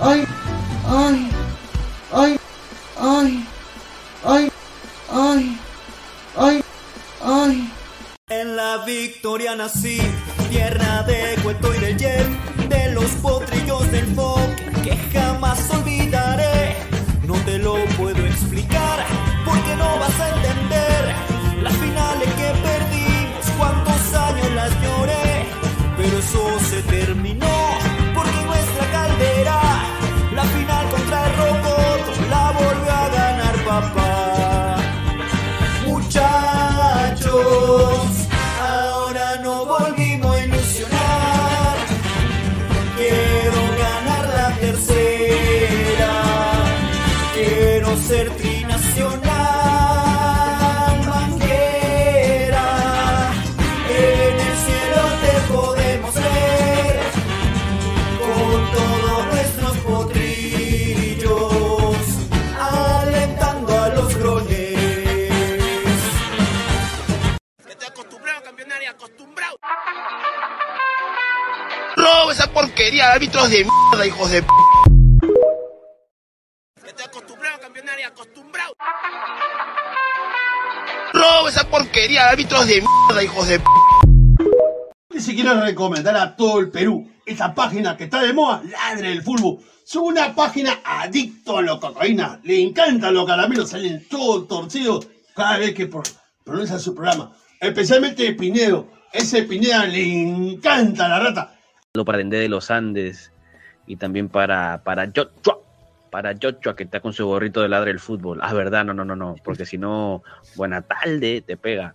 ay, ay, ay, ay, ay, ay, ay, ay. En la victoria nací, mierda, hijos de p. Si quiero recomendar a todo el Perú esa página que está de moda, Ladre el Fútbol. Es una página adicto a la cocaína. Le encantan los caramelos, salen todos torcidos cada vez que pro- pronuncia su programa. Especialmente Pinedo. Ese Pineda le encanta la rata. para Dende de los Andes y también para, para Joshua, para Joshua que está con su gorrito de ladre el fútbol. Ah, verdad, no, no, no, no, porque si no, buena tarde, te pega.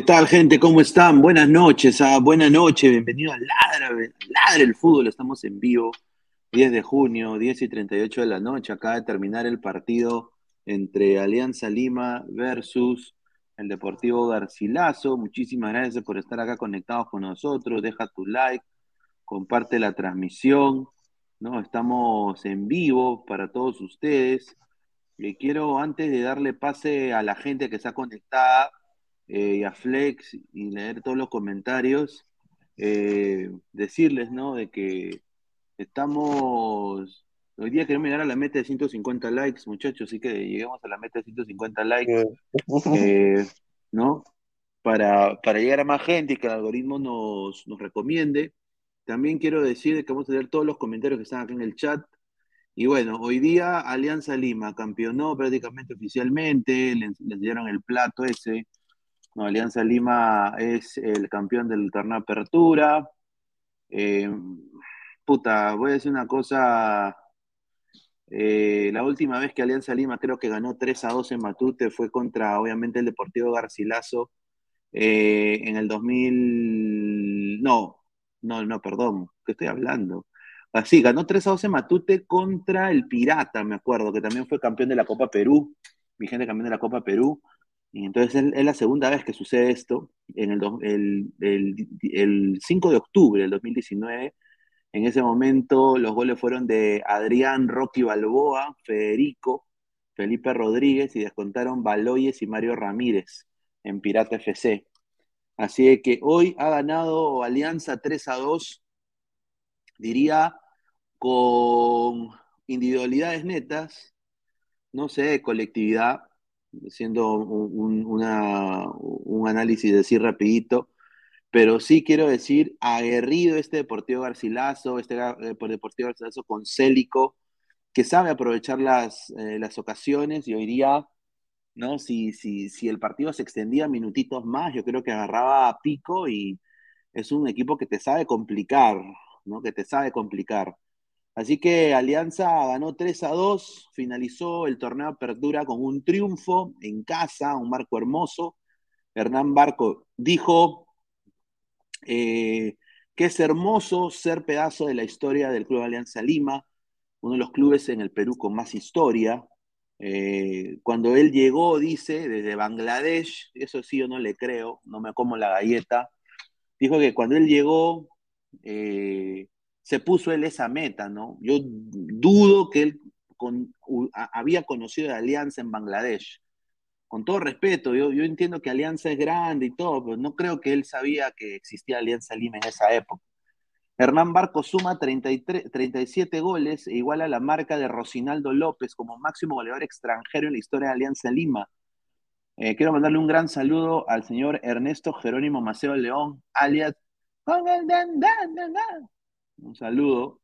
¿Qué tal, gente? ¿Cómo están? Buenas noches, ah, buenas noches, bienvenido a Ladra, Ladra el Fútbol, estamos en vivo, 10 de junio, 10 y 38 de la noche, acaba de terminar el partido entre Alianza Lima versus el Deportivo Garcilaso, muchísimas gracias por estar acá conectados con nosotros, deja tu like, comparte la transmisión, ¿no? Estamos en vivo para todos ustedes, le quiero, antes de darle pase a la gente que está conectada, eh, y a Flex y leer todos los comentarios, eh, decirles, ¿no? De que estamos, hoy día queremos llegar a la meta de 150 likes, muchachos, así que lleguemos a la meta de 150 likes, eh, ¿no? Para, para llegar a más gente y que el algoritmo nos, nos recomiende. también quiero decir que vamos a leer todos los comentarios que están acá en el chat. Y bueno, hoy día Alianza Lima campeonó prácticamente oficialmente, le, le dieron el plato ese. No, Alianza Lima es el campeón del torneo Apertura. Eh, puta, voy a decir una cosa. Eh, la última vez que Alianza Lima creo que ganó 3 a 2 en Matute fue contra, obviamente, el Deportivo Garcilaso eh, en el 2000. No, no, no, perdón, ¿qué estoy hablando? Así, ganó 3 a 2 en Matute contra el Pirata, me acuerdo, que también fue campeón de la Copa Perú, vigente campeón de la Copa Perú. Y entonces es, la segunda vez que sucede esto, en el, el, el- el 5 de octubre del 2019. En ese momento los goles fueron de Adrián Rocky Balboa, Federico, Felipe Rodríguez y descontaron Baloyes y Mario Ramírez en Pirata FC. Así que hoy ha ganado Alianza 3 a 2, diría con individualidades netas, no sé, colectividad, haciendo un, un- una- un análisis así rapidito, pero sí quiero decir, aguerrido este Deportivo Garcilaso, este eh, por Deportivo Garcilaso con Célico, que sabe aprovechar las, eh, las ocasiones y hoy día, ¿no? Si, si, si el partido se extendía minutitos más, yo creo que agarraba a pico y es un equipo que te sabe complicar, ¿no? Que te sabe complicar. Así que Alianza ganó 3 a 2, finalizó el torneo apertura con un triunfo en casa, un marco hermoso. Hernán Barco dijo eh, que es hermoso ser pedazo de la historia del Club Alianza Lima, uno de los clubes en el Perú con más historia. Eh, cuando él llegó, dice, desde Bangladesh, eso sí yo no le creo, no me como la galleta, dijo que cuando él llegó, eh, se puso él esa meta, ¿no? Yo dudo que él había conocido a Alianza en Bangladesh. Con todo respeto, yo, entiendo que Alianza es grande y todo, pero no creo que él sabía que existía Alianza Lima en esa época. Hernán Barco suma 33, 37 goles e iguala la marca de Rocinaldo López como máximo goleador extranjero en la historia de Alianza Lima. Eh, quiero mandarle un gran saludo al señor Ernesto Jerónimo Maceo León, alias Un saludo,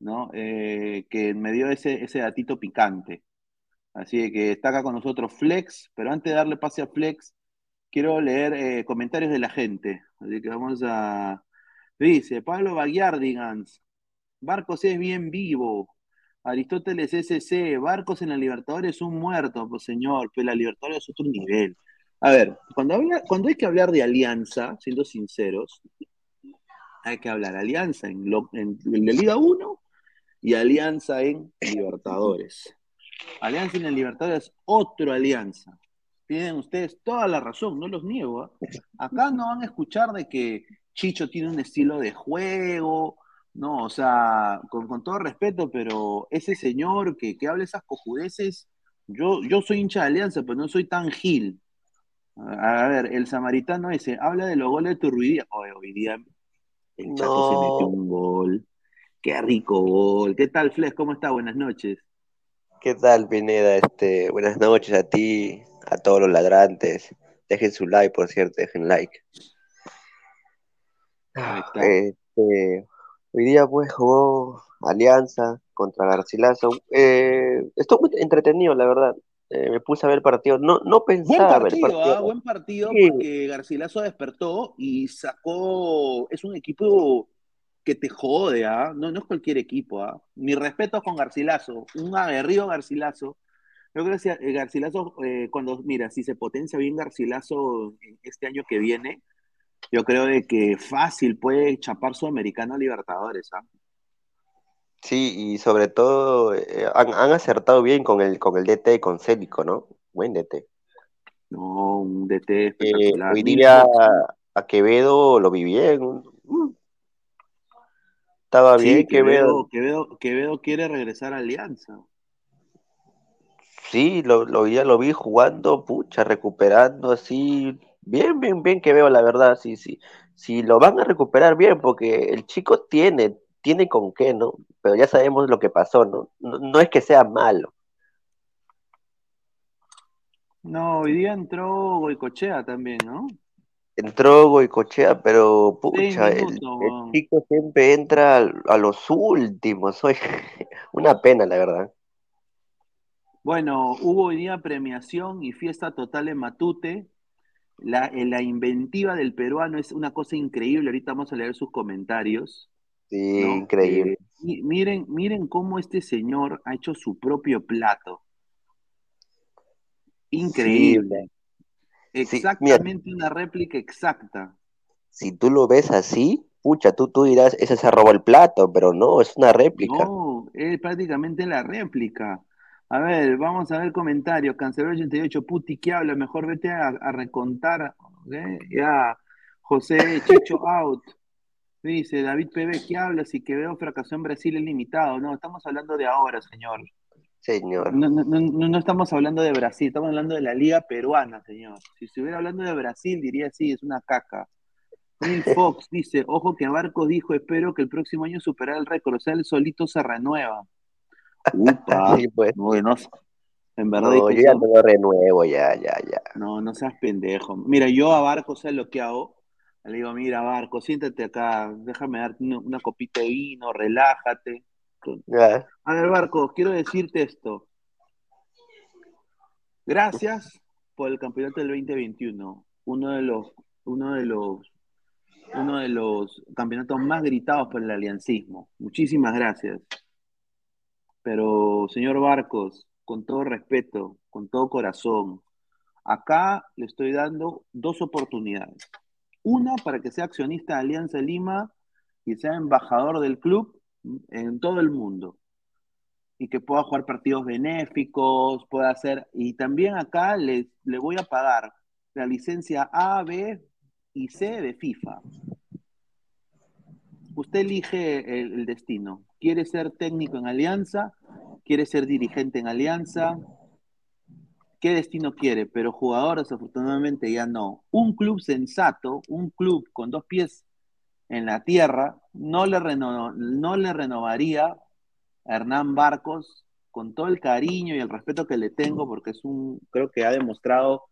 ¿no? Eh, que me dio ese, ese datito picante. Así que está acá con nosotros Flex, pero antes de darle pase a Flex, quiero leer eh, comentarios de la gente. Así que vamos a. Dice Pablo Baguiardigans, Barcos es bien vivo. Aristóteles SC, Barcos en la Libertadores es un muerto, pues señor, pero la Libertadores es otro nivel. A ver, cuando, habla- cuando hay que hablar de alianza, siendo sinceros, hay que hablar alianza en, la Liga 1 y alianza en Libertadores. Alianza en la Libertadores es otro alianza. Tienen ustedes toda la razón, no los niego. ¿ah? Acá no van a escuchar de que Chicho tiene un estilo de juego, no, o sea, con, todo respeto, pero ese señor que, que habla esas cojudeces, yo, yo soy hincha de Alianza, pero no soy tan gil. A, a ver, el samaritano ese habla de los goles de Turruidía. Oye, hoy día el Chato se metió un gol. Qué rico gol. ¿Qué tal, Fles? ¿Cómo está? Buenas noches. ¿Qué tal, Pineda? Este, buenas noches a ti, a todos los ladrantes. Dejen su like, por cierto, dejen like. Este, hoy día pues jugó Alianza contra Garcilaso. Eh, estuvo muy entretenido, la verdad. Eh, me puse a ver el partido. No, no Buen pensaba ver el partido, partido. ¿ah? Buen partido Sí. porque Garcilaso despertó y sacó. Es un equipo que te jode, ¿ah? No, no es cualquier equipo, ¿ah? Mi respeto con Garcilaso, un aguerrido Garcilaso. Yo creo que eh, Garcilaso, eh, cuando, mira, si se potencia bien Garcilaso este año que viene, yo creo de que fácil puede chapar Sudamericano a Libertadores, ¿ah? Sí, y sobre todo eh, han, han acertado bien con el, con el DT, con Célico, ¿no? Buen DT. No, un DT Eh, espectacular. hoy Mil día a Quevedo lo vi bien. Mm, Estaba bien Sí, Quevedo. Quevedo, Quevedo, Quevedo quiere regresar a Alianza. Sí, lo, lo, ya lo vi jugando, pucha, recuperando así. Bien, bien, bien Quevedo, la verdad. Sí, sí. Sí, lo van a recuperar bien porque el chico tiene, tiene con qué, ¿no? Pero ya sabemos lo que pasó, ¿no? No, no es que sea malo. No, hoy día entró Goicochea también, ¿no? entró Goicochea, pero pucha, el, chico siempre entra a, los últimos. Oye, una pena, la verdad. Bueno, hubo hoy día premiación y fiesta total en Matute. La, la inventiva del peruano es una cosa increíble. Ahorita vamos a leer sus comentarios. Sí, ¿no? increíble. Eh, mi- miren, miren cómo este señor ha hecho su propio plato. Increíble. Sí, Exactamente una réplica exacta. Si tú lo ves así, pucha, tú, tú dirás, ese se robó el plato, pero no, es una réplica. No, es prácticamente la réplica. A ver, vamos a ver comentarios. Cancelero 88, Puti, ¿qué habla? Mejor vete a, a recontar. Ya, José Chicho out. Dice David PB, ¿qué habla? Si que veo fracasó en Brasil es limitado. No, estamos hablando de ahora, señor. Señor. No, no, no, no estamos hablando de Brasil, estamos hablando de la liga peruana, señor. Si estuviera hablando de Brasil, diría sí, es una caca. Neil Fox dice, ojo que Barcos dijo, espero que el próximo año superar el récord, o sea, él solito se renueva. Upa, Sí, pues. no, no, en verdad No, yo ya no lo renuevo, ya, ya, ya. No, no seas pendejo. Mira, yo a Barcos, ¿sabes lo que hago? Le digo, mira, Barcos, siéntate acá, déjame darte una, una copita de vino, relájate. A ver, Barcos, quiero decirte esto. Gracias por el campeonato del 2021. Uno de los, uno de los, uno de los campeonatos más gritados por el aliancismo. Muchísimas gracias. Pero, señor Barcos, con todo respeto, con todo corazón, acá le estoy dando dos oportunidades. Una para que sea accionista de Alianza Lima y sea embajador del club en todo el mundo. Y que pueda jugar partidos benéficos, pueda hacer. Y también acá le, le voy a pagar la licencia A, B y C de FIFA. Usted elige el, el destino. ¿Quiere ser técnico en Alianza? ¿Quiere ser dirigente en Alianza? ¿Qué destino quiere? Pero jugador desafortunadamente ya no. Un club sensato, un club con dos pies en la tierra, no le, reno, no le renovaría a Hernán Barcos con todo el cariño y el respeto que le tengo, porque es un, creo que ha demostrado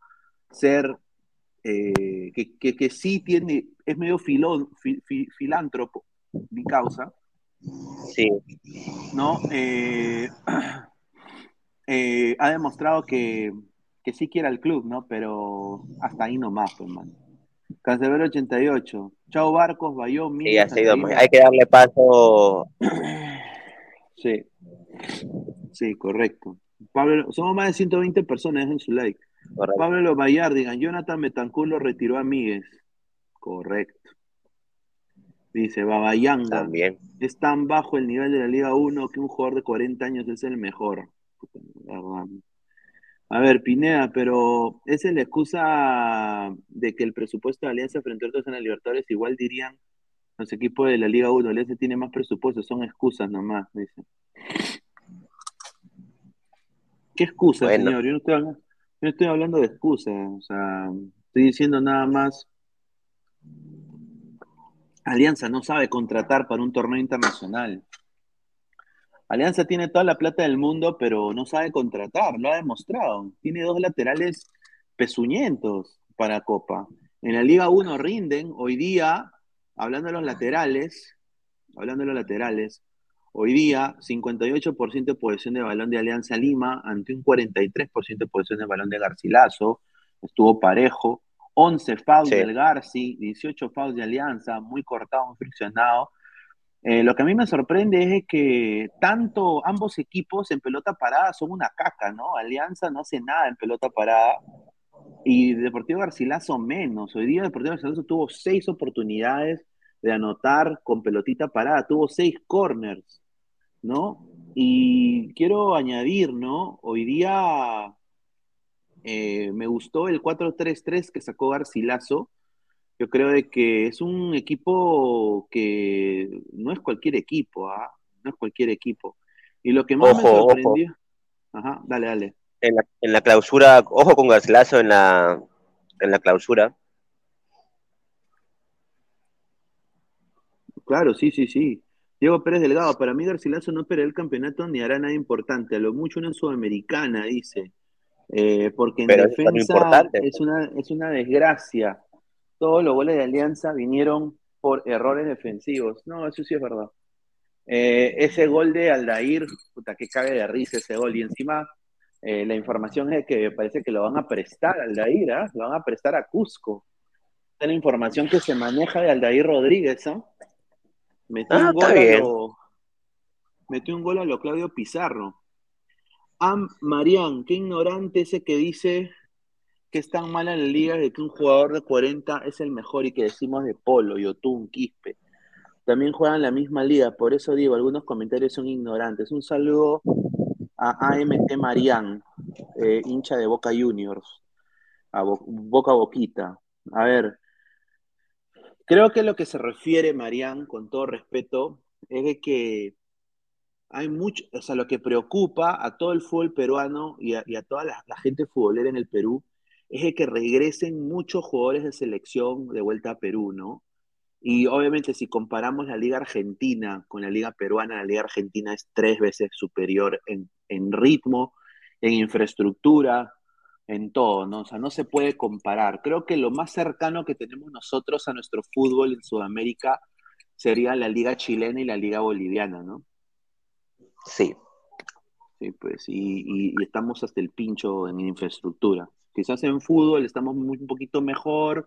ser, eh, que, que, que, sí tiene, es medio filón, fi, fi, filántropo, mi causa. Sí. ¿No? Eh, eh, ha demostrado que, que sí quiere al club, ¿no? Pero hasta ahí nomás, pues, man. Cancelero 88. Chao Barcos, Bayón, Sí, ha sido, hay que darle paso. Sí. Sí, correcto. Pablo, somos más de 120 personas, dejen su like. Correcto. Pablo Bayar, digan, Jonathan Metancur lo retiró a Míguez. Correcto. Dice, Babayanga. También. Es tan bajo el nivel de la Liga 1 que un jugador de 40 años es el mejor. A ver, Pineda, pero esa es la excusa de que el presupuesto de Alianza frente a otros en la Libertadores igual dirían los equipos de la Liga 1, Alianza tiene más presupuesto, son excusas nomás, dice. ¿Qué excusa, bueno. señor? Yo no, estoy hablando, yo no estoy hablando de excusas, o sea, estoy diciendo nada más. Alianza no sabe contratar para un torneo internacional. Alianza tiene toda la plata del mundo, pero no sabe contratar, lo ha demostrado. Tiene dos laterales pezuñentos para Copa. En la Liga 1 rinden, hoy día, hablando de los laterales, hablando de los laterales, hoy día 58% de posesión de balón de Alianza Lima ante un 43% de posesión de balón de Garcilaso, estuvo parejo, 11 fouls sí. del Garci, 18 fouls de Alianza, muy cortado, muy friccionado. Eh, lo que a mí me sorprende es que tanto ambos equipos en pelota parada son una caca, ¿no? Alianza no hace nada en pelota parada y Deportivo Garcilaso menos. Hoy día Deportivo Garcilaso tuvo seis oportunidades de anotar con pelotita parada, tuvo seis corners, ¿no? Y quiero añadir, ¿no? Hoy día eh, me gustó el 4-3-3 que sacó Garcilaso. Yo creo de que es un equipo que no es cualquier equipo, ¿ah? No es cualquier equipo. Y lo que más ojo, me sorprendió. Ojo. Ajá, dale, dale. En la, en la, clausura, ojo con Garcilaso en la, en la clausura. Claro, sí, sí, sí. Diego Pérez Delgado, para mí Garcilaso no perderá el campeonato ni hará nada importante. A lo mucho una sudamericana, dice. Eh, porque en Pero defensa es, es, una, es una desgracia. Todos los goles de Alianza vinieron por errores defensivos. No, eso sí es verdad. Eh, ese gol de Aldair, puta, que cague de risa ese gol. Y encima, eh, la información es que parece que lo van a prestar a Aldair, ¿ah? Lo van a prestar a Cusco. Es la información que se maneja de Aldair Rodríguez, ¿ah? Metió, Ah, un gol a lo, metió un gol a lo Claudio Pizarro. Am Marián, qué ignorante ese que dice que es tan mala la liga de que un jugador de 40 es el mejor y que decimos de Polo, Yotun, Quispe. También juegan la misma liga, por eso digo, algunos comentarios son ignorantes. Un saludo a AMT Marián, eh, hincha de Boca Juniors, a Bo- Boca Boquita. A ver, creo que lo que se refiere Marián, con todo respeto, es de que hay mucho, o sea, lo que preocupa a todo el fútbol peruano y a, y a toda la, la gente futbolera en el Perú es de que regresen muchos jugadores de selección de vuelta a Perú, ¿no? Y obviamente si comparamos la liga argentina con la liga peruana, la liga argentina es tres veces superior en, en ritmo, en infraestructura, en todo, ¿no? O sea, no se puede comparar. Creo que lo más cercano que tenemos nosotros a nuestro fútbol en Sudamérica sería la liga chilena y la liga boliviana, ¿no? Sí. Sí, pues, y, y- y estamos hasta el pincho en infraestructura. Quizás en fútbol estamos muy- un poquito mejor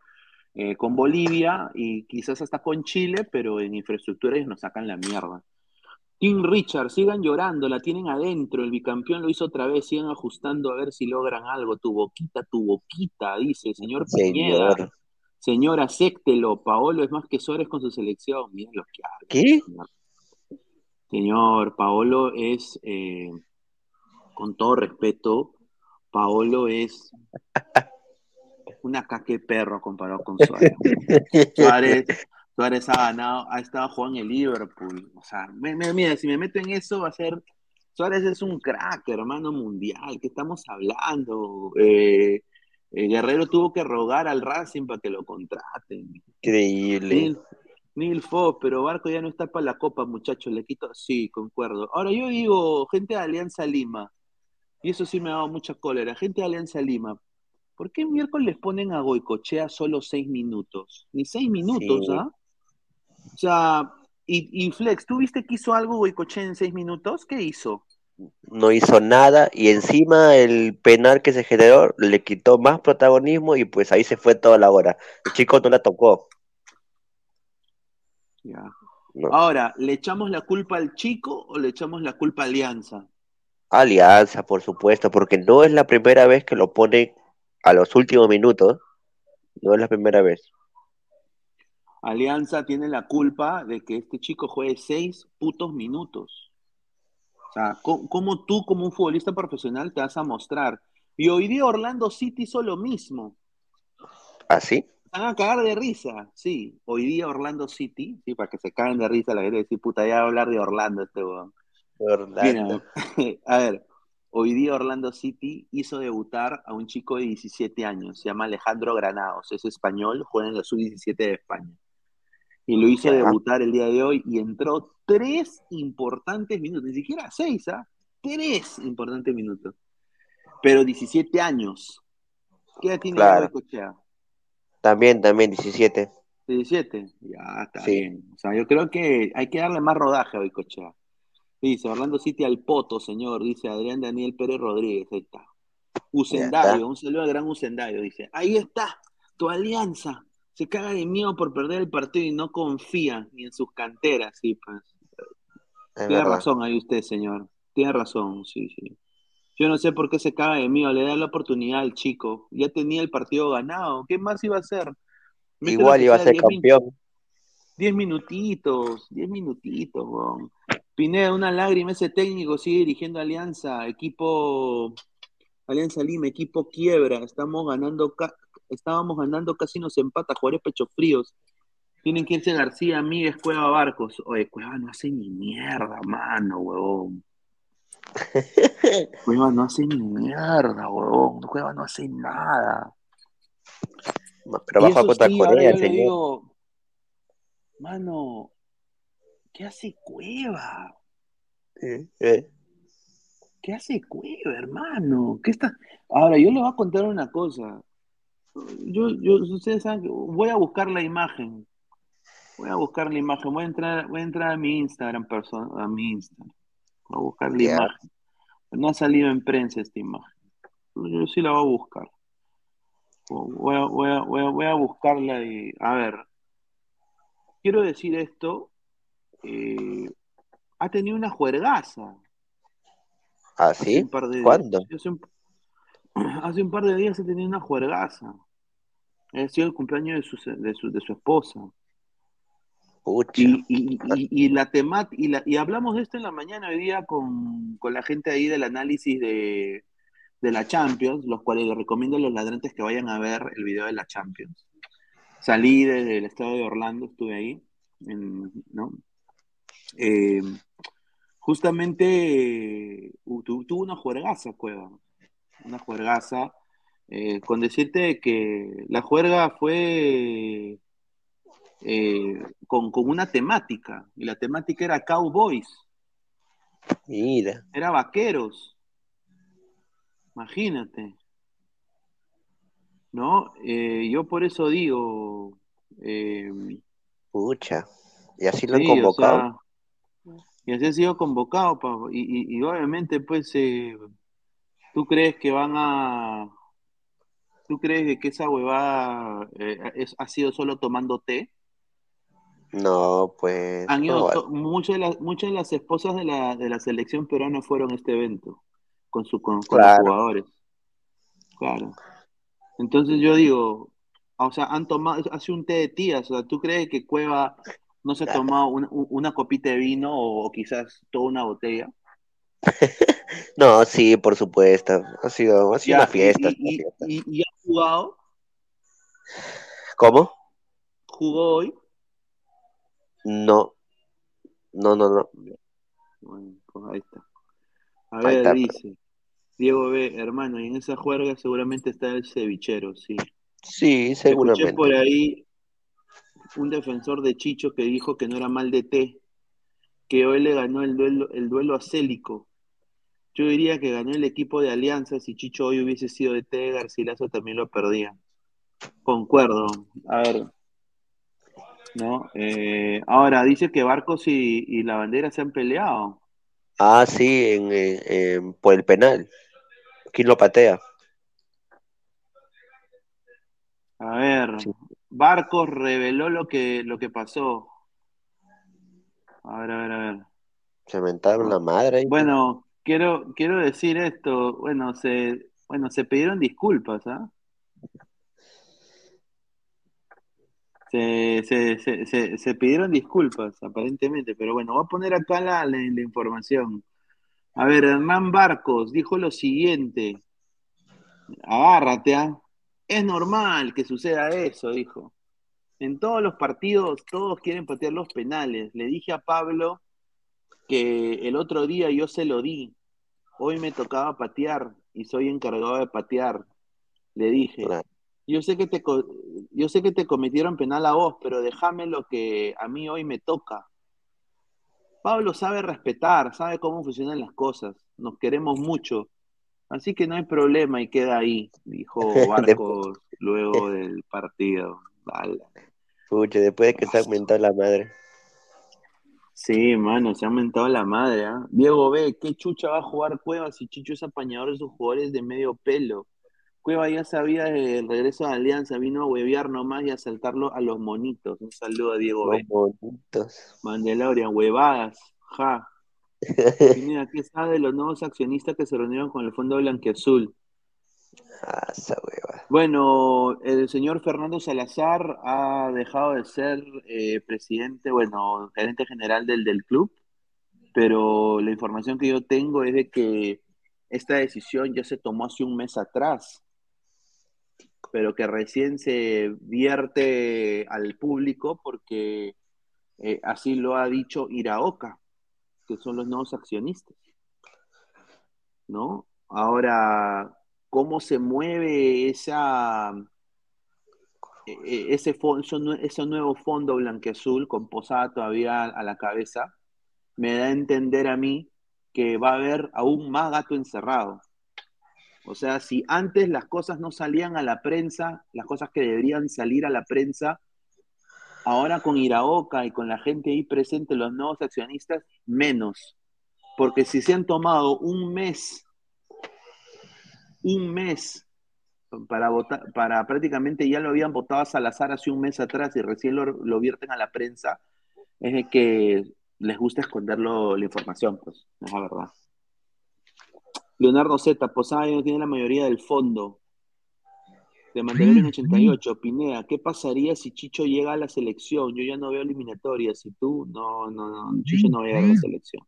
eh, con Bolivia y quizás hasta con Chile, pero en infraestructura ellos nos sacan la mierda. King Richard, sigan llorando, la tienen adentro, el bicampeón lo hizo otra vez, sigan ajustando a ver si logran algo. Tu boquita, tu boquita, dice el señor Piñeda. Señor. Señor, acéptelo, Paolo es más que Suárez con su selección. Miren lo que habla. ¿Qué? Señor, Señor, Paolo es, eh, con todo respeto, Paolo es una caque perro comparado con Suárez. Suárez, Suárez ha ganado, ha estado jugando en el Liverpool. O sea, me- me- mira, si me meto en eso va a ser. Suárez es un crack, hermano mundial. ¿Qué estamos hablando? Eh, eh, Guerrero tuvo que rogar al Racing para que lo contraten. Increíble. Neil, Neil Fox, pero Barco ya no está para la copa, muchachos. Le quito. Sí, concuerdo. Ahora yo digo, gente de Alianza Lima, y eso sí me ha dado mucha cólera. Gente de Alianza Lima, ¿por qué miércoles les ponen a Goicochea solo seis minutos? Ni seis minutos, Sí. ¿ah? O sea, y, y Flex, ¿tú viste que hizo algo Goicochea en seis minutos? ¿Qué hizo? No hizo nada y encima el penal que se generó le quitó más protagonismo y pues ahí se fue toda la hora. El chico no la tocó. Ya. No. Ahora, ¿le echamos la culpa al chico o le echamos la culpa a Alianza? Alianza, por supuesto, porque no es la primera vez que lo pone a los últimos minutos. No es la primera vez. Alianza tiene la culpa de que este chico juegue seis putos minutos. O sea, ¿cómo, cómo tú como un futbolista profesional te vas a mostrar? Y hoy día Orlando City hizo lo mismo. ¿Así? Se van a cagar de risa, sí. Hoy día Orlando City, sí, para que se caguen de risa la gente decir, puta, ya va a hablar de Orlando este weón. Orlando. Mira, a ver, hoy día Orlando City hizo debutar a un chico de 17 años, se llama Alejandro Granados, es español, juega en la sub-17 de España. Y lo hizo debutar el día de hoy y entró tres importantes minutos, ni siquiera seis, ¿ah? Tres importantes minutos. Pero 17 años. ¿Qué edad tiene Claro. Goicoechea? También, también, 17. 17. Ya, está Sí. bien. O sea, yo creo que hay que darle más rodaje a Goicoechea. Dice, Orlando City al poto, señor, dice Adrián Daniel Pérez Rodríguez, ahí está. Está. un saludo al gran Usendayo, dice, ahí está, tu alianza. Se caga de miedo por perder el partido y no confía ni en sus canteras, sí, pues. Es Tiene verdad. razón ahí usted, señor. Tiene razón, sí, sí. Yo no sé por qué se caga de miedo, le da la oportunidad al chico. Ya tenía el partido ganado. ¿Qué más iba a hacer? Igual iba a ser 10 min- campeón. Diez minutitos, diez minutitos, weón. Pineda, una lágrima, ese técnico sigue dirigiendo Alianza, equipo Alianza Lima, equipo quiebra, estamos ganando, estábamos ganando, casi nos empata, jugadores pecho fríos. Tienen que irse García, Míguez, Cueva, Barcos. Oye, Cueva no hace ni mierda, mano, huevón. Cueva no hace ni mierda, huevón. Cueva no hace nada. Pero bajo ahora Corea, señor. digo, mano, ¿qué hace Cueva? Eh, eh. ¿Qué hace Cueva, hermano? ¿Qué está? Ahora, yo le voy a contar una cosa. Yo, yo, ustedes saben que voy a buscar la imagen. Voy a buscar la imagen. Voy a entrar, voy a entrar a mi Instagram persona, a mi Instagram. Voy a buscar la imagen. No ha salido en prensa esta imagen. Yo sí la voy a buscar. Voy a, voy a, voy a, voy a buscarla y. A ver. Quiero decir esto. Eh, ha tenido una juergaza. ¿Ah, Hace sí? un par de ¿Cuándo? Hace un, hace un par de días ha tenido una juergaza. Ha sido el cumpleaños de su, de su, de su esposa. Y, y, y, y la temática, y, la- y hablamos de esto en la mañana hoy día con, con la gente ahí del análisis de, de la Champions, los cuales les recomiendo a los ladrantes que vayan a ver el video de la Champions. Salí desde el estado de Orlando, estuve ahí, en- ¿no? Eh, justamente tu- tuvo una juergaza, Cueva, una juergaza, eh, con decirte que la juerga fue eh, con, con una temática, y la temática era Cowboys, Mira. era vaqueros, imagínate, ¿no? Eh, yo por eso digo, Pucha. Y así lo han convocado. o sea, y así ha sido convocado, pa, y, y- y obviamente, pues, eh, ¿tú crees que van a, tú crees que esa huevada eh, es- ha sido solo tomando té? No, pues. Han ido no, to- muchas de las, muchas de las esposas de la, de la selección peruana fueron a este evento con, su, con, con los jugadores. Claro. Entonces yo digo, o sea, han tomado, hace un té de tías, o sea, ¿tú crees que Cueva no se ha tomado una, una copita de vino o, quizás toda una botella? No, sí, por supuesto. Ha sido, ha sido Ya, una fiesta. y, y, y- y ha jugado, ¿Cómo? jugó hoy. No. No, no, no. Bueno, pues ahí está. A ver, está. dice, Diego B, hermano, y en esa juerga seguramente está el cevichero, sí. Sí, Escuché seguramente. por ahí un defensor de Chicho que dijo que no era mal de té, que hoy le ganó el duelo, el duelo a Célico. Yo diría que ganó el equipo de Alianza, si Chicho hoy hubiese sido de té, Garcilaso también lo perdía. Concuerdo. A ver. ¿No? Eh, ahora, dice que Barcos y, y la bandera se han peleado. Ah, sí, en, en- en- por el penal. ¿Quién lo patea? A ver, Barcos reveló lo que, lo que pasó. A ver, a ver, a ver. Se mentaron la madre. ahí. Bueno, quiero, quiero decir esto. Bueno, se, bueno, se pidieron disculpas, ¿ah? Se, se, se, se, se pidieron disculpas, aparentemente, pero bueno, voy a poner acá la, la, la información. A ver, Hernán Barcos dijo lo siguiente. Agárrate, ¿ah? Es normal que suceda eso, dijo. En todos los partidos, todos quieren patear los penales. Le dije a Pablo que el otro día yo se lo di. Hoy me tocaba patear y soy encargado de patear. Le dije, yo sé que te yo sé que te cometieron penal a vos, pero déjame lo que a mí hoy me toca. Pablo sabe respetar, sabe cómo funcionan las cosas. Nos queremos mucho. Así que no hay problema y queda ahí, dijo Barcos luego del partido. Ala. Pucha, después de que se ha mentado la madre. Sí, mano, se ha aumentado la madre, ¿ah? Diego B, ¿qué chucha va a jugar Cueva si Chicho es apañador de sus jugadores de medio pelo? Cueva ya sabía el regreso de Alianza, vino a huevear nomás y a saltarlo a los monitos. Un saludo a Diego B. Los bonitos. Mandalorian, huevadas, ja. Mira, ¿qué sabe de los nuevos accionistas que se reunieron con el Fondo Blanqueazul? Ah, esa hueva. Bueno, el señor Fernando Salazar ha dejado de ser eh, presidente, bueno, gerente general del, del club, pero la información que yo tengo es de que esta decisión ya se tomó hace un mes atrás, pero que recién se vierte al público porque eh, así lo ha dicho Iraoka, que son los nuevos accionistas, ¿no? Ahora, ¿cómo se mueve esa, e- e- ese, fo- eso nue- ese nuevo fondo blanqueazul con Posada todavía a la cabeza? Me da a entender a mí que va a haber aún más gato encerrado. O sea, si antes las cosas no salían a la prensa, las cosas que deberían salir a la prensa, ahora con Iraoka y con la gente ahí presente, los nuevos accionistas, menos. Porque si se han tomado un mes, un mes para votar, para prácticamente ya lo habían votado a Salazar hace un mes atrás y recién lo, lo vierten a la prensa, es que les gusta esconderlo la información, pues, es la verdad. Leonardo Z, Posada no tiene la mayoría del fondo. De Mandalorian 88, Pinea, ¿qué pasaría si Chicho llega a la selección? Yo ya no veo eliminatorias. ¿Y tú? No, no, no, Chicho no va a llegar a la selección.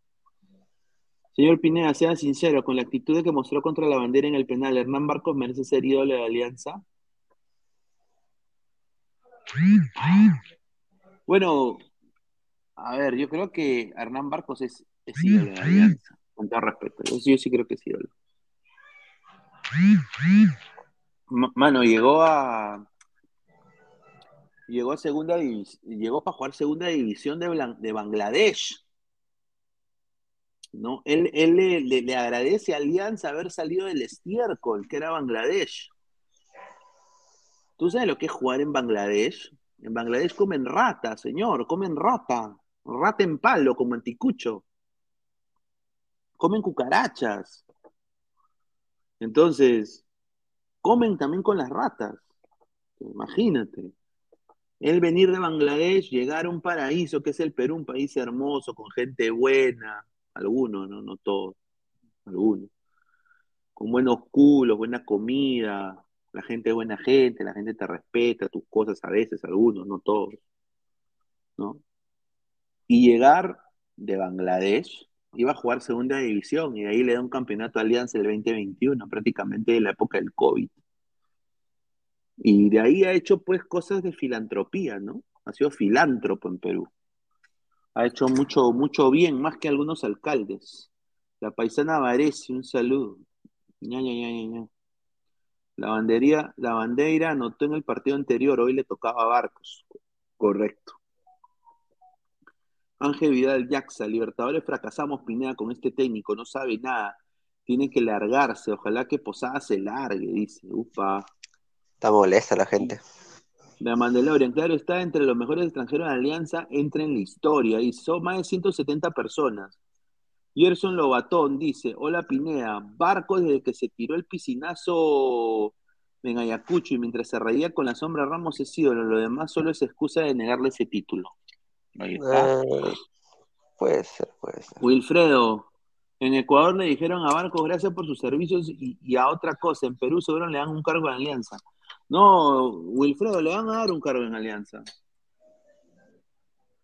Señor Pineda, sea sincero, con la actitud que mostró contra la bandera en el penal, ¿Hernán Barcos merece ser ídolo de la Alianza? Bueno, a ver, yo creo que Hernán Barcos es, es ídolo de la Alianza, con todo respeto. Yo, sí- yo sí creo que es ídolo. Ma- Mano, llegó a. Llegó a segunda. Llegó para jugar segunda división de, de Bangladesh. ¿No? Él, él le, le- le agradece a Alianza haber salido del estiércol, que era Bangladesh. ¿Tú sabes lo que es jugar en Bangladesh? En Bangladesh comen rata, señor, comen rata. Rata en palo, como anticucho. Comen cucarachas. Entonces, comen también con las ratas. Imagínate. Él venir de Bangladesh, llegar a un paraíso que es el Perú, un país hermoso, con gente buena, algunos, no, no todos, algunos, con buenos culos, buena comida, la gente es buena gente, la gente te respeta tus cosas a veces, algunos, no todos, ¿no? Y llegar de Bangladesh, iba a jugar segunda división y de ahí le da un campeonato a Alianza el 2021, prácticamente de la época del COVID. Y de ahí ha hecho pues cosas de filantropía, ¿no? Ha sido filántropo en Perú. Ha hecho mucho, mucho bien, más que algunos alcaldes. La paisana Varese, un saludo. Ña, ña, ña. La bandería, la bandera anotó en el partido anterior, hoy le tocaba a Barcos. Correcto. Ángel Vidal Jaxa, Libertadores fracasamos, Pineda, con este técnico, no sabe nada. Tiene que largarse, ojalá que Posada se largue, dice. Upa. Está molesta la gente. La Mandalorian, claro, está entre los mejores extranjeros de la Alianza, entra en la historia y son más de 170 personas. Gerson Lobatón dice, hola Pinea, Barco desde que se tiró el piscinazo en Ayacucho y mientras se reía con la sombra Ramos es ídolo, lo demás solo es excusa de negarle ese título. Ahí está. Eh, puede ser, puede ser. Wilfredo, en Ecuador le dijeron a Barcos gracias por sus servicios y, y a otra cosa, en Perú seguro le dan un cargo en Alianza. No, Wilfredo, le van a dar un cargo en Alianza.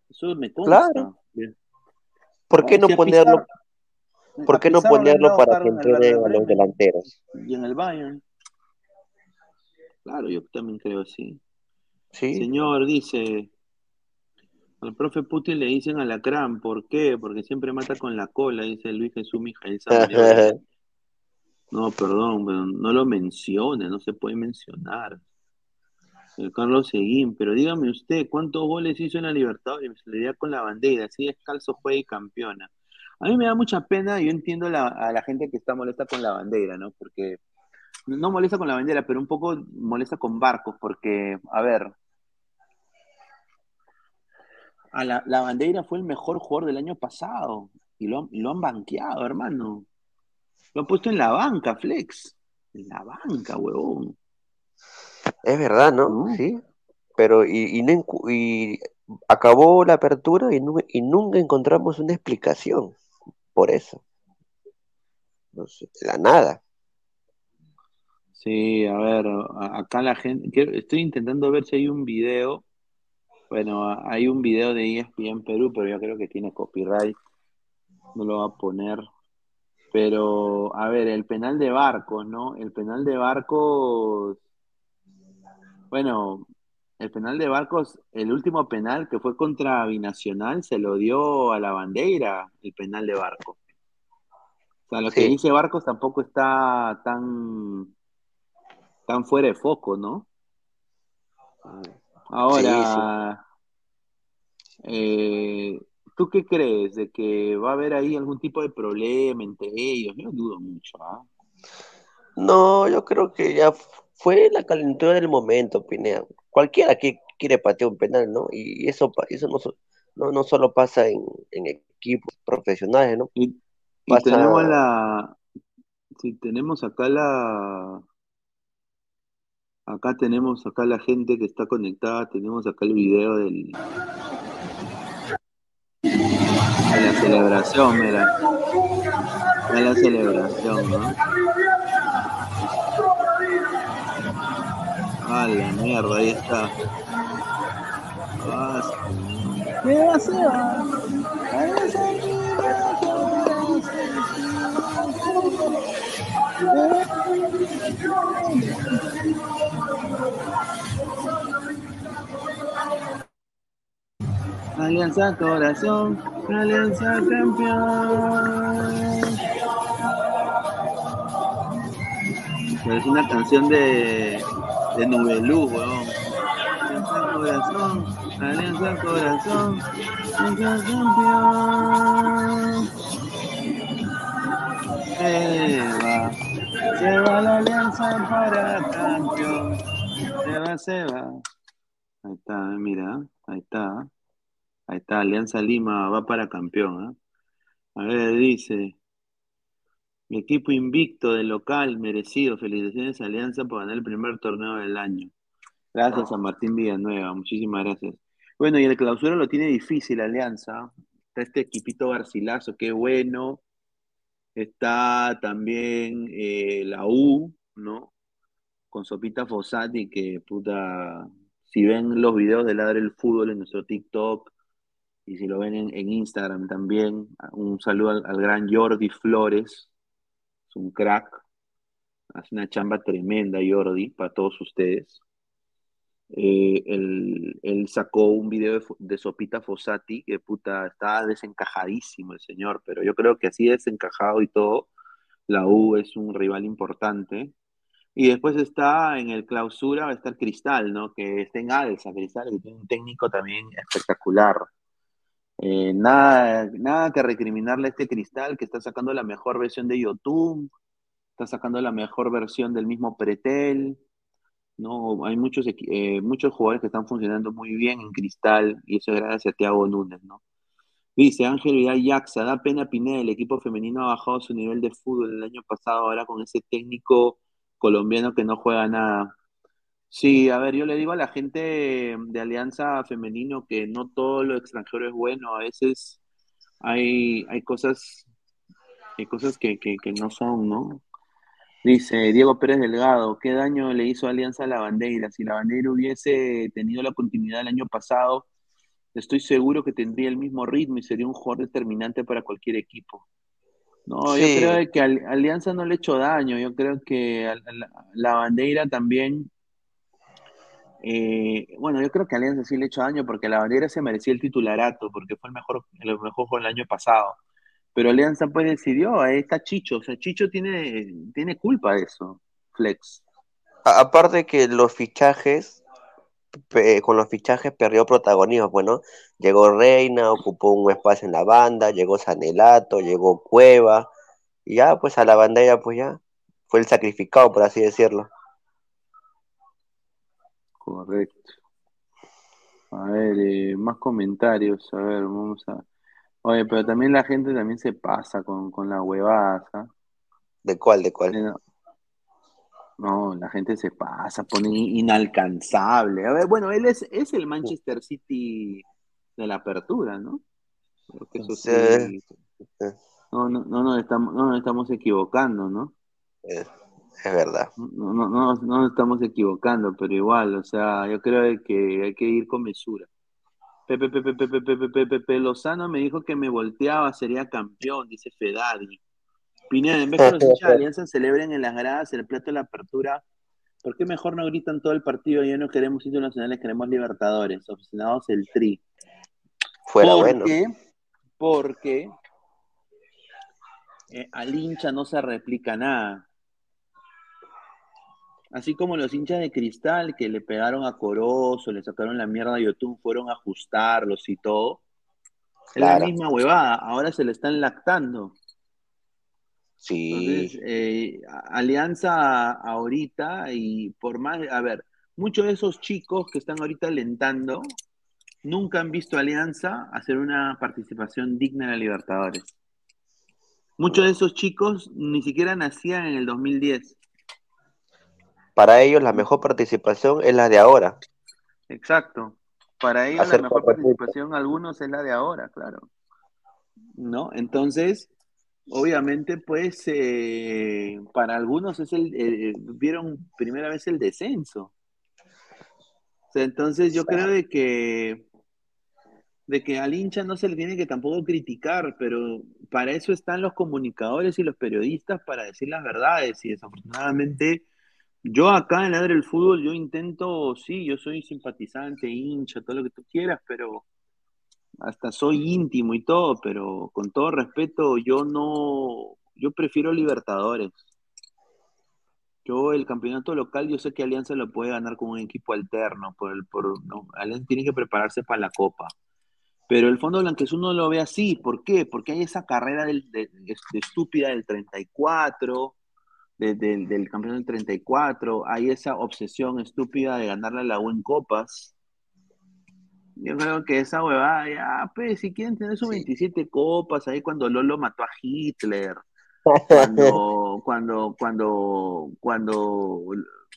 Eso me consta. Claro. ¿Por qué no Si ponerlo, por qué no ponerlo para que en el entrene Werder a los delanteros? Y en el Bayern. Claro, yo también creo así. Sí. Señor, dice, al profe Putin le dicen alacrán, ¿por qué? Porque siempre mata con la cola, dice Luis Jesús Mijael. No, perdón, pero no lo mencione, no se puede mencionar. El Carlos Seguín, pero dígame usted, ¿cuántos goles hizo en la Libertadores? Le da con la bandera, así descalzo juega y campeona. A mí me da mucha pena, yo entiendo la- a la gente que está molesta con la bandera, ¿no? Porque no molesta con la bandera, pero un poco molesta con barcos, porque, a ver, a la, la bandera fue el mejor jugador del año pasado y lo, lo han banqueado, hermano. Lo han puesto en la banca, Flex. En la banca, huevón. Es verdad, ¿no? Sí. Pero y, y, acabó la apertura y, nu- y nunca encontramos una explicación por eso. No sé, la nada. Sí, a ver, acá la gente, estoy intentando ver si hay un video. Bueno, hay un video de ESPN Perú, pero yo creo que tiene copyright. No lo va a poner. Pero, a ver, el penal de Barcos, ¿no? El penal de Barcos, bueno, el penal de Barcos, el último penal que fue contra Binacional, se lo dio a la bandera, el penal de Barcos. O sea, lo que dice Barcos tampoco está tan, tan fuera de foco, ¿no? Ahora, eh, ¿tú qué crees? ¿De que va a haber ahí algún tipo de problema entre ellos? Yo dudo mucho, ¿ah? No, yo creo que ya fue la calentura del momento, Pinea. Cualquiera que quiere patear un penal, ¿no? Y eso, eso no, so- no, no solo pasa en, en equipos profesionales, ¿no? Y, tenemos la. Si tenemos acá la. Acá tenemos acá la gente que está conectada, tenemos acá el video del. De la celebración, mira. De la celebración, ¿no? Ah, la mierda, ahí está. Ah. ¿Qué va a Alianza Corazón, Alianza Campeón. Es una canción de, de Nubelú, weón. Alianza Corazón, Alianza Corazón, Alianza Campeón. Se va, se va la Alianza para campeón. Se va, se va. Ahí está, mira, ahí está. Ahí está, Alianza Lima va para campeón. ¿eh? A ver, dice, mi equipo invicto de local, merecido. Felicitaciones a Alianza por ganar el primer torneo del año. Gracias a Martín Villanueva, muchísimas gracias. Bueno, y el clausura lo tiene difícil Alianza. Está este equipito Garcilaso, qué bueno. Está también eh, la U, ¿no? Con Sopita Fossati, que puta, si ven los videos de Ladre el Fútbol en nuestro TikTok, y si lo ven en, Instagram también, un saludo al, al gran Jordi Flores, es un crack, hace una chamba tremenda Jordi para todos ustedes. Eh, él, él sacó un video de, de Sopita Fossati, que puta, estaba desencajadísimo el señor, pero yo creo que así desencajado y todo, la U es un rival importante. Y después está en el clausura, va a estar Cristal, ¿no? Que está en alza, Cristal, que tiene un técnico también espectacular. Eh, nada, nada que recriminarle a este Cristal que está sacando la mejor versión de YouTube, está sacando la mejor versión del mismo Pretel. No, hay muchos, eh, muchos jugadores que están funcionando muy bien en Cristal y eso es gracias a Thiago Núñez, ¿no? Dice Ángel Vidal Yaxa, da pena Pineda, el equipo femenino ha bajado su nivel de fútbol el año pasado ahora con ese técnico colombiano que no juega nada. Sí, a ver, yo le digo a la gente de Alianza Femenino que no todo lo extranjero es bueno, a veces hay, hay cosas, hay cosas que, que, que no son, ¿no? Dice Diego Pérez Delgado, ¿qué daño le hizo Alianza a la bandera? Si la bandera hubiese tenido la continuidad del año pasado, estoy seguro que tendría el mismo ritmo y sería un jugador determinante para cualquier equipo. No, yo creo que Al- Alianza no le ha hecho daño, yo creo que a- a la, la bandera también, eh, bueno, yo creo que Alianza sí le ha hecho daño porque la bandera se merecía el titularato, porque fue el mejor, el mejor juego del año pasado. Pero Alianza pues decidió, ahí está Chicho, o sea, Chicho tiene, tiene culpa de eso, Flex. Aparte que los fichajes, con los fichajes perdió protagonismo, bueno, llegó Reina, ocupó un espacio en la banda, llegó Sanelato, llegó Cueva, y ya pues a la bandera pues ya fue el sacrificado, por así decirlo. Correcto. A ver, eh, más comentarios, a ver, vamos a... Oye, pero también la gente también se pasa con, con las huevadas, ¿ah? ¿De cuál, de cuál? Eh, No, no, la gente se pasa, pone inalcanzable. A ver, bueno, él es, es el Manchester City de la apertura, ¿no? Creo que eso sí. Sí. No, no, no nos estamos, no nos estamos equivocando, ¿no? Es, es verdad. No, no, no, no nos estamos equivocando, pero igual, o sea, yo creo que hay que ir con mesura. Pepe, Pepe, Pepe, Pepe, Pepe, Pepe Lozano me dijo que me volteaba, sería campeón, dice Fedadi. Pineda, en vez que los hinchas de Alianza celebren en las gradas el plato de la apertura, ¿por qué mejor no gritan todo el partido? Ya no queremos títulos nacionales, queremos Libertadores, obsesionados el tri. Fuera ¿Por bueno. qué? Porque eh, al hincha no se replica nada. Así como los hinchas de cristal que le pegaron a Corozo, le sacaron la mierda a YouTube, fueron a ajustarlos y todo. Es la misma huevada, ahora se le están lactando. Sí. Entonces, eh, Alianza ahorita y por más, a ver, muchos de esos chicos que están ahorita alentando nunca han visto a Alianza hacer una participación digna en la Libertadores. Muchos de esos chicos ni siquiera nacían en el 2010. Para ellos la mejor participación es la de ahora. Exacto. Para ellos Hacer la mejor participación, algunos es la de ahora, claro. ¿No? Entonces, obviamente, pues, eh, para algunos es el, eh, vieron primera vez el descenso. O sea, entonces yo creo de que, de que al hincha no se le tiene que tampoco criticar, pero para eso están los comunicadores y los periodistas para decir las verdades. Y desafortunadamente, yo acá en Ladre del Fútbol, yo intento, sí, yo soy simpatizante, hincha, todo lo que tú quieras, pero hasta soy íntimo y todo, pero con todo respeto, yo no, yo prefiero Libertadores. Yo el campeonato local, yo sé que Alianza lo puede ganar con un equipo alterno, por el, por, no, Alianza tiene que prepararse para la Copa. Pero el Fondo Blanquezú no lo ve así, ¿por qué? Porque hay esa carrera del, de, de- de estúpida del 34, de- del- del campeón del 34, hay esa obsesión estúpida de ganarle a la U en copas. Yo creo que esa huevada, ya, pues, si quieren tener sus 27 copas, ahí cuando Lolo mató a Hitler, cuando, cuando, cuando, cuando,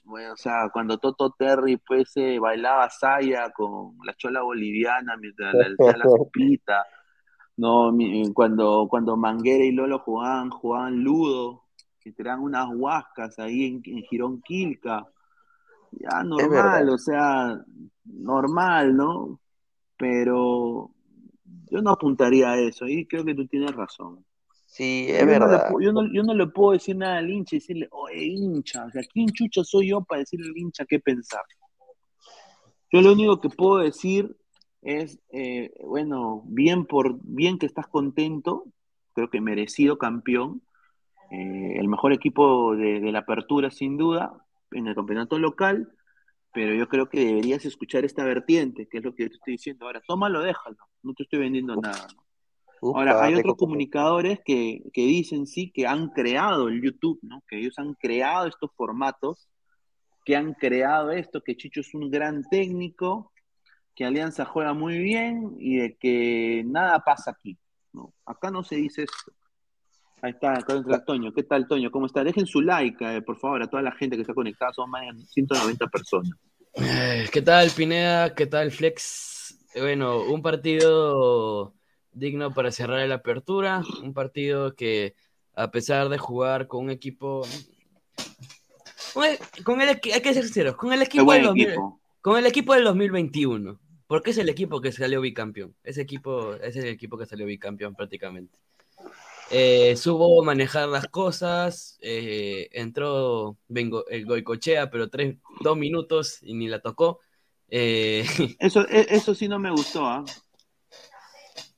bueno, o sea, cuando Toto Terry, pues, eh, bailaba saya con la chola boliviana mientras le hacía la sopita, no, cuando, cuando Manguera y Lolo jugaban, jugaban ludo, que tiraban unas huascas ahí en, en Girón Quilca, ya normal, o sea, normal, ¿no? Pero yo no apuntaría a eso, y creo que tú tienes razón. Sí, Yo es no, le, verdad. yo, no, yo no le puedo decir nada al hincha y decirle, oye, hincha, o sea, ¿quién chucha soy yo para decirle al hincha qué pensar? Yo lo único que puedo decir es, eh, bueno, bien por bien que estás contento, creo que merecido campeón, eh, el mejor equipo de, de la apertura sin duda en el campeonato local, pero yo creo que deberías escuchar esta vertiente, que es lo que te estoy diciendo ahora. Tómalo, déjalo, no te estoy vendiendo nada. ¿no? Ahora, hay otros comunicadores que, que dicen sí que han creado el YouTube, ¿no? Que ellos han creado estos formatos, que han creado esto, que Chicho es un gran técnico, que Alianza juega muy bien y de que nada pasa aquí, ¿no? Acá no se dice esto. Ahí está, acá entra Toño. ¿Qué tal, Toño? ¿Cómo está? Dejen su like, eh, por favor, a toda la gente que está conectada. Son más de 190 personas. Eh, ¿Qué tal, Pineda? ¿Qué tal, Flex? Bueno, un partido digno para cerrar la apertura, un partido que a pesar de jugar con un equipo, con el, con el equi- hay que ser sinceros, con el equipo, del 2000 equipo. con el equipo del 2021, porque es el equipo que salió bicampeón, ese equipo ese es el equipo que salió bicampeón prácticamente. Eh, supo manejar las cosas, eh, entró vengo, el Goicochea, pero tres, dos minutos y ni la tocó. Eh, Eso, e- eso sí no me gustó, ¿ah?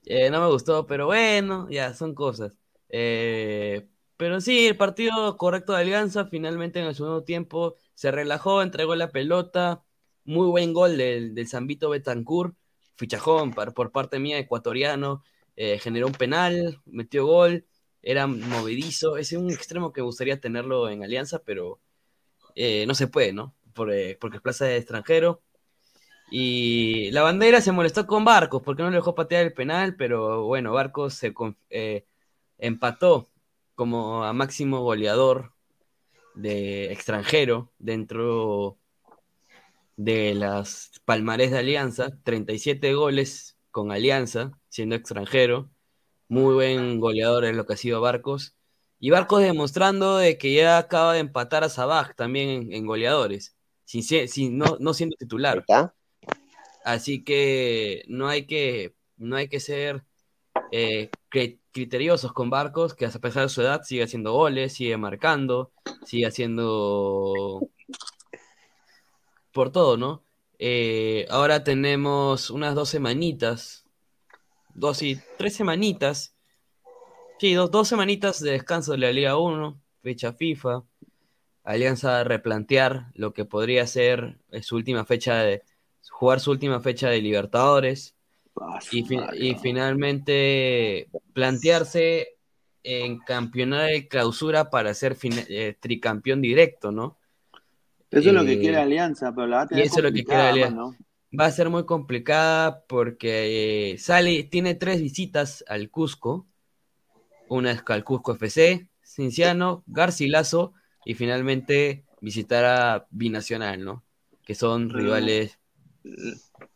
eh, no me gustó, pero bueno, ya son cosas. Eh, pero sí, el partido correcto de Alianza, finalmente en el segundo tiempo se relajó, entregó la pelota. Muy buen gol del, del Zambito Betancourt, fichajón por parte mía, ecuatoriano. Eh, generó un penal, metió gol, era movedizo. Es un extremo que gustaría tenerlo en Alianza, pero eh, no se puede, ¿no? Por, eh, porque es plaza de extranjero. Y la bandera se molestó con Barcos porque no le dejó patear el penal, pero bueno, Barcos se empató como a máximo goleador de extranjero dentro de las palmarés de Alianza, 37 goles con Alianza, siendo extranjero, muy buen goleador es lo que ha sido Barcos, y Barcos demostrando de que ya acaba de empatar a Sabaj también en, en goleadores, sin, ser- sin- no, no siendo titular. Así que no hay que, no hay que ser eh, cri- criteriosos con Barcos, que a pesar de su edad sigue haciendo goles, sigue marcando, sigue haciendo por todo, ¿no? Eh, ahora tenemos unas dos semanitas, dos y tres semanitas, sí, dos, dos semanitas de descanso de la Liga 1, fecha FIFA, Alianza a replantear lo que podría ser eh, su última fecha de jugar su última fecha de Libertadores y, fi- y finalmente plantearse en campeonato de clausura para ser eh, tricampeón directo, ¿no? Eso es lo que Eh, quiere Alianza, pero la va a Y tener eso es lo que quiere Alianza. mano. Va a ser muy complicada porque eh, sale, tiene tres visitas al Cusco. Una es al Cusco FC, Cinciano, Garcilaso y finalmente visitará Binacional, ¿no? Que son Ah. rivales.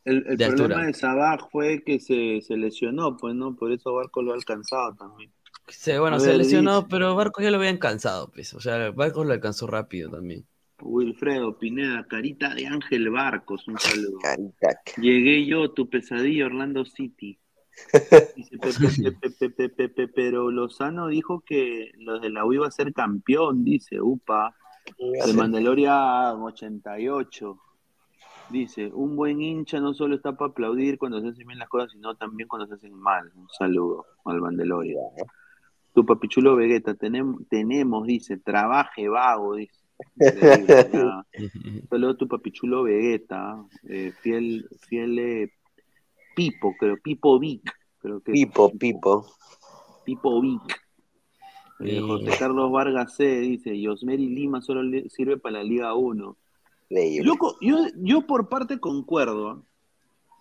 El, el de problema altura. de Sabaj fue que se, se lesionó, pues no, por eso Barco lo ha alcanzado también. Se, bueno, A se lesionó, dice- pero Barcos ya lo habían cansado, pues. O sea, Barcos lo alcanzó rápido también. Wilfredo Pineda, carita de Ángel Barcos, un saludo. Carita. Llegué yo, tu pesadilla, Orlando City. Dice, pe- pe- pe- pe- pe- pe- pe- pero Lozano dijo que los de la U iba a ser campeón, dice, upa. De Mandalorian 88. Dice, un buen hincha no solo está para aplaudir cuando se hacen bien las cosas, sino también cuando se hacen mal. Un saludo al Mandalorian. Tu papichulo Vegeta, tenemos, tenemos, dice, trabaje vago, dice. Increíble, ya. Saludo a tu papichulo Vegeta, eh, fiel, fiel eh, Pipo, creo, Pipo Vic, creo que es. Pipo, Pipo. Pipo Vic. Eh, José Carlos Vargas C dice, Yosmeri Lima solo le- sirve para la Liga 1. Yo, co- yo, yo por parte concuerdo, ¿ah?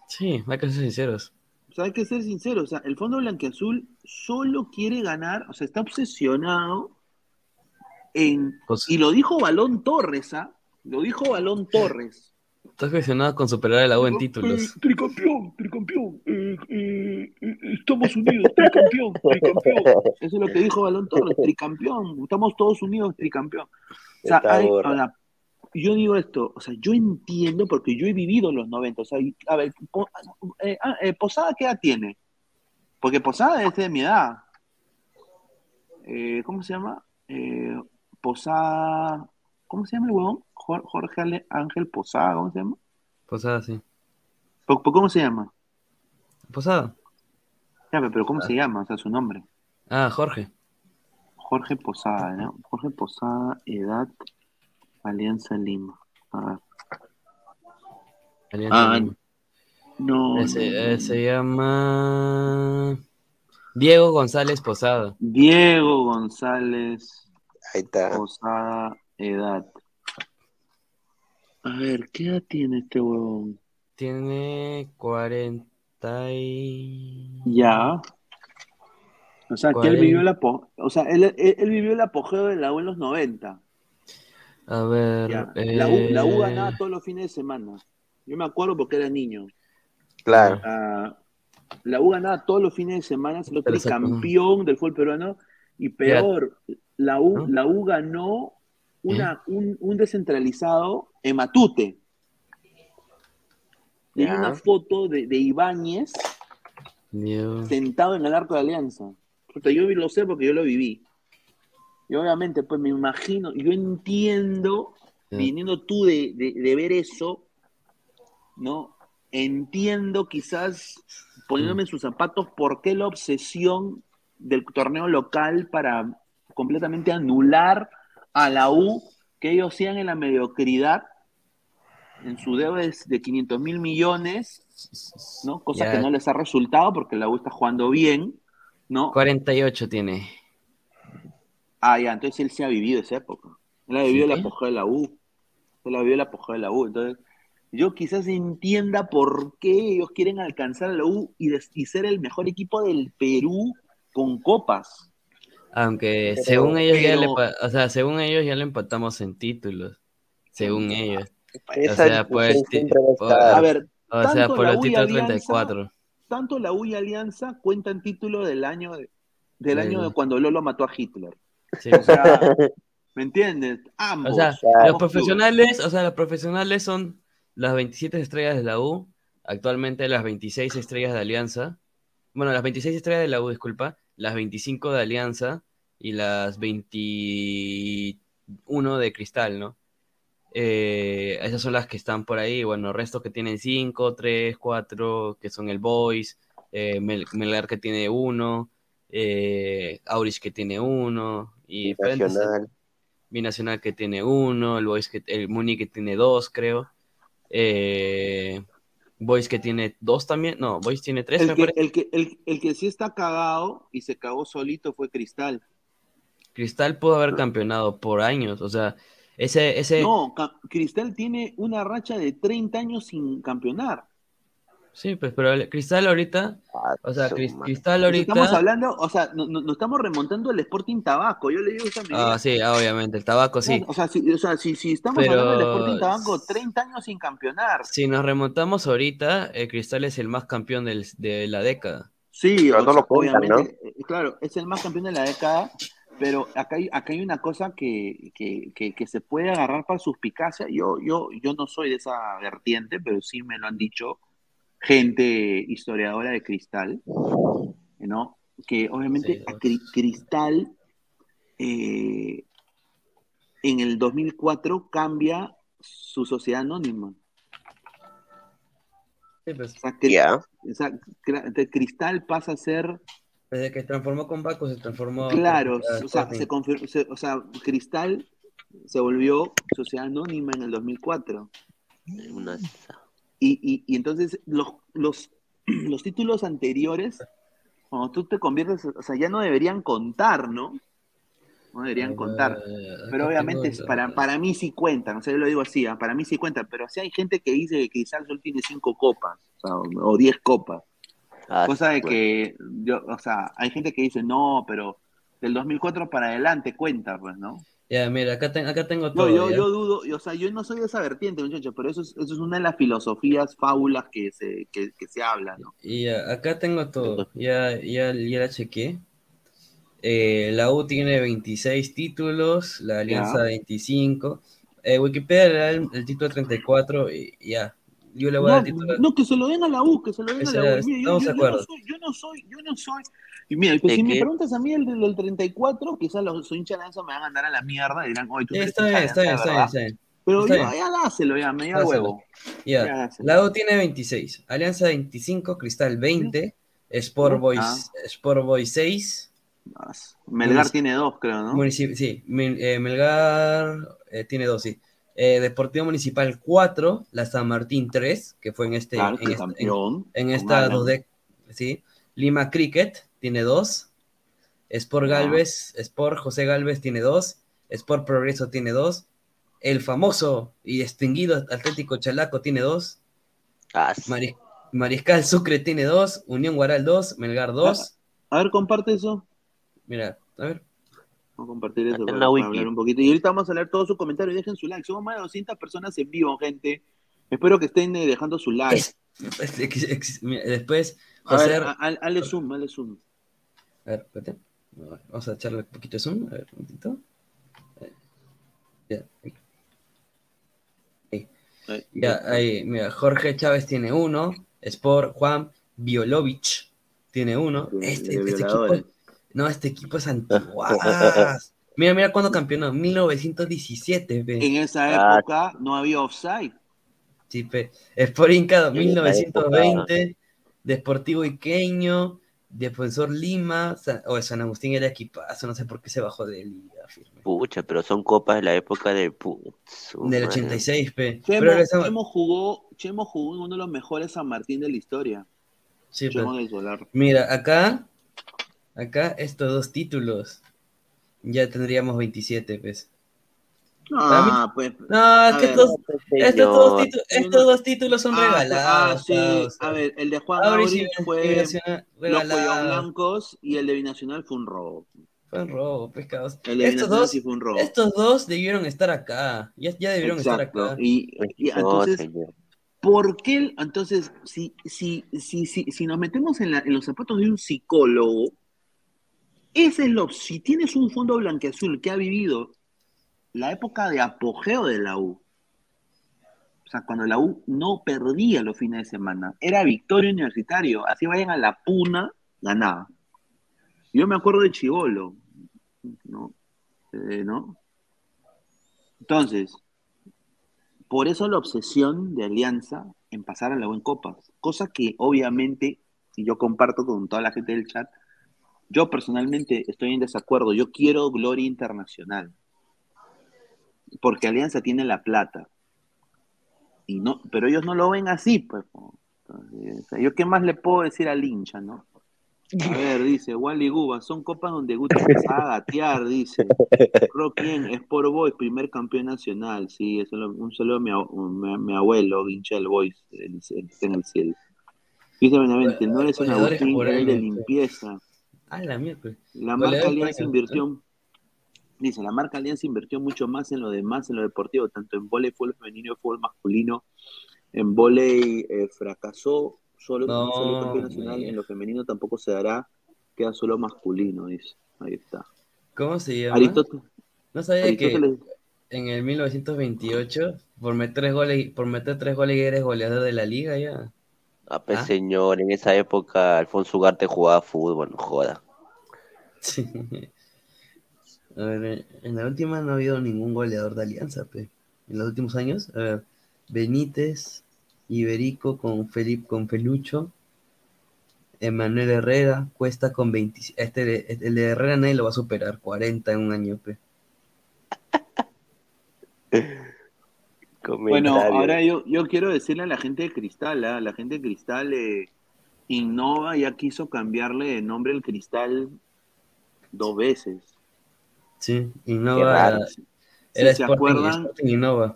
Sí, hay que ser sinceros. o sea, hay que ser sincero, o sea, el Fondo Blanquiazul solo quiere ganar, o sea, está obsesionado en, y lo dijo Balón Torres, ¿ah? Lo dijo Balón Torres. Estás gestionado con superar a la U en títulos. Tricampeón, tricampeón, eh, eh, eh, estamos unidos, tricampeón, tricampeón. Eso es lo que dijo Balón Torres, tricampeón, estamos todos unidos, tricampeón. O sea, hay- ahora, yo digo esto, o sea, yo entiendo porque yo he vivido los 90, o sea, y- a ver, po- eh, ah, eh, Posada, ¿qué edad tiene? Porque Posada es de mi edad. Eh, ¿Cómo se llama? Posada, ¿cómo se llama el huevón? Jor- Jorge Ale- Ángel Posada, ¿cómo se llama? Posada, sí. ¿Por- por ¿Cómo se llama? Posada. Ya, pero ¿cómo se llama? O sea, su nombre. Ah, Jorge. Jorge Posada, ¿no? Jorge Posada, edad, Alianza Lima. A ver. Alianza Ah, Lima. no, se, no, eh, no. se llama Diego González Posada. Diego González Ahí está. Posada, edad. A ver, ¿qué edad tiene este huevón? Tiene 40 y... Ya. O sea, que él vivió el apo- o sea, él, él- él vivió el apogeo de la U en los 90. A ver... La, U, la U eh, ganaba todos los fines de semana. Yo me acuerdo porque era niño. Claro. Ah, la U ganaba todos los fines de semana, se lo campeón del fútbol peruano. Y peor, la U, la U ganó una, un, un descentralizado en Matute. Ya. una foto de, de Ibáñez sentado en el arco de Alianza. Yo lo sé porque yo lo viví. Y obviamente, pues me imagino, yo entiendo, viniendo tú de, de- de ver eso, ¿no? Entiendo quizás, poniéndome en sus zapatos, por qué la obsesión del torneo local para completamente anular a la U, que ellos sigan en la mediocridad, en su deuda de, de 500 mil millones, ¿no? Cosa Ya. que no les ha resultado porque la U está jugando bien, ¿no? 48 tiene. Ah, ya, entonces él se ha vivido esa época. Él ha vivido ¿Sí? el apogeo de la U. Él ha vivido el apogeo de la U. Entonces, yo quizás entienda por qué ellos quieren alcanzar a la U y, y ser el mejor equipo del Perú con copas. Aunque Pero- según ellos ya le o sea, según ellos ya le empatamos en títulos. Según ellos. O sea, por a por- estar. A ver, o sea, tanto por la el U y título Alianza- 34. Tanto la U y Alianza cuentan título del año de, del año de cuando Lolo mató a Hitler. Sí. O sea, ¿me entiendes? Ambos. O sea, los profesionales, o sea, los profesionales son las 27 estrellas de la U, actualmente las 26 estrellas de Alianza. Bueno, las 26 estrellas de la U, disculpa, las 25 de Alianza y las 21 de Cristal, ¿no? Eh, esas son las que están por ahí. Bueno, restos que tienen 5, 3, 4, que son el Boys, eh, Mel- Melgar que tiene 1, eh, Aurich que tiene 1, y diferentes- Nacional. Binacional que tiene uno, el Boys que, el Muni que tiene dos, creo. Eh, Boys que tiene dos también. No, Boys tiene tres, El me que, parece. el, que, el, el que sí está cagado y se cagó solito fue Cristal. Cristal pudo haber campeonado por años. O sea, ese, ese. No, Cristal tiene una racha de 30 años sin campeonar. Sí, pues, pero el Cristal ahorita. O sea, Cris-. Cristal ahorita. Estamos hablando, o sea, no, no- nos estamos remontando al Sporting Tabaco. Yo le digo eso a mi Ah, sí, ah, obviamente, el tabaco sí. O sea, si, o sea, si, si estamos Pero- hablando del Sporting Tabaco, 30 años sin campeonar. Si nos remontamos ahorita, el Cristal es el más campeón del- de la década. Sí, o sea, lo obviamente, eh, claro, es el más campeón de la década, pero acá hay, acá hay una cosa que, que, que, que se puede agarrar para suspicacia. Yo, yo, yo no soy de esa vertiente, pero sí me lo han dicho gente historiadora de Cristal, ¿no? Que obviamente Sí, a Cri- Cristal eh, en el 2004 cambia su sociedad anónima. Sí, pues, O sea, sea, Cristal pasa a ser desde que se transformó con Baco, se transformó. Claro, a o sea, se- o sea, Cristal se volvió sociedad anónima en el 2004. Una- Y, y, y entonces los, los, los títulos anteriores, cuando tú te conviertes, o sea, ya no deberían contar, ¿no? No deberían contar. Eh, Pero obviamente para, para mí sí cuentan, o sea, yo lo digo así, ah, para mí sí cuentan, pero sí hay gente que dice que Cristal solo tiene cinco copas, o, sea, o diez copas. Ah, Cosa de bueno. que, yo, o sea, hay gente que dice, no, pero del 2004 para adelante cuenta, pues, ¿no? Ya, mira, acá, ten- acá tengo No, todo. yo, ¿ya? yo dudo, y, o sea, yo no soy de esa vertiente, muchachos, pero eso es, eso es una de las filosofías, fábulas que se, que, que se habla, ¿no? Y ya, acá tengo todo. Ya, ya, ya la chequé. Eh, la U tiene 26 títulos, la Alianza Ya. 25. Eh, Wikipedia le da el, el título 34 y ya. Yo le voy a dar No, el título. no, que se lo den a la U, que se lo den a la U. Mira, yo, yo- yo no soy, yo no soy, yo no soy. Y mira, pues ¿De si me preguntas a mí el del, del 34, quizás los soy hincha de Alianza me van a andar a la mierda y dirán, oye, tú está bien, está bien, está bien. Pero Está ya, dáselo, ya, me da huevo. Ya, Ya, dáselo. la U tiene 26, Alianza 25, Cristal 20, Sport Ah. Boys, Sport Boys 6, Melgar tiene dos, creo, ¿no? Munici- sí, eh, Melgar eh, tiene dos, sí. Eh, Deportivo Municipal 4, la San Martín 3, que fue en este Claro, en, esta- en- en esta Alan. dos de, sí. Lima Cricket tiene dos, Sport Ah. Galvez, Sport José Galvez tiene dos, Sport Progreso tiene dos, el famoso y distinguido Atlético Chalaco tiene dos, Ah, Mari- Mariscal Sucre tiene dos, Unión Guaral dos, Melgar dos. A ver, comparte eso. Mira, a ver. Vamos a compartir eso En para, la para wiki. hablar un poquito. Y ahorita vamos a leer todos sus comentarios. Dejen su like. Somos más de 200 personas en vivo, gente. Espero que estén eh, dejando su like. Es- es- es- es- mira, Después, A José. ver, a a- a- hazle zoom, hazle zoom. Ver, espérate. Vamos a echarle un poquito de zoom. A ver, un momentito. Eh, Ya, ahí. Ahí. Ahí. Ya, ahí, mira, Jorge Chávez tiene uno, Sport Juan Violovich tiene uno. Este, este equipo, no, este equipo es antiguas. Mira, mira cuándo campeonó, 1917, ve. En esa Ah. época no había offside. Sí, pe. Sport Inca En esa 1920, Deportivo Iqueño, Defensor Lima, San, o San Agustín era equipazo, no sé por qué se bajó de liga, firme. Pucha, pero son copas de la época putz, Del madre. 86, pe. Chemo, Pero esa- Chemo jugó, Chemo jugó en uno de los mejores San Martín de la historia. sí, pe. Chemo del Solar. Mira, acá, acá estos dos títulos, ya tendríamos 27, pues. Ah, pues. No, es que ver. estos, estos, dos títulos, estos dos títulos son Ah, regalados. ah, sí. A ver, el de Juan Aurich fue los pollos blancos y el de Binacional fue un robo. Fue un robo, pescados. El de Estos Binacional dos, sí fue un robo. estos dos debieron estar acá. Ya, ya debieron Exacto. estar acá. Y, y No, entonces. ¿por qué? el- Entonces, si, si, si, si, si nos metemos en, la- en los zapatos de un psicólogo, ese es lo. Si tienes un fondo blanqueazul que ha vivido la época de apogeo de la U, o sea, cuando la U no perdía los fines de semana, era victoria universitario, así vayan a la puna, ganaba. Yo me acuerdo de Chivolo, ¿no? Eh, ¿no? Entonces, por eso la obsesión de Alianza en pasar a la U en Copas, cosa que obviamente, y yo comparto con toda la gente del chat, yo personalmente estoy en desacuerdo, yo quiero gloria internacional, porque Alianza tiene la plata, y no, pero ellos no lo ven así, pues. sea, yo qué más le puedo decir al hincha, ¿no? A ver, dice Wally Guba, son copas donde Guti empezaba a gatear, dice. Rockien, Sport Boys, primer campeón nacional, sí, eso lo- un saludo a mi, ab- mi- mi abuelo, hincha del Boys, está en el cielo. Dice Benavente, no eres un Agustín, por de limpieza. Ah, la miércoles. La marca por Alianza invirtió, dice, la marca Alianza invirtió mucho más en lo demás, en lo deportivo, tanto en vóley, fútbol femenino y fútbol masculino. En vóley eh, fracasó, solo No, solo campeón nacional, en lo femenino tampoco se dará, queda solo masculino, dice. Ahí está. ¿Cómo se llama? Aristóteles. No sabía Aristóteles- que en el 1928, por meter tres goles, por meter tres goles eres goleador de la liga ya. Ah, pues Ah. señor, en esa época Alfonso Ugarte jugaba fútbol, no joda. Sí. A ver, eh, en la última no ha habido ningún goleador de Alianza, pe. En los últimos años, a ver, Benítez, Iberico con Felipe, con Felucho, Emanuel Herrera, Cuesta con 20, este, de- el de Herrera nadie lo va a superar, 40 en un año, pe. Bueno, ahora yo, yo quiero decirle a la gente de Cristal, ¿ah? la gente de Cristal eh, Innova ya quiso cambiarle de nombre al Cristal dos veces. Sí, Innova era, se Sporting, acuerdan, Sporting Innova.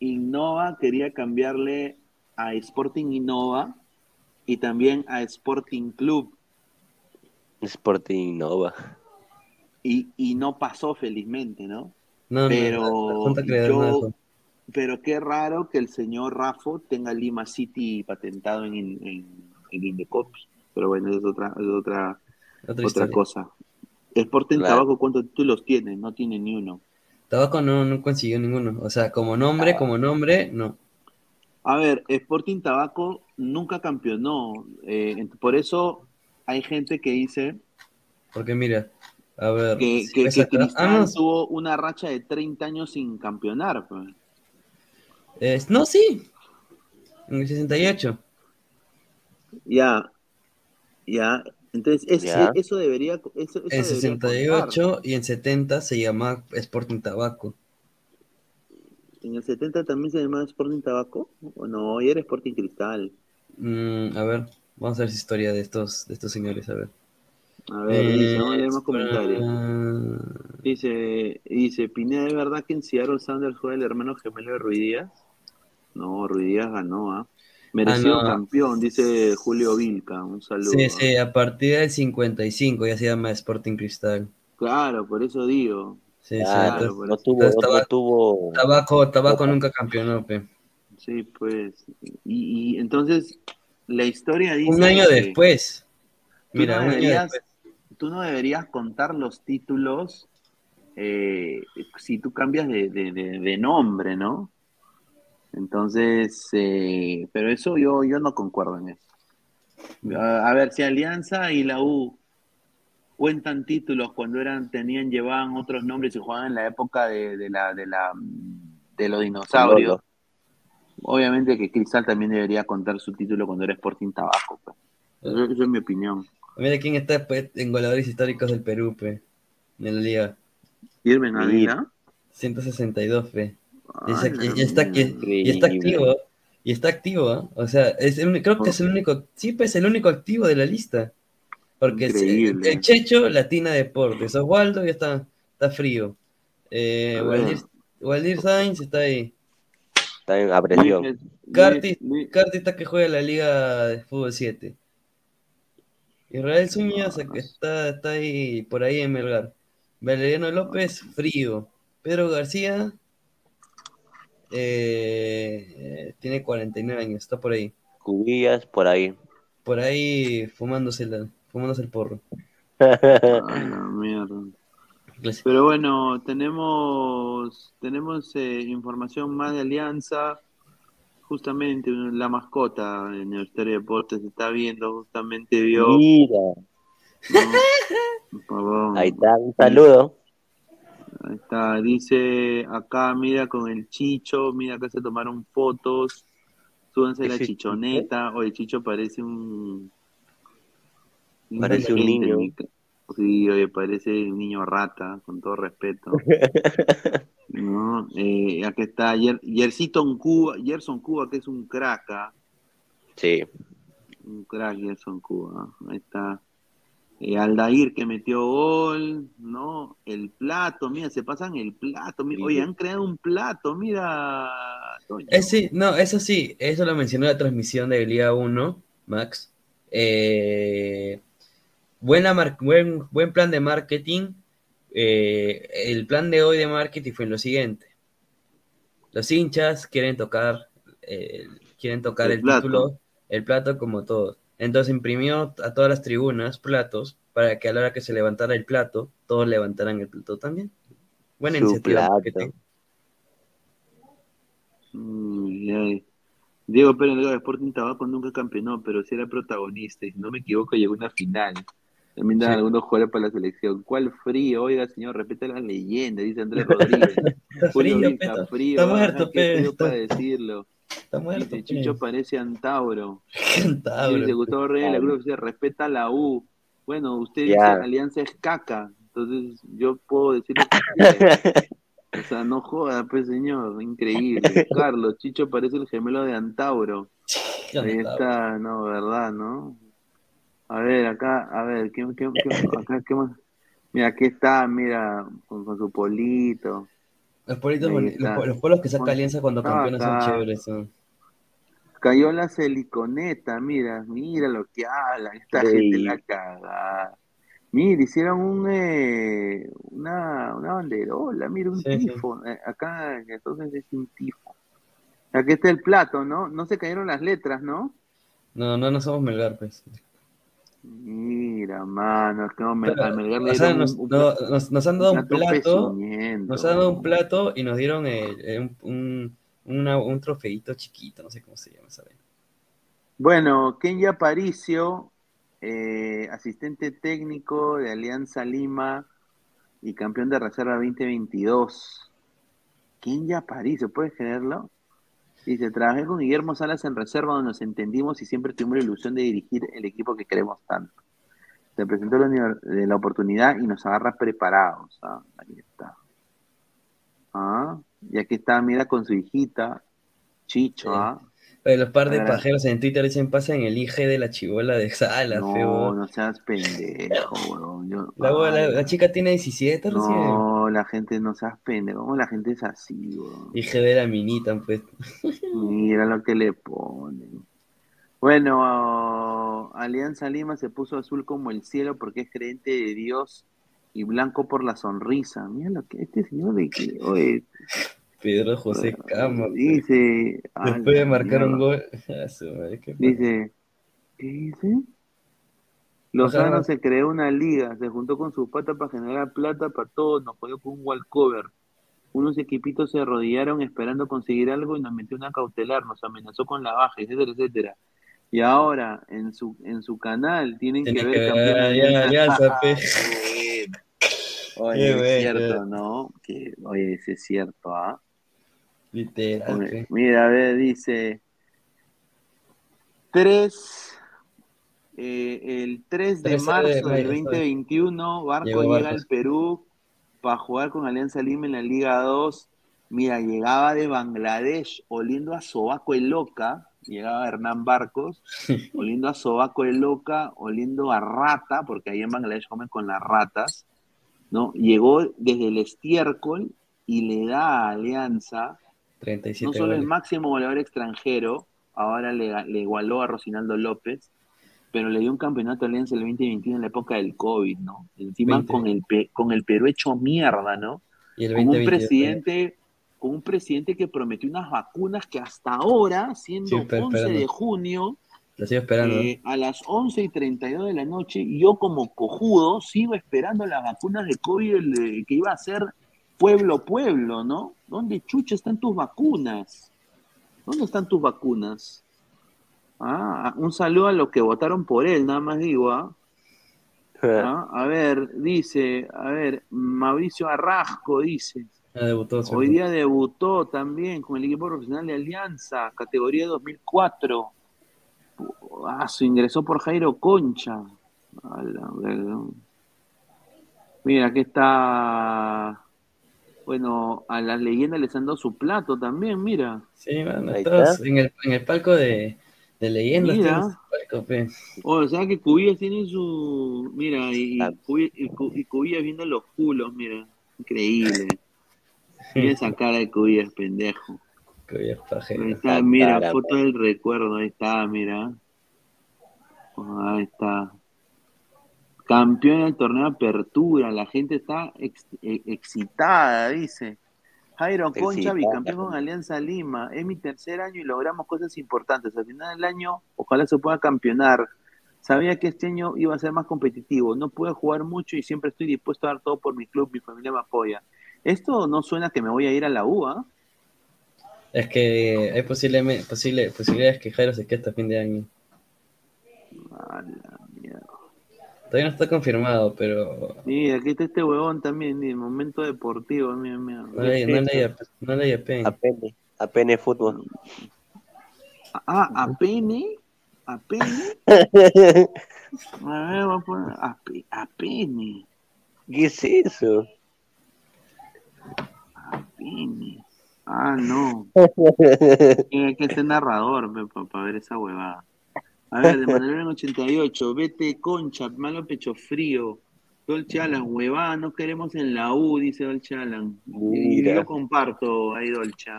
Innova quería cambiarle a Sporting Innova y también a Sporting Club Sporting Nova. y, y no pasó felizmente, ¿no? No, no, pero Creadora no yo, pero qué raro que el señor Rafo tenga Lima City patentado en, en, en Indecopi. Pero bueno, es otra, es otra, Otra otra historia. Cosa. Sporting Claro. Tabaco, ¿cuántos títulos tiene? No tiene ni uno. Tabaco no, no consiguió ninguno. O sea, como nombre, Ah. como nombre, no. A ver, Sporting Tabaco nunca campeonó. eh, por eso hay gente que dice Porque mira, a ver. que, si que, que Ah, tuvo una racha de 30 años sin campeonar. pues. es- no, sí. En el 68. Ya, ya. Entonces, es- Ya. eso debería. Eso, eso En debería 68 y en 70 se llamaba Sporting Tabaco. ¿En el 70 también se llamaba Sporting Tabaco? ¿O no? Y era Sporting Cristal. Mm, a ver, vamos a ver si historia de estos, de estos señores, a ver. A ver, dice, vamos a leer más Eh, comentarios. Dice, dice, Pineda, ¿es verdad que en Seattle Sanders juega el hermano gemelo de Ruidías? No, Ruidías ganó, ¿ah? Merecido Ah, no. campeón, dice Julio Vilca. Un saludo. Sí, sí, a partir del 55 ya se llama Sporting Cristal. Claro, por eso digo. Sí, sí, Claro, entonces- por No tuvo, entonces no Tabaco- tuvo. Tabaco, Tabaco nunca campeonó, pe. Sí, pues. Y, y entonces, la historia dice. Un año que después. tú Mira, no un año deberías- después. Tú no deberías contar los títulos eh, si tú cambias de, de- de- de nombre, ¿no? Entonces, eh, pero eso yo, yo no concuerdo en eso. A, a ver, si Alianza y la U cuentan títulos cuando eran, tenían, llevaban otros nombres y jugaban en la época de, de la, de la de los dinosaurios. Obviamente que Cristal también debería contar su título cuando era Sporting Tabaco. pues. Eso, eso es mi opinión. Mira quién está pues, en goleadores históricos del Perú, pe. En la liga. Irving Ávila. 162, pe. Y, esa- la y- y está, y- y está activo. Y está activo, ¿ah? O sea, es el creo que es el único, sí, pues el único activo de la lista. Porque el Checho, Latina Deportes. Osvaldo ya está, está frío. Eh. Waldir, Waldir Sainz está ahí. Está en apresión. Carti, está que juega en la Liga de Fútbol 7. Israel Zúñiga que está, está ahí, por ahí en Melgar. Valeriano López, frío. Pedro García eh, tiene 49 años, está por ahí. Cubillas por ahí. Por ahí fumándose, la, fumándose el porro. Ah, mierda. Pero bueno, tenemos tenemos eh, información más de Alianza. Justamente la mascota en el de Deportes está viendo, justamente vio. Mira. Ahí está, un saludo. Ahí está, dice acá, mira con el Chicho, mira acá se tomaron fotos, súbanse la ¿Ese chichoneta, o el Chicho parece un... Parece un niño. Sí, oye, parece un niño rata, con todo respeto. ¿No? Eh, acá está Yer, Yersiton Cuba, Gerson Cuba, que es un crack. ¿ah? Sí. Un crack Gerson Cuba. Ahí está. Eh, Aldair que metió gol, ¿no? El plato, mira, se pasan el plato. mira, Oye, han creado un plato, mira. Eh, sí, no, eso sí, eso lo mencionó en la transmisión de Liga 1, Max. Eh, buena mar- buen, buen plan de marketing. Eh, el plan de hoy de marketing fue lo siguiente. Los hinchas quieren tocar, eh, quieren tocar El título, el plato como todos. Entonces imprimió a todas las tribunas platos para que a la hora que se levantara el plato, todos levantaran el plato también. Buena Su iniciativa. de plato. Diego Pérez Delgado, Sporting Tabaco nunca campeonó, pero sí era protagonista. Y si no me equivoco, llegó a una final. También dan Sí. algunos jugadores para la selección. ¿Cuál frío? Oiga, señor, respeta la leyenda, dice Andrés Rodríguez. Julio frío, Está ah, muerto, frío Peto. para decirlo. Está muerto. Dice pe. parece Antauro. Antauro. Dice Gustavo Reyes, la cruz dice, respeta la U. Bueno, usted dice Ya. Alianza es caca. Entonces yo puedo decir. O sea, no joda, pues señor, increíble. Carlos, Chicho parece el gemelo de Antauro. Ahí está, no, verdad, ¿no? A ver, acá, a ver, ¿qué, qué, qué- acá, qué más? Mira, aquí está, mira, con, con su polito. Los está. los, los polos que saca Alianza cuando Ah, campeones son chéveres. son. Cayó la siliconeta, mira, mira lo que habla, esta Sí. gente la caga. Mira, hicieron un, eh, una, una banderola, mira, un Sí, tifo. eh, acá entonces es un tifo. Aquí está el plato, ¿no? No se cayeron las letras, ¿no? No, no, no somos Melgar, pues. Mira, mano, es que no, me, Pero, al Melgar dieron nos, un- no- nos- nos han dado un plato nos han dado un plato y nos dieron eh, eh, un, un, una- un trofeito chiquito, no sé cómo se llama esa. Bueno, Kenya Aparicio, eh, asistente técnico de Alianza Lima y campeón de reserva 2022. Kenya Aparicio, ¿puedes creerlo? Dice, trabajé con Guillermo Salas en reserva donde nos entendimos y siempre tuvimos la ilusión de dirigir el equipo que queremos tanto. Se presentó la, la oportunidad y nos agarra preparados. Ah, ahí está. Ah, y aquí está, mira, con su hijita, Chicho, Sí. ¿ah? Oye, los par de A ver. pajeros en Twitter dicen pasan el IG de la chivola de Salas, No, feo. no seas pendejo, weón. Yo- La, la- ay, la chica tiene 17 recién. no, la gente no seas pendejo. ¿Cómo la gente es así, weón? IG de la minita, pues. Mira lo que le ponen. Bueno, ah, Alianza Lima se puso azul como el cielo porque es creyente de Dios y blanco por la sonrisa. Mira lo que este señor de que, Pedro José Cama. pues. dice, Después de marcar un gol. Ah, Dice, ¿qué dice? Lozano se creó una liga, se juntó con su pata para generar plata para todos, nos jodió con un walkover. Unos equipitos se arrodillaron esperando conseguir algo y nos metió una cautelar, nos amenazó con la baja, etcétera, etcétera. Y ahora en su en su canal tienen Tiene que que ver ver campeón ya, bueno. Oye, es cierto, ¿no? Que, oye, ese es cierto, ¿ah? Literal. Mira, a ver, dice 3 eh, el 3 de 13 de marzo del mayo, 2021, Barco Llegó llega Barcos. al Perú para jugar con Alianza Lima en la Liga 2. Mira, llegaba de Bangladesh oliendo a sobaco el loca, llegaba Hernán Barcos, oliendo a sobaco el loca, oliendo a rata, porque ahí en Bangladesh comen con las ratas, ¿no? Llegó desde el estiércol y le da a Alianza 37 no solo el goles. máximo goleador extranjero, ahora le, le igualó a Rocinaldo López, pero le dio un campeonato a Alianza el 2021 en la época del COVID, ¿no? Encima 20. con el, con el Perú hecho mierda, ¿no? Y el Con un 2022, presidente, con un presidente que prometió unas vacunas que hasta ahora, siendo Sí, pero 11 de junio, eh, a las 11 y 32 de la noche, yo como cojudo sigo esperando las vacunas de COVID que iba a ser pueblo pueblo, ¿no? ¿Dónde chucha están tus vacunas? ¿Dónde están tus vacunas? Ah, un saludo a los que votaron por él, nada más digo, ¿ah? Ah, A ver, dice, a ver, Mauricio Arrasco dice, Ah, debutó. Hoy día debutó también con el equipo profesional de Alianza, categoría 2004. Ah, su ingresó por Jairo Concha. A la verga. Mira, aquí está. Bueno, a las leyendas les han dado su plato también, mira. Sí, Ahí todos está. en el, en el palco de, De leyendas Mira. Palco, pe. O sea que Cubillas tiene su. Mira, y, y, Cubi- y Cu- y Cubillas viendo los culos, mira. Increíble. Mira esa cara de Cubillas, pendejo. Cubillas pajero. Ahí está, mira, foto del recuerdo, ahí está, mira. Ahí está. Campeón del torneo Apertura, la gente está ex- eh, excitada, dice. Jairo Concha, bicampeón con Alianza Lima. Es mi tercer año y logramos cosas importantes. Al final del año, ojalá se pueda campeonar. Sabía que este año iba a ser más competitivo. No pude jugar mucho y siempre estoy dispuesto a dar todo por mi club. Mi familia me apoya. Esto no suena que me voy a ir a la U, ¿ah? Es que hay posible, posible, posibilidades que Jairo se quede hasta fin de año. Todavía no está confirmado, pero Mira, aquí está este huevón también, ni momento deportivo, mira, mira. no le, no le, no le apen. Apene, apene fútbol. Ah, a pene, a pene. A ver, voy a poner a, a pene, ¿Qué es eso? a pene. Ah, no. Tiene que ser narrador para ver esa huevada. A ver, de Manuel en 88, vete concha, malo pecho frío. Dolce Alan, huevada, no queremos en la U, dice Dolce Alan. Y Mira. yo comparto ahí, Dolce.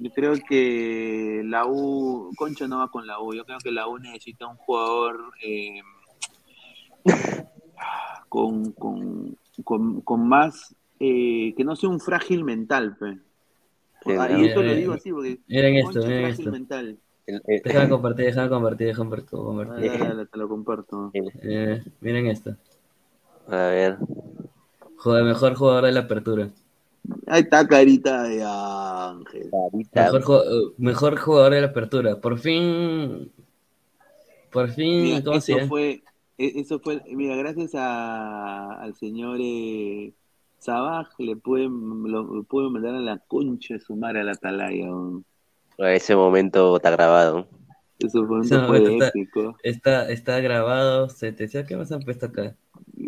Yo creo que la U, Concha no va con la U, yo creo que la U necesita un jugador eh, con, con, con, con más, eh, que no sea un frágil mental, pe. Ah, y esto lo digo así porque Miren Concha esto, es miren frágil esto. mental. Déjame compartir, déjame compartir, déjame compartir. compartir. Dale, dale, te lo comparto. Eh, miren esto. A ver. Joder, mejor jugador de la apertura. Ahí está carita de ángel. Mejor, ju- mejor jugador de la apertura. Por fin. Por fin, Mira, ¿cómo se eso fue, e- eso fue, mira, gracias a, al señor eh, Sabaj le pueden, lo pueden mandar a la concha de su madre a la atalaya. Ese momento está grabado. Eso fue, Ese fue momento épico. Está, está grabado. Se te decía que más han puesto acá.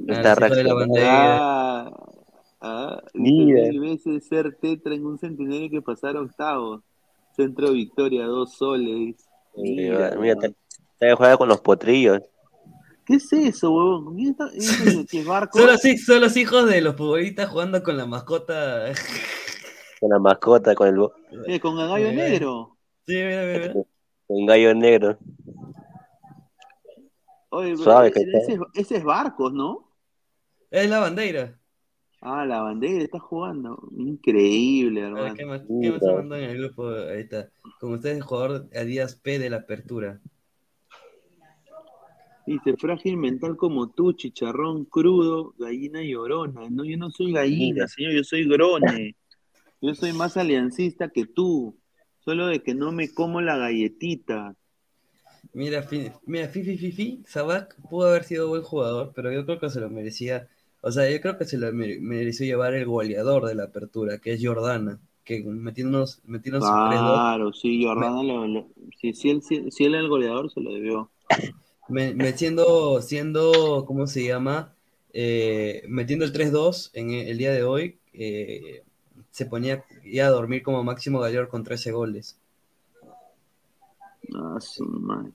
Está Ah, sí, fue la bandera. Ah, ah, Mira. mil veces ser tetra en un centenario que pasar octavos. Centro Victoria, dos soles. Mira, mira, te, te juega con los potrillos. ¿Qué es eso, huevón? ¿Quién está? ¿Es el que es barco? Son los, hij- son los hijos de los futbolistas jugando con la mascota. Con la mascota, con el bo- Eh, con el gallo negro. Sí, mira, mira. mira. con gallo negro. Oye, Suave, ese, es- ese es Barcos, ¿no? Es la bandera. Ah, la bandera está jugando. Increíble, A ver, hermano. ¿qué más, qué más se mandó en el grupo? Ahí está. Con ustedes, el jugador Díaz P de la apertura. Dice, frágil mental como tú, chicharrón crudo, gallina llorona. No, yo no soy gallina, señor, yo soy grone. Yo soy más aliancista que tú. Solo de que no me como la galletita. Mira, fi- mira, Fifi Fifi, Sabac pudo haber sido buen jugador, pero yo creo que se lo merecía. O sea, yo creo que se lo mere- mereció llevar el goleador de la apertura, que es Jordana, que metiéndonos, metiéndonos un 3-2, Claro, sí, Jordana, lo, lo- si, si él, si, si él era el goleador, se lo debió. me, me siendo, siendo, ¿cómo se llama? Eh, metiendo el 3-2 en el, el día de hoy, eh, se ponía a dormir como máximo goleador con 13 goles. Ah, su madre.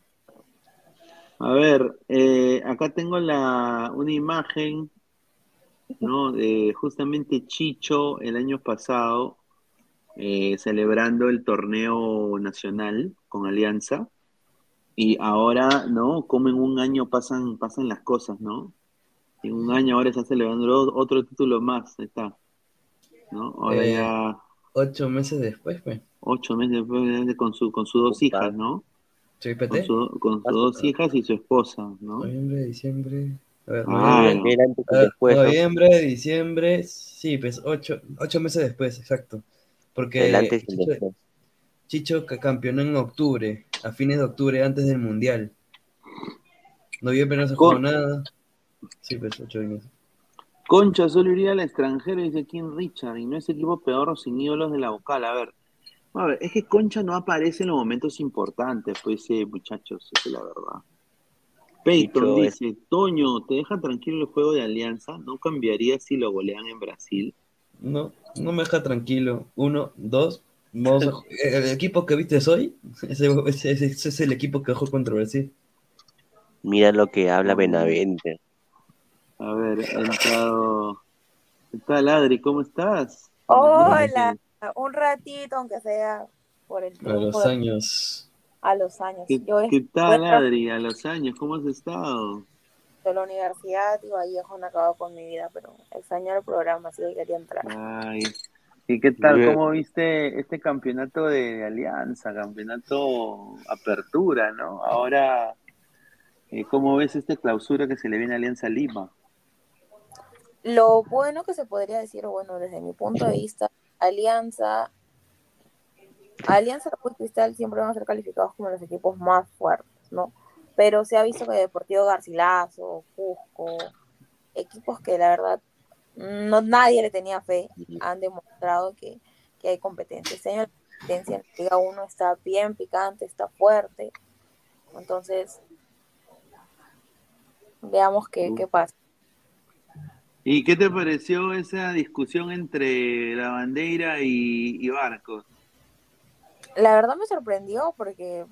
A ver, eh, acá tengo la, una imagen, ¿no? De justamente Chicho el año pasado, eh, celebrando el torneo nacional con Alianza. Y ahora, ¿no? Como en un año pasan, pasan las cosas, ¿no? En un año ahora está celebrando otro título más, está. ¿No? Ahora Eh, ya Ocho meses después, pues. ocho meses después con, su, con sus dos hijas, ¿no? ¿Soy Con, PT? su- con sus dos hijas y su esposa, ¿no? Noviembre, diciembre. A ver, Ah, noviembre, no. Mira antes y a ver, después, ¿no? noviembre, diciembre, sí, pues ocho, ocho meses después, exacto. Porque El antes Chicho, después. Chicho ca- campeonó en octubre, a fines de octubre, antes del Mundial. Noviembre no se jugó nada. Sí, pues ocho años. Concha solo iría al extranjero, dice King Richard, y no es equipo peor sin ídolos de la vocal. A ver, a ver, es que Concha no aparece en los momentos importantes, pues, eh, muchachos, esa es la verdad. Peyton es- dice, Toño, ¿te deja tranquilo el juego de Alianza? ¿No cambiaría si lo golean en Brasil? No, no me deja tranquilo. Uno, dos, Vamos a ju- el equipo que viste hoy, ese, ese- ese- ese es el equipo que jugó contra Brasil. Mira lo que habla Benavente. A ver, ha entrado. ¿Qué tal, Adri? ¿Cómo estás? Hola, un ratito, aunque sea por el A tiempo los de- años. a los años. ¿Qué, Yo qué tal, Adri? A los años, ¿cómo has estado? de la universidad y Vallejo no acabado con mi vida, pero extraño el programa, así que quería entrar. Ay. ¿Y qué tal? Bien. ¿Cómo viste este campeonato de Alianza? Campeonato Apertura, ¿no? Ahora, eh, ¿cómo ves esta clausura que se le viene a Alianza Lima? Lo bueno que se podría decir, bueno, desde mi punto de vista, Alianza, Alianza y Cristal siempre van a ser calificados como los equipos más fuertes, ¿no? Pero se ha visto que Deportivo Garcilaso, Cusco, equipos que la verdad no nadie le tenía fe, han demostrado que, que hay competencia. Este año la competencia en Liga 1 está bien picante, está fuerte. Entonces, veamos qué, qué pasa. ¿Y qué te pareció esa discusión entre la bandera y, Barcos? La verdad me sorprendió porque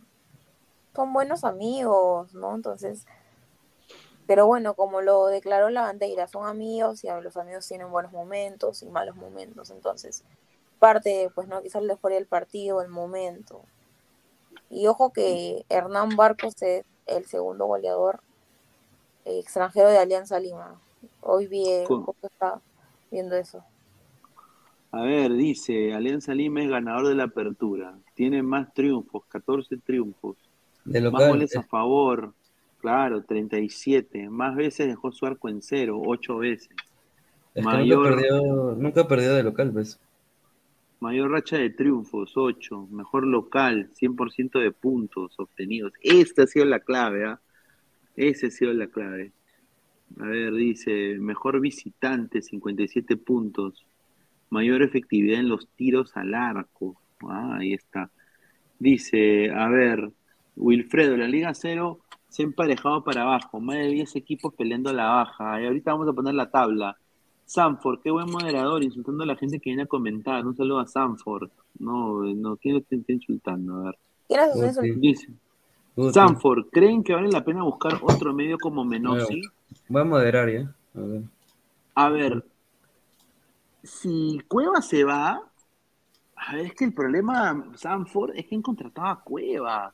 son buenos amigos, ¿no? Entonces, pero bueno, como lo declaró la bandera, son amigos y los amigos tienen buenos momentos y malos momentos. Entonces, parte, pues, ¿no? Quizás les el partido, el momento. Y ojo que Hernán Barcos es el segundo goleador extranjero de Alianza Lima. Hoy vi, eh, estaba viendo eso. A ver, dice, Alianza Lima es ganador de la apertura. Tiene más triunfos, 14 triunfos. De Más goles a favor, claro, 37. Más veces dejó su arco en cero, 8 veces. Es que Mayor, nunca perdió, nunca perdió de local, pues. mayor racha de triunfos, 8. Mejor local, 100% de puntos obtenidos. Esta ha sido la clave, ¿ah? Esa ha sido la clave. A ver, dice, mejor visitante, 57 puntos. Mayor efectividad en los tiros al arco. Ah, ahí está. Dice, a ver, Wilfredo, la Liga Cero se ha emparejado para abajo. Más de 10 equipos peleando a la baja. Y ahorita vamos a poner la tabla. Sanford, qué buen moderador, insultando a la gente que viene a comentar. Un saludo a Sanford. No, no, ¿quién lo está insultando? A ver. ¿Quién? Dice. Sanford, ¿creen que vale la pena buscar otro medio como Menossi? Voy a moderar ya. A ver. A ver, si Cueva se va, a ver, es que el problema, Sanford, es que han contratado a Cueva.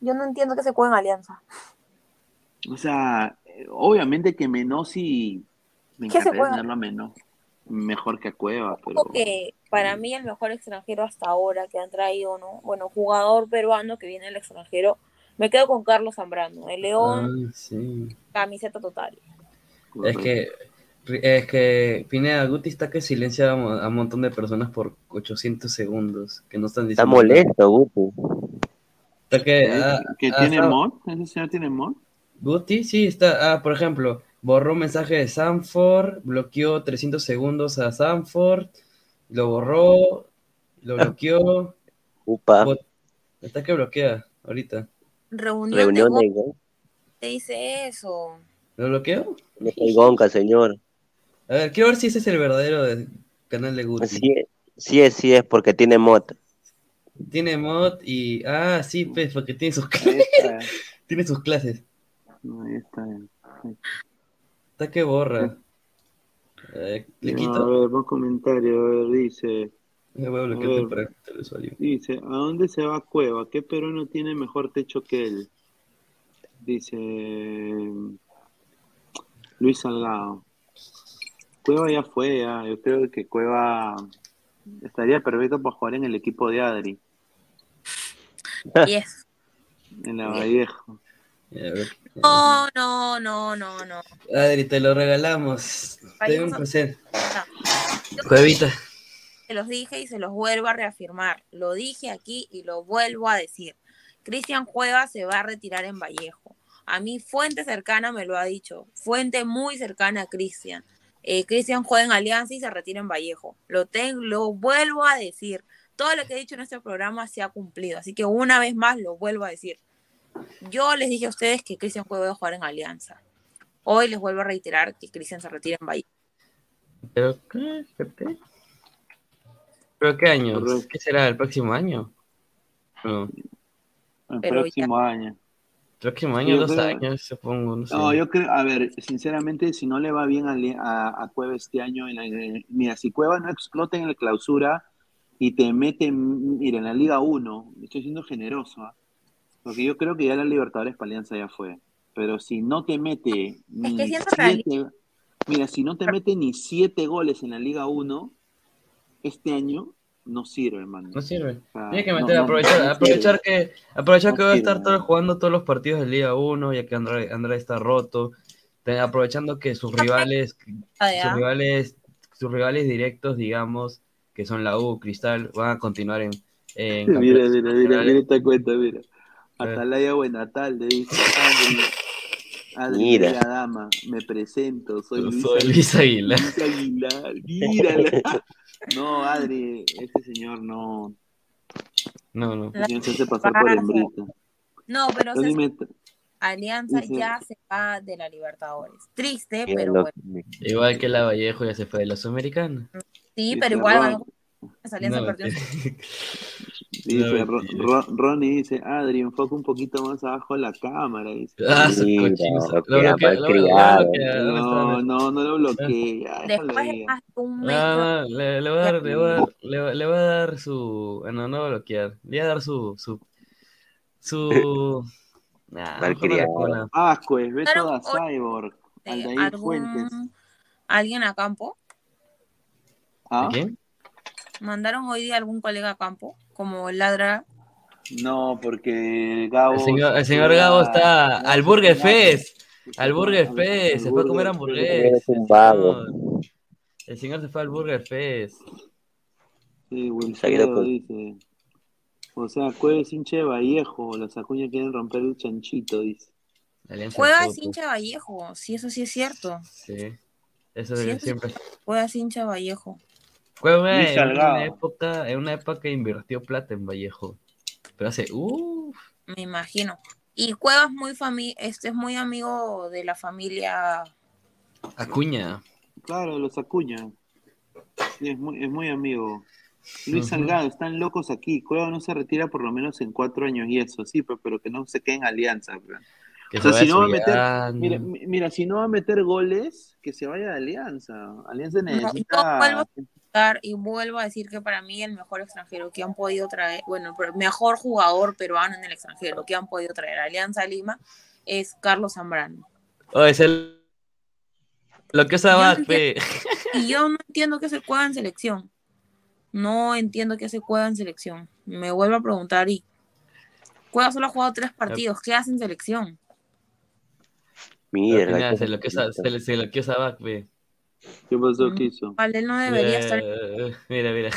Yo no entiendo que se juega en Alianza. O sea, eh, obviamente que Menossi, me ¿Qué se encantaría juega? tenerlo a Menos, mejor que a Cueva, pero que para mí el mejor extranjero hasta ahora que han traído, ¿no? Bueno, jugador peruano que viene del extranjero, me quedo con Carlos Zambrano, el León, Ah, sí. camiseta total. Es que, es que Pineda Guti está que silencia a, un montón de personas por 800 segundos que no están Está diciendo nada. molesto, Guti. Está que, ¿Eh? ah, ¿Que ah, tiene está- mod? ¿Ese señor tiene mod? Guti, sí, está. Ah, por ejemplo, borró un mensaje de Sanford, bloqueó 300 segundos a Sanford, lo borró, lo bloqueó. Upa. Está que bloquea ahorita. Reunión, Reunión de de te dice eso. ¿Lo bloqueó? no soy Gonca, señor. A ver, quiero ver si ese es el verdadero de- canal de Guti. Sí, sí es, sí es, porque tiene mod. Tiene mod y. Ah, sí, pues, porque tiene sus Ahí clases. tiene sus clases. ahí está. Está que borra. Eh, ¿Le A quito? ver, más comentario, a ver, dice. A ver. Dice, ¿a dónde se va Cueva? ¿Qué peruano tiene mejor techo que él? Dice Luis Salgado. Cueva ya fue, ya. Yo creo que Cueva estaría perfecto para jugar en el equipo de Adri, Yes. en la Vallejo. A ver. No, no, no, no, no. Adri, te lo regalamos. Te un. Yo Cuevita. Se los dije y se los vuelvo a reafirmar. Lo dije aquí y lo vuelvo a decir. Cristian Cueva se va a retirar en Vallejo. A mí, fuente cercana me lo ha dicho. Fuente muy cercana a Cristian. Eh, Cristian juega en Alianza y se retira en Vallejo. Lo, tengo, lo vuelvo a decir. Todo lo que he dicho en este programa se ha cumplido. Así que una vez más lo vuelvo a decir. Yo les dije a ustedes que Cristian a jugar en Alianza. Hoy les vuelvo a reiterar que Cristian se retira en Vallejo. ¿Pero qué? ¿Pero qué año? ¿Qué será? ¿El próximo año? No. El Pero próximo año. Próximo año, Yo dos creo- años, supongo. No, sé. No, yo creo, a ver, sinceramente, si no le va bien a, a, a Cueva este año, en la- en- mira, si Cueva no explota en la clausura y te mete, mira, en la Liga 1, estoy siendo generoso, ¿ah? Porque yo creo que ya la Libertadores para Alianza ya fue, pero si no te mete ni que siento que siete, mira, si no te mete ni siete goles en la Liga 1, este año no sirve, hermano. No sirve. O sea, Tiene que meter, no- aprovechar, no aprovechar que, aprovechar No que va a estar todo, jugando todos los partidos de Liga 1, ya que Andrade, Andrade está roto. Te- aprovechando que sus rivales, sus rivales, sus rivales directos, digamos, que son la U, Cristal, van a continuar en, en Mira, mira, mira, mira esta cuenta, mira. Atalaya Buenatal le dice, Adri, Adri, Mira. dama, me presento, soy Luis, Soy Luis Aguilar. Luis Aguilar, mírala. No, Adri, este señor no, No, no. este señor se hace pasar por hembrita. No, pero o sea, Alianza ya se va de la Libertadores. Triste, pero bueno. Igual que la Vallejo ya se fue de la Sudamericana. Sí, pero igual ganó. Alianza No, perdió. Dice No, Ro- mentira. Ro- Ronnie dice, Adri, enfoca un poquito más abajo la cámara. Dice. Ah, Mira, Lo bloquea, lo- bloquea. No, no, no lo bloqueé, ya, déjalo Después más un no, le, le voy a dar, le voy a dar, le, le voy a dar su, no, no voy a bloquear, le voy a dar su, su, su, nah, Beto da o- Cyborg, de Aldair Fuentes. alguien a campo. ¿Ah? Mandaron hoy día algún colega a campo, como el ladra. No, porque Gabo. El señor, el señor Gabo está al Burger Fest, al Burger Fest, se fue a comer hamburguesas. El señor. El señor se fue al Burger Fest. Sí, Wilfredo con- dice. O sea, Cueves hincha de Vallejo, las acuñas quieren romper el chanchito, dice. Del es hincha Vallejo, sí, eso sí es cierto. Sí, eso Sí, es siempre. Juega es hincha Vallejo. Luis en una época, en una época invirtió plata en Vallejo. Pero hace, uh, Me imagino. Y Cuevas muy fami este es muy amigo de la familia. Acuña. Claro, los acuña. Sí, es muy, es muy amigo. Luis. Salgado, están locos aquí. Cueva no se retira por lo menos en cuatro años y eso, sí, pero, pero que no se quede en alianza. Que O se sea, si no va a meter, mira, mi- mira, si no va a meter goles, que se vaya de Alianza. Alianza No, necesita. a y vuelvo a decir que para mí el mejor extranjero que han podido traer, bueno, el mejor jugador peruano en el extranjero que han podido traer a Alianza Lima es Carlos Zambrano. Oh, es el. Lo que pe. Y yo no entiendo que se juega en selección. No entiendo que se juega en selección. Me vuelvo a preguntar y Cueva solo ha jugado tres partidos. ¿Qué hace en selección? Mira, Mira, la se lo que se, se lo que Abad, pe. ¿Qué pasó? Mm. ¿Qué hizo? Vale, él no debería estar. Eh, Mira, mira.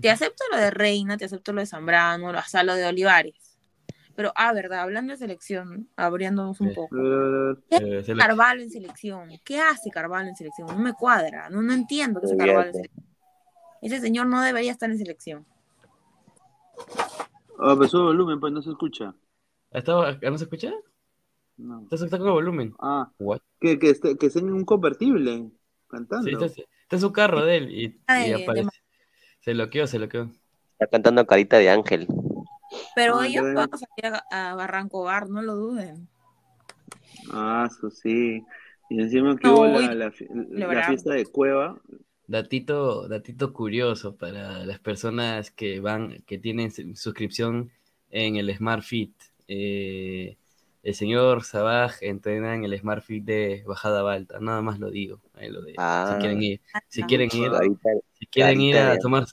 Te acepto lo de Reina, te acepto lo de Zambrano, hasta lo de Olivares. Pero, ah, verdad, hablando de selección, abriéndonos un poco. ¿Qué Eh, hace Carvalho en selección? ¿Qué hace Carvalho en selección? No me cuadra, no, no entiendo qué hace. Carvalho en selección. Ese señor no debería estar en selección. Ah, pero sube volumen, pues no se escucha. ¿Está- ¿No se escucha? No. Está, está con el volumen. Ah, What? que, que, esté, que esté en un convertible, cantando. Sí, está, está en su carro de él y, Ay, y aparece. Se bloqueó, se bloqueó. Está cantando Carita de Ángel. Pero Ah, ellos van a salir a, a Barranco Bar, no lo duden. Ah, eso sí. Y encima que No, hubo la, la, fiesta de Cueva. Datito, datito curioso para las personas que van, que tienen su- suscripción en el Smart Fit. Eh, el señor Sabaj entrena en el Smart Fit de Bajada Balta, nada más lo digo. Ahí lo dejo. Ah. si quieren ir, si Ah, quieren ir, si quieren ir a tomar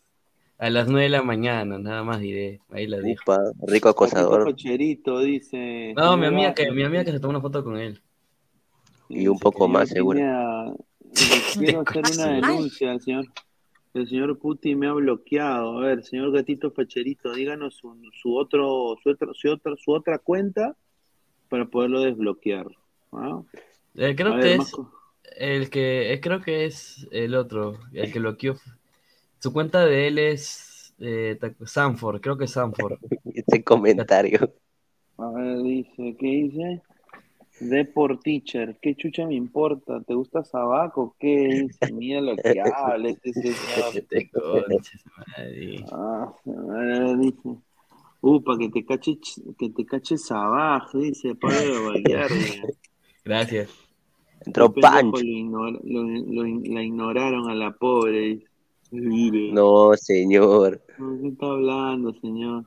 a las 9 de la mañana, nada más diré, ahí lo dijo. upa, rico acosador. Cocherito, dice. No, mi amiga que, mi amiga que se tomó una foto con él. Y un poco más, seguro. Quiero hacer una denuncia, el señor. El señor Putin me ha bloqueado. A ver, señor Gatito Facherito, díganos su, su otro, su otra, su otra, su otra cuenta para poderlo desbloquear. ¿ah? Eh, creo A ver, que es el que, eh, creo que es el otro, el que bloqueó. Su cuenta de él es eh, Sanford, creo que es Sanford. Ese comentario. A ver, dice, ¿qué dice? Deport teacher, ¿qué chucha me importa? ¿Te gusta Sabaco? ¿Qué dice? Mira lo que habla este señor. Te conches, madre. Ah, ah, dice. Upa, que te cache, que te cache Sabajo, dice Pablo Vallardi. Gracias. Entró Pancho. lo ignor- lo- lo- la ignoraron a la pobre. Mire. No, señor. No, ¿Qué está hablando, señor?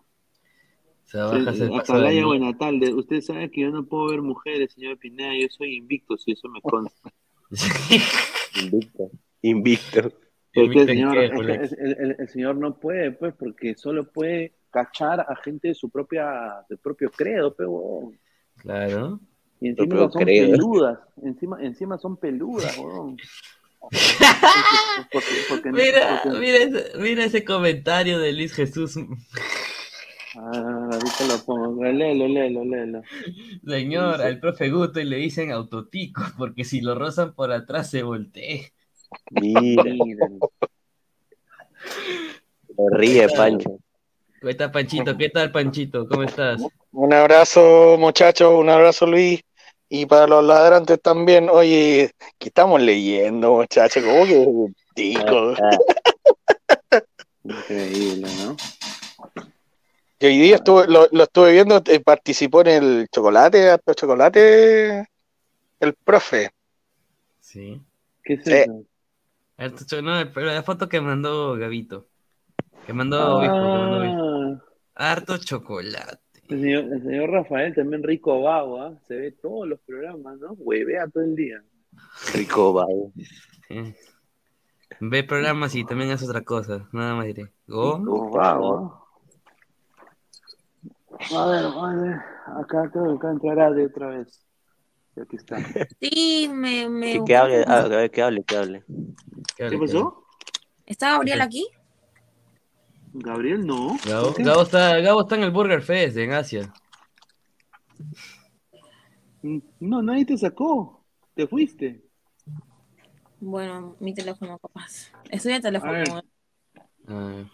Se baja se de Atalaya, tarde. Usted sabe que yo no puedo ver mujeres, señor Pineda. Yo soy invicto, si eso me consta. Invicto. Invicto. ¿Invicto señor, el, el- el- el señor no puede, pues, porque solo puede cachar a gente de su propia, del propio credo, pero. Claro. Y encima son credo. peludas. Encima, encima son peludas, huevón. Porque- porque- Mira, porque- mira, ese, mira ese comentario de Luis Jesús. Ah, ahorita lo pongo. Léelo, léelo, léelo. Señor, al profe Guto y le dicen autotico, porque si lo rozan por atrás se voltea. Mira. Se ríe, Pancho. ¿Cómo está Panchito? ¿Qué tal, Panchito? ¿Cómo estás? Un abrazo, muchachos, un abrazo, Luis. Y para los ladrantes también, oye, ¿qué estamos leyendo, muchachos? ¿Cómo que tico? Increíble, ¿no? Y hoy día estuve, lo, lo estuve viendo, eh, participó en el chocolate, harto chocolate, el profe. Sí. ¿Qué es eso? No, la foto que mandó Gavito. Que mandó Obispo, que mandó Obispo. Harto chocolate. el señor, el señor Rafael también rico vago, ¿ah? Se ve todos los programas, ¿no? Huevea todo el día. Rico, vago. Ve programas y también hace otra cosa. Nada más diré. Go. Rico vago. A ver, a ver. Acá creo que entrará de otra vez. Y Aquí está. Sí, me, me Que, que hable, a ver, que hable, que hable. ¿Qué pasó? ¿Está Gabriel aquí? Gabriel, no. Gabo, está, Gabo está en el Burger Fest en Asia. No, nadie te sacó. Te fuiste. Bueno, mi teléfono capaz. Estoy en teléfono. A ver.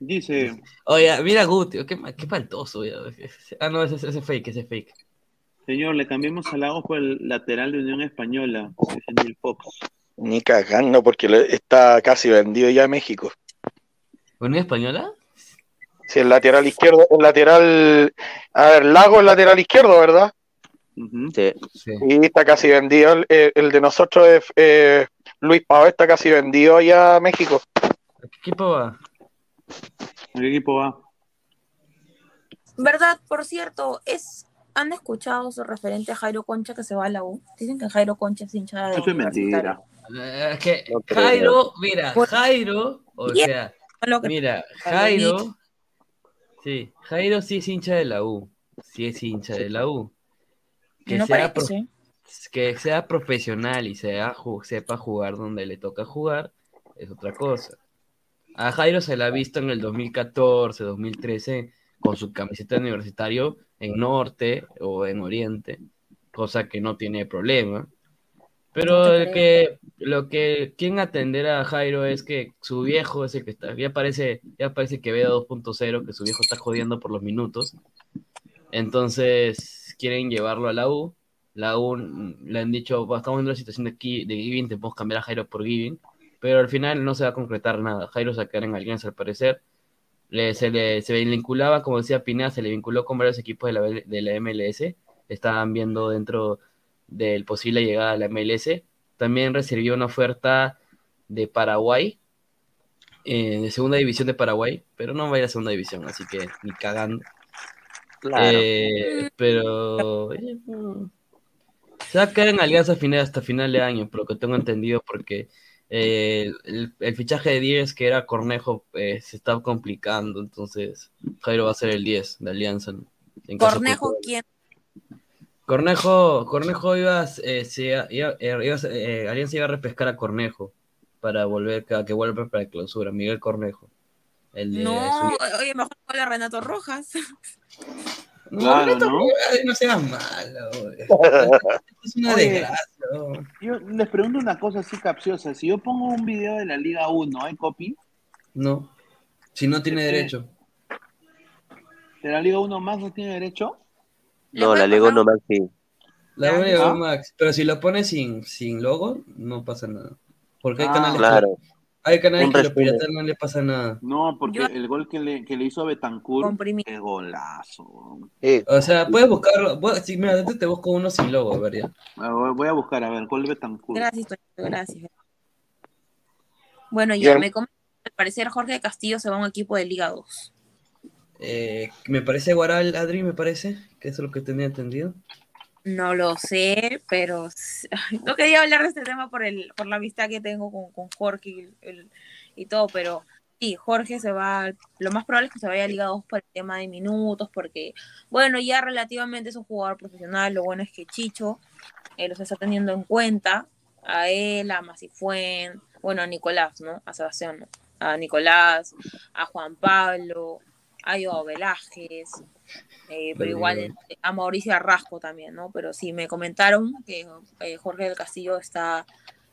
Dice. Oye, mira Guti, qué, qué faltoso. ya. Ah, no, ese, ese es fake, ese es fake. Señor, le cambiamos a Lagos por el lateral de Unión Española. Dice Neil Fox. Ni cagando, porque está casi vendido ya a México. ¿Unión Española? Sí, el lateral izquierdo, el lateral, a ver, Lago el lateral izquierdo, ¿verdad? Sí. Y está casi vendido, el, el de nosotros, es, eh, Luis Pau, está casi vendido ya a México. ¿Qué equipo va? ¿A qué equipo va? ¿Verdad? Por cierto, es ¿han escuchado su referente a Jairo Concha que se va a la U? Dicen que Jairo Concha es hincha de Eso es mentira. Eh, Es que. Jairo, mira, Jairo, o sea, mira, Jairo, sí, Jairo sí es hincha de la U, sí es hincha de la U. Que, No sea, pro- que sea profesional y sea, sepa jugar donde le toca jugar, es otra cosa. A Jairo se la ha visto en el 2014, 2013, con su camiseta de universitario en Norte o en Oriente, cosa que no tiene problema. Pero el que, lo que quien atender a Jairo es que su viejo es el que está, ya parece, ya parece que vea 2.0, que su viejo está jodiendo por los minutos. Entonces quieren llevarlo a la U. La U mm, le han dicho, "Va, estamos viendo la situación de aquí, de Giving, te podemos cambiar a Jairo por Giving. Pero al final no se va a concretar nada. Jairo se va a quedar en Alianza al parecer. Le- se le se vinculaba, como decía Pineda, se le vinculó con varios equipos de la, de la MLS. Estaban viendo dentro del posible llegada a la MLS. También recibió una oferta de Paraguay, eh, de segunda división de Paraguay, pero no va a ir a segunda división, así que ni cagando. Claro. Eh, pero eh, no. se va a quedar en Alianza final hasta final de año, por lo que tengo entendido, porque eh, el, el fichaje de 10 que era Cornejo eh, se está complicando, entonces Jairo va a ser el 10 de Alianza. en Cornejo. ¿quién? Cornejo, Cornejo iba, eh, se iba- iba- eh, iba- eh, Alianza iba a repescar a Cornejo para volver a que vuelva para la clausura, Miguel Cornejo. El de No, su- oye, mejor con la Renato Rojas. No, Claro, Renato ¿no? Rojas, no seas malo, güey. Es una Oye, desgracia. Yo les pregunto una cosa así capciosa. Si yo pongo un video de la Liga 1, ¿hay copy? No, si no tiene ¿Por qué? derecho. ¿De la Liga 1 más no tiene derecho? No, la Liga no más sí. La Ya, única ¿no? Max. Pero si lo pones sin, sin logo, no pasa nada. Porque hay Ah, canales, claro. que, hay canales que los resumen. piratas no le pasa nada. No, porque Yo- el gol que le, que le hizo a Betancourt es golazo. O sea, puedes buscarlo. sí, mira, ahorita te busco uno sin logo, a ver ya. Ah, voy- a buscar, a ver, gol Betancourt. Gracias, gracias. Bueno, ya Bien. me comentan que al parecer Jorge Castillo se va a un equipo de Liga 2. Eh, me parece Guaral, Adri, me parece, eso es lo que tenía entendido. No lo sé, pero no quería hablar de este tema por el, por la amistad que tengo con, con Jorge y, todo, pero sí, Jorge se va, lo más probable es que se vaya a Liga 2 por el tema de minutos, porque, bueno, ya relativamente es un jugador profesional, lo bueno es que Chicho eh, los está teniendo en cuenta, a él, a Masifuen, bueno, a Nicolás, ¿no? A Sebastián, ¿no? A Nicolás, a Juan Pablo, a Velázquez, eh, pero igual eh, a Mauricio Arrasco también, ¿no? Pero sí, me comentaron que eh, Jorge del Castillo está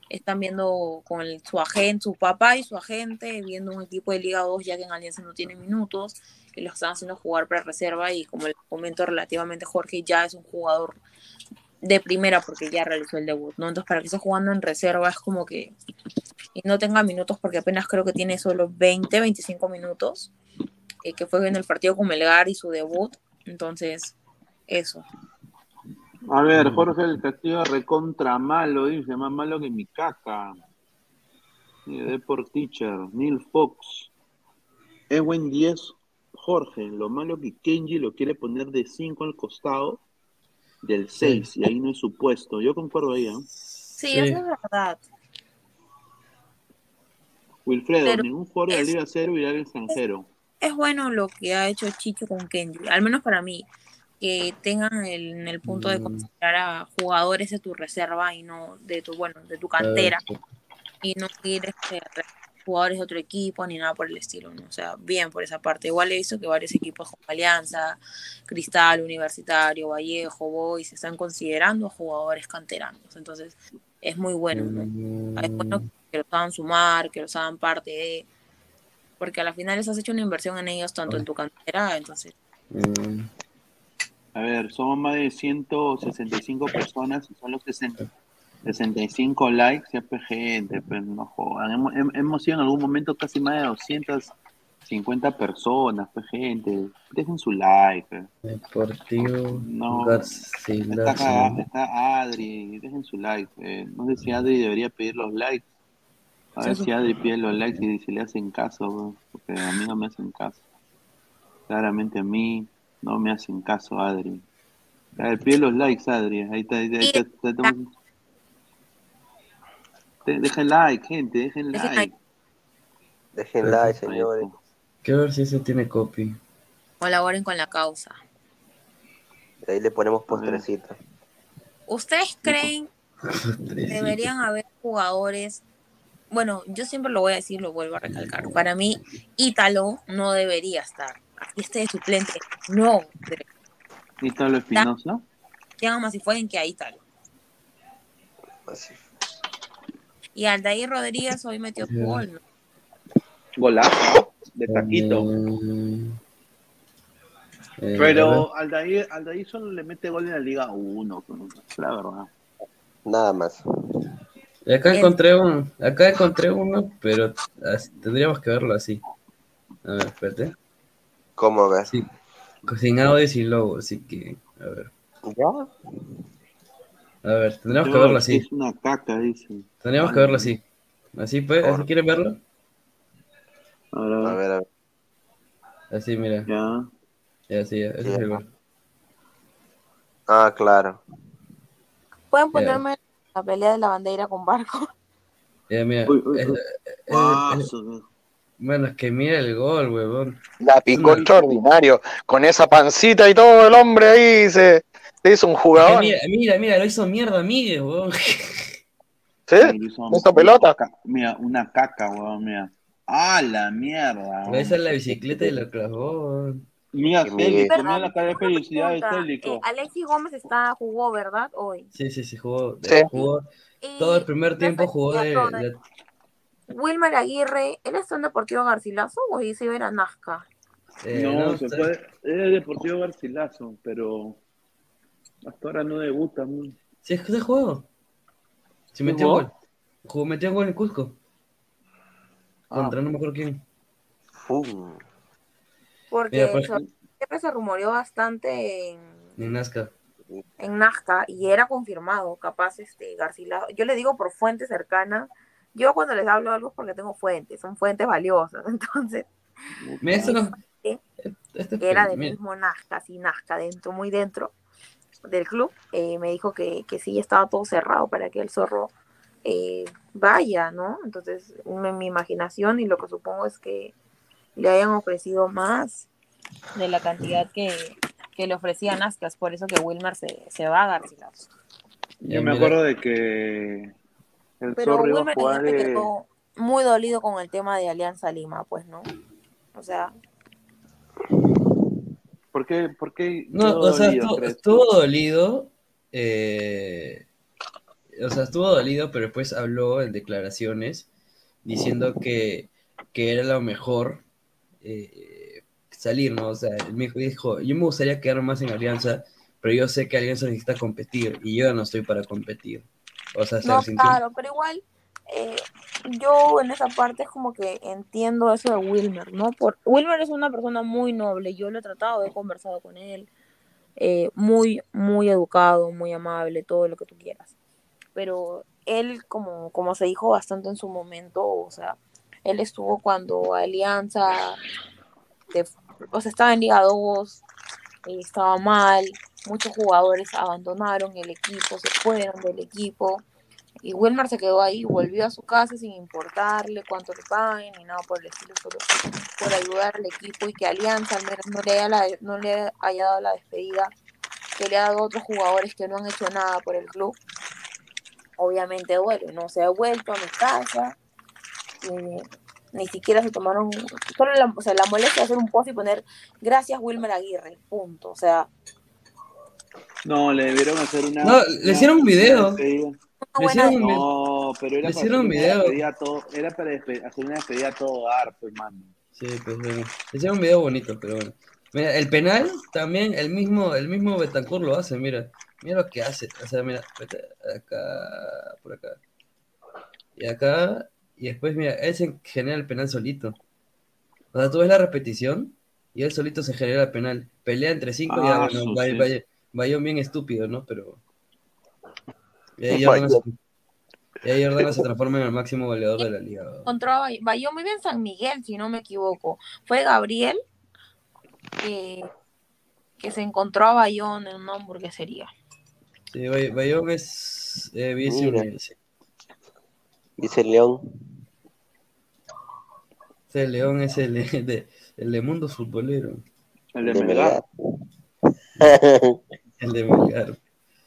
están viendo con el- su agente, su papá y su agente, viendo un equipo de Liga 2, ya que en Alianza no tiene minutos, que lo están haciendo jugar para reserva y como les comento relativamente, Jorge ya es un jugador de primera porque ya realizó el debut, ¿no? Entonces, para que esté jugando en reserva es como que y no tenga minutos porque apenas creo que tiene solo 20, 25 minutos, eh, que fue en el partido con Melgar y su debut, entonces, eso. A ver, Jorge del Castillo recontra malo, dice, más malo que mi caca. Deport Teacher, Neil Fox, Ewen 10, Jorge, lo malo que Kenji lo quiere poner de 5 al costado del 6, y ahí no es su puesto. Yo concuerdo ahí, ¿eh? Sí, eso es verdad. Wilfredo, Pero ningún jugador de la es- Liga Cero irá al extranjero. Es bueno lo que ha hecho Chicho con Kenji, al menos para mí, que tengan el, en el punto de Mm. considerar a jugadores de tu reserva y no de tu, bueno, de tu cantera, y no ir este, jugadores de otro equipo ni nada por el estilo, ¿no? O sea, bien por esa parte. Igual he visto que varios equipos como Alianza, Cristal, Universitario, Vallejo, Boys, se están considerando a jugadores canteranos. Entonces, es muy bueno, ¿no? Es bueno que los hagan sumar, que los hagan parte de... Porque a la final les has hecho una inversión en ellos, tanto en tu cantera, entonces... Mm, A ver, somos más de 165 personas y solo 60 65 likes, ya pues gente, pues no jodan. Hemos, hem- hemos sido en algún momento casi más de 250 personas, pues gente. Dejen su like. pues. Deportivo No. Está, está Adri, dejen su like. eh. No sé si Adri debería pedir los likes. A ver si Adri pide los likes y si le hacen caso, bro, porque a mí no me hacen caso. Claramente a mí no me hacen caso, Adri. A ver, pide los likes, Adri. Ahí está, ahí está, ahí está, ahí está. De- Dejen like, gente, dejen like. Dejen like, señores. Quiero ver si ese tiene copy. Colaboren con la causa. Ahí le ponemos postrecito. ¿Ustedes creen que deberían haber jugadores? Bueno, yo siempre lo voy a decir, lo vuelvo a recalcar. Para mí, Ítalo no debería estar. Aquí esté de suplente. No. ¿Y está lo Espinosa? Más si fueren que a Ítalo. Así. Y Aldair Rodríguez hoy metió gol. ¿no? Golazo, de taquito. Mm, eh, Pero Aldair, Aldair solo le mete gol en la Liga 1, es la verdad. Nada más. Y acá encontré un, acá encontré uno, pero tendríamos que verlo así. A ver, espérate. ¿Cómo ves? Sí, sin audio y sin logo, así que, a ver. ¿Ya? A ver, tendríamos que verlo así. Es una caca, dice. Tendríamos que verlo así. Así pues, ¿así quieren verlo? Ahora, A ver, a ver. Así, mira. Ya. Ya, sí, ese es el. Ah, claro. Pueden ponerme la pelea de la bandera con Barco. Ya, mira. Uy, uy, es- uy. es- es- Guaso, bueno, es que mira el gol, huevón. La picó extraordinario. Con esa pancita y todo, el hombre ahí se, se hizo un jugador. mira, mira, mira, lo hizo mierda Miguel, huevón. ¿Sí? ¿Hizo pelota? Mira, una caca, weón, mira. ¡Ah, la mierda! Esa es la bicicleta y lo clavó. Mira, miedo. mira la cara de felicidad de Célico. eh, Alexis Gómez está, jugó, ¿verdad? Hoy. Sí, sí, sí, jugó. Sí. jugó Y todo el primer tiempo jugó de, Wilmer Aguirre, ¿él está en Deportivo Garcilaso o se iba a ir a Nazca? eh, no, no, se fue. Es Deportivo Garcilaso, pero. Hasta ahora no debuta. man. Si es que se jugó. Si metió ¿Jugó? gol. Jugó, metió gol en Cusco. Contra no me acuerdo quién. Porque Mira, pues- siempre se rumoreó bastante en, En Nazca. en Nazca y era confirmado, capaz este Garcilaso. Yo le digo por fuentes cercanas. Yo cuando les hablo algo es porque tengo fuentes, son fuentes valiosas. Entonces, Mira, no- eh, este que era del mira. mismo Nazca, así Nazca, dentro, muy dentro del club, eh, me dijo que, que sí estaba todo cerrado para que el zorro eh, vaya, ¿no? Entonces, mi, mi imaginación y lo que supongo es que le hayan ofrecido más de la cantidad que, que le ofrecía Nazca, es por eso que Wilmer se, se va a Garcilaso. Yo me acuerdo de que el Pero Zorro iba a Wilmer jugar. ayer se eh, quedó muy dolido con el tema de Alianza Lima, pues, ¿no? O sea, ¿Por qué? ¿Por qué No, o sea, dolido, estuvo, crees? estuvo dolido. eh, o sea, estuvo dolido, pero después habló en declaraciones diciendo que, que era lo mejor eh, salir, ¿no? O sea, él me dijo, yo me gustaría quedar más en Alianza, pero yo sé que Alianza necesita competir y yo no estoy para competir. O sea, se no, claro, pero igual eh, yo en esa parte es como que entiendo eso de Wilmer, ¿no? Por, Wilmer es una persona muy noble, yo lo he tratado, he conversado con él, eh, muy, muy educado, muy amable, todo lo que tú quieras. Pero él, como, como se dijo bastante en su momento, o sea, él estuvo cuando Alianza, de- o sea, estaba en Liga 2, eh, estaba mal, muchos jugadores abandonaron el equipo, se fueron del equipo. Y Wilmar se quedó ahí, volvió a su casa sin importarle cuánto le paguen ni nada por el estilo, solo por ayudar al equipo y que Alianza al menos no le haya, no le haya dado la despedida que le ha dado a otros jugadores que no han hecho nada por el club. Obviamente duele, no se ha vuelto a mi casa, eh, ni siquiera se tomaron, solo la, o sea, la molestia de hacer un post y poner gracias Wilmer Aguirre, punto. O sea, No, le debieron hacer una. No, le hicieron un video. Le hicieron un video. No, pero era Le para hicieron hacer un una video. todo- Era para hacer una despedida a todo dar, pues, mano. Sí, pues bueno. Hicieron un video bonito, pero bueno. Mira, el penal también, el mismo, el mismo Betancourt lo hace, mira. Mira lo que hace. O sea, mira, vete acá, por acá. Y acá, y después, mira, él se genera el penal solito. O sea, tú ves la repetición y él solito se genera el penal. Pelea entre cinco y ya, Ah, bueno, su- Bay- sí. Bay- Bayón bien estúpido, ¿no? Pero. Y ahí. Jordana se, y ahí Jordana se transforma en el máximo goleador de la liga. encontró a Bay- Bayón vive en San Miguel, si no me equivoco. Fue Gabriel que, que se encontró a Bayón en una hamburguesería. Sí, Bay- Bayón es eh, vice Dice León. Ese León es el de, el de Mundo Futbolero. El de De Melgar. El de Melgar.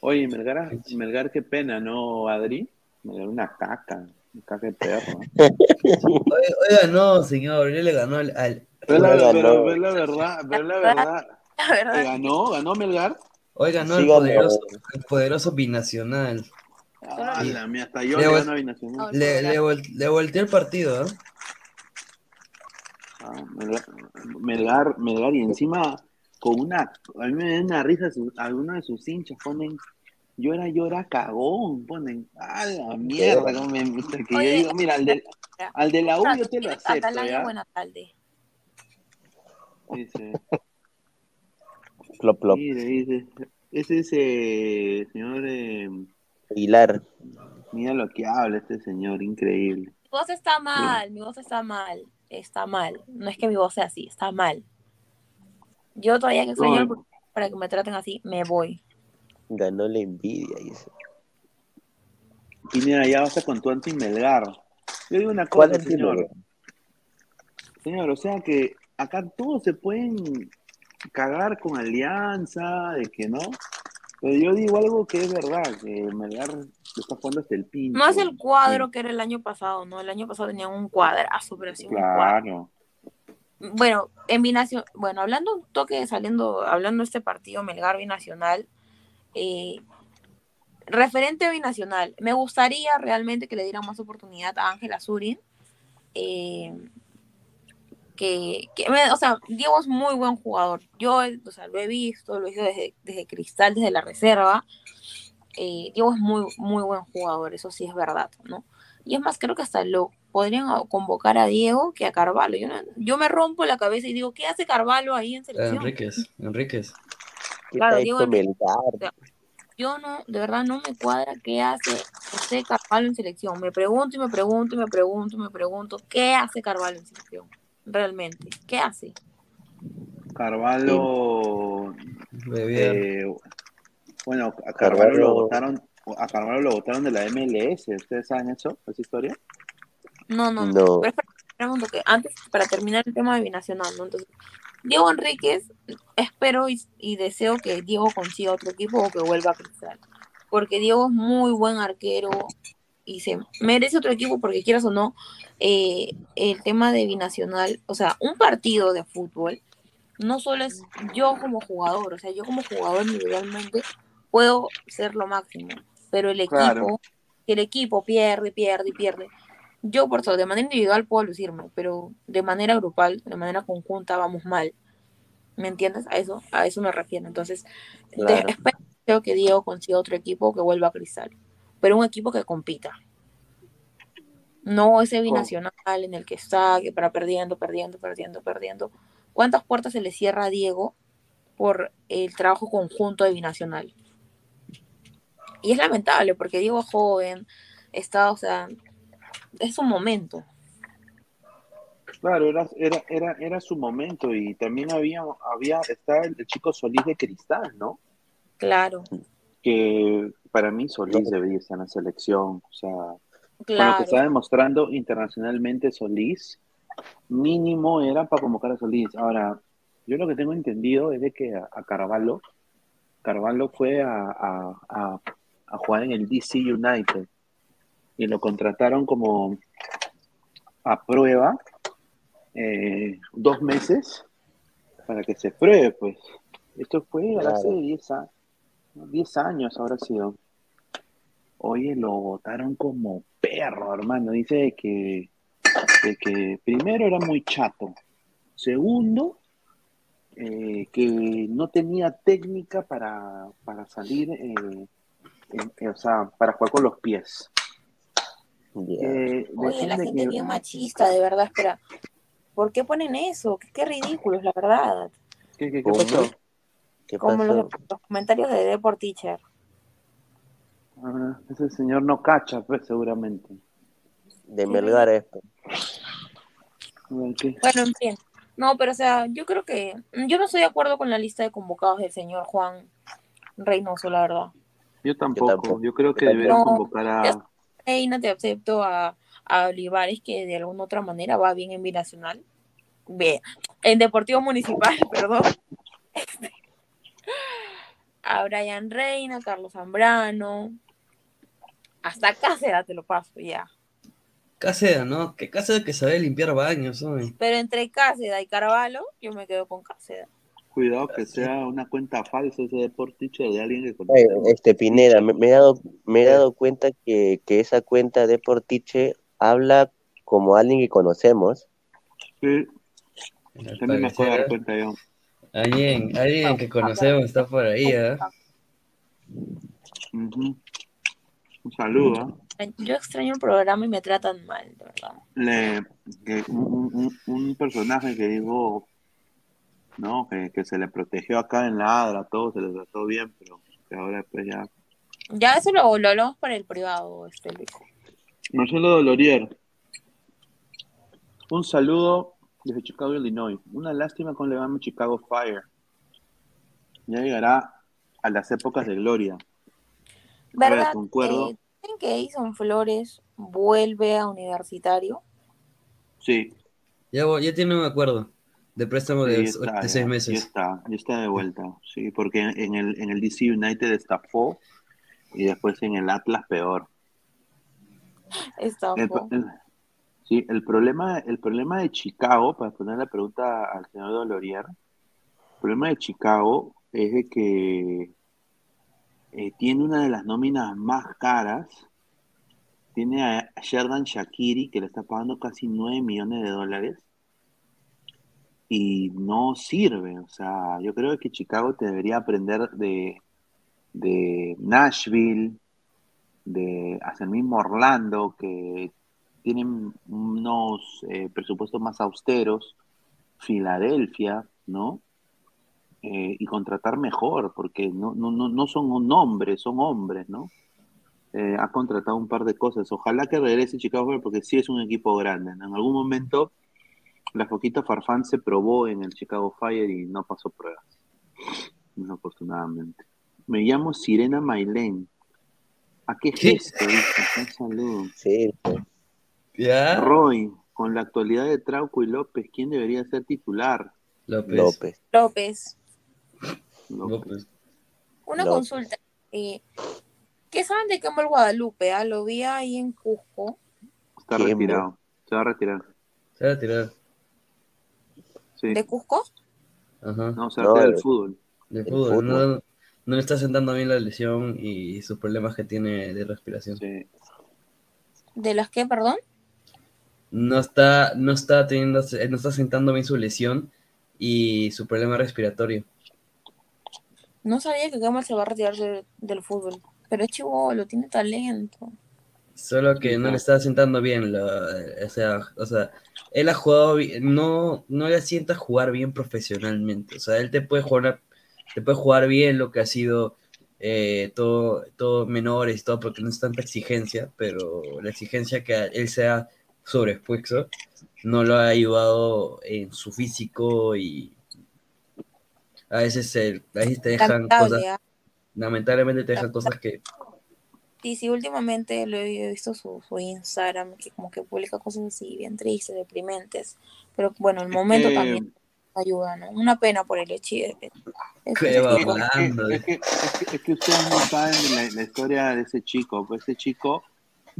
Oye, Melgar, Melgar, qué pena, ¿no, Adri? Melgar, una caca. Una caca de perro. Oiga, no, señor, él le ganó al. al- Pero la, Ganó. pero, pero la verdad, pero la verdad. La verdad. eh, ganó, ganó Melgar. Oiga, ganó Sí, el poderoso, el poderoso binacional. Ah, la mía, hasta yo Le Binacional. Le, le, vol- le volteó el partido, ¿eh? Melgar, Melgar, Melgar, y encima con una, a mí me da una risa, su- algunos de sus hinchas ponen, llora, llora, cagón, ponen, a la mierda, como me- que yo digo, mira, al de, al de la U yo te lo acepto, ¿ya? buena tarde. Dice, Plop, plop. mire, dice, ese es eh, señor, eh, Aguilar. mira lo que habla este señor, increíble. Mi voz está mal, mi voz está mal, está mal. No es que mi voz sea así, está mal. Yo todavía que extraño No. para que me traten así, me voy. Ganó la envidia, dice. Y mira, ya vas a con tu anti-Melgar. Yo digo una ¿Cuál cosa, señor. Melgar? Señor, o sea que acá todos se pueden cagar con alianza, de que no. Pero yo digo algo que es verdad, que Melgar está jugando hasta el pincho. No es el cuadro que era el año pasado, ¿no? El año pasado tenían un cuadrazo, pero sí un cuadro. Claro. Bueno, en binacional, bueno, hablando un toque, saliendo, hablando de este partido Melgar Binacional, eh, referente a Binacional, me gustaría realmente que le dieran más oportunidad a Ángel Azurin. Eh, que, que o sea, Diego es muy buen jugador. Yo, o sea, lo he visto, lo he visto desde, desde Cristal, desde la reserva. Eh, Diego es muy, muy buen jugador, eso sí es verdad, ¿no? Y es más, creo que hasta lo podrían convocar a Diego que a Carvalho. Yo, no- yo me rompo la cabeza y digo, ¿qué hace Carvalho ahí en selección? Enríquez, Enríquez. Claro, Diego Enrique. O sea, yo no, de verdad no me cuadra qué hace José Carvalho en selección. Me pregunto y me pregunto y me pregunto y me pregunto, ¿qué hace Carvalho en selección? Realmente, ¿qué hace? Carvalho. Eh, bueno, a Carvalho Carvalho- lo votaron, a Carvalho lo votaron de la MLS. ¿Ustedes saben eso? ¿Esa historia? No, no, no. Pero espera, que antes, para terminar el tema de Binacional, ¿no? Entonces, Diego Enríquez, espero y, y deseo que Diego consiga otro equipo o que vuelva a Cristal. Porque Diego es muy buen arquero y se merece otro equipo porque quieras o no, eh, el tema de Binacional, o sea, un partido de fútbol, no solo es yo como jugador, o sea, yo como jugador individualmente puedo ser lo máximo, pero el equipo, Claro. el equipo pierde, pierde y pierde. Yo por eso, de manera individual puedo lucirme, pero de manera grupal, de manera conjunta vamos mal. ¿Me entiendes? A eso, a eso me refiero. Entonces, Claro. espero que Diego consiga otro equipo que vuelva a Cristal, pero un equipo que compita. No ese binacional en el que está, que para perdiendo, perdiendo, perdiendo, perdiendo. ¿Cuántas puertas se le cierra a Diego por el trabajo conjunto de binacional? Y es lamentable porque Diego es joven, está, o sea, es un momento. Claro, era, era, era, era su momento y también había, había, estaba el, el chico Solís de Cristal, ¿no? Claro, Que para mí Solís debería estar en la selección, o sea, con lo que claro. está demostrando internacionalmente Solís, mínimo era para convocar a Solís. Ahora, yo lo que tengo entendido es de que a, a Carvalho, Carvalho fue a, a, a, a jugar en el DC United y lo contrataron como a prueba eh, dos meses para que se pruebe, pues. Esto fue Claro. hace 10 años, 10 años habrá sido. Oye, lo votaron como perro, hermano. Dice que, de que primero era muy chato. Segundo, eh, que no tenía técnica para, para salir, eh, eh, o sea, para jugar con los pies. Eh, Oye, la gente que- bien machista, de verdad, espera. ¿Por qué ponen eso? Qué, qué ridículos, la verdad. ¿Qué, qué, qué ¿Cómo? pasó? ¿Qué Como los, pasó? los comentarios de Deport Teacher. Ah, ese señor no cacha, pues, seguramente. De Melgar esto. ¿Qué? Bueno, en fin. No, pero o sea, yo creo que. Yo no estoy de acuerdo con la lista de convocados del señor Juan Reynoso, la verdad. Yo tampoco. Yo, tampoco. creo que deberían tampoco. convocar a. Reina, te acepto a, a Olivares, que de alguna otra manera va bien en Binacional. Bien. En Deportivo Municipal, perdón. Este, A Brian Reina, Carlos Zambrano. Hasta Cáceres te lo paso ya. Cáceres, ¿no? Que Cáceres que sabe limpiar baños, hombre. Pero entre Cáceres y Carvalho, yo me quedo con Cáceres. Cuidado que sea una cuenta falsa ese Deport Teacher de alguien que Oye, conocemos. este Pineda, me, me he dado, me he dado cuenta que, que esa cuenta de Portiche habla como alguien que conocemos. Sí, también me de dar cuenta yo. Alguien, alguien que conocemos está por ahí, ¿eh? Un saludo. ¿ah? Yo extraño el programa y me tratan mal, de verdad. Le, que un, un- un- un personaje que digo, no, que, que se le protegió acá en la Adra, todo se le trató bien, pero que ahora pues ya. Ya eso lo, lo hablamos para el privado, este Luis. Marcelo Dolorier. Un saludo desde Chicago, Illinois. Una lástima con le va a Chicago Fire. Ya llegará a las épocas de gloria. ¿Verdad? concuerdo. Eh, ¿Saben que Edison Flores vuelve a universitario? Sí, Ya, voy- ya tiene un acuerdo de préstamo de, sí, de está, seis ya, ya meses. está, ya está de vuelta. Sí, porque en el, en el DC United estafó y después en el Atlas peor. Está El, el- sí, el problema, el problema de Chicago, para poner la pregunta al señor Dolorier, el problema de Chicago es de que eh, tiene una de las nóminas más caras. Tiene a Sherdan Shakiri, que le está pagando casi 9 millones de dólares. Y no sirve. O sea, yo creo que Chicago te debería aprender de, de Nashville, de hasta el mismo Orlando, que tienen unos eh, presupuestos más austeros, Filadelfia, ¿no? Eh, y contratar mejor, porque no, no, no, no son un hombre, son hombres, ¿no? Eh, ha contratado un par de cosas. Ojalá que regrese Chicago porque sí es un equipo grande. En algún momento la Foquita Farfán se probó en el Chicago Fire y no pasó pruebas. Desafortunadamente. Me llamo Sirena Mailén. ¿A qué gesto? dice? Un saludo. Sí. ¿Ya? Roy, con la actualidad de Trauco y López, ¿quién debería ser titular? López. López. López, López. una López. consulta. Eh, ¿Qué saben de Campbell Guadalupe? ah? Lo vi ahí en Cusco. Está ¿Quién, retirado. Se va a retirar. Se va a tirar. Sí. ¿De Cusco? Ajá. No, el- del fútbol. De El fútbol. fútbol. No, no le está sentando bien la lesión y sus problemas que tiene de respiración. Sí. ¿De las qué, perdón? No está, no está teniendo, no está sentando bien su lesión y su problema respiratorio. No sabía que Campbell se va a retirar de- del fútbol. Pero es chivolo, tiene talento. Solo que no le está sentando bien, lo- o sea, o sea, él ha jugado, no, no le sienta jugar bien profesionalmente, o sea, él te puede jugar, te puede jugar bien lo que ha sido eh, todo, todo menores y todo, porque no es tanta exigencia, pero la exigencia que él sea sobreexpuesto no lo ha ayudado en su físico y a veces, el- a veces te dejan cosas, ¿ah? lamentablemente te dejan cosas que Sí, sí, últimamente lo he visto su, su Instagram, que como que publica cosas así, bien tristes, deprimentes. Pero bueno, el momento también ayuda, ¿no? Una pena por el hecho de que- es que, es que- es que ustedes no saben la, la historia de ese chico. Pues ese chico,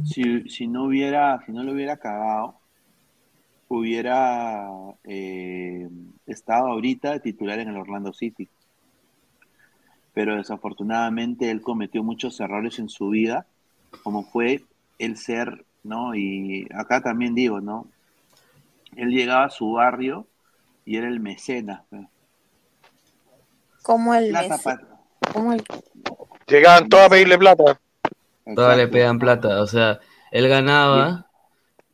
si, si no hubiera, si no lo hubiera cagado, hubiera eh, estado ahorita titular en el Orlando City. Pero desafortunadamente él cometió muchos errores en su vida, como fue el ser, ¿no? Y acá también digo, ¿no? Él llegaba a su barrio y era el mecenas. pues. Como el Plata como el Llegaban todos a pedirle plata. Todas le pegan plata, o sea, él ganaba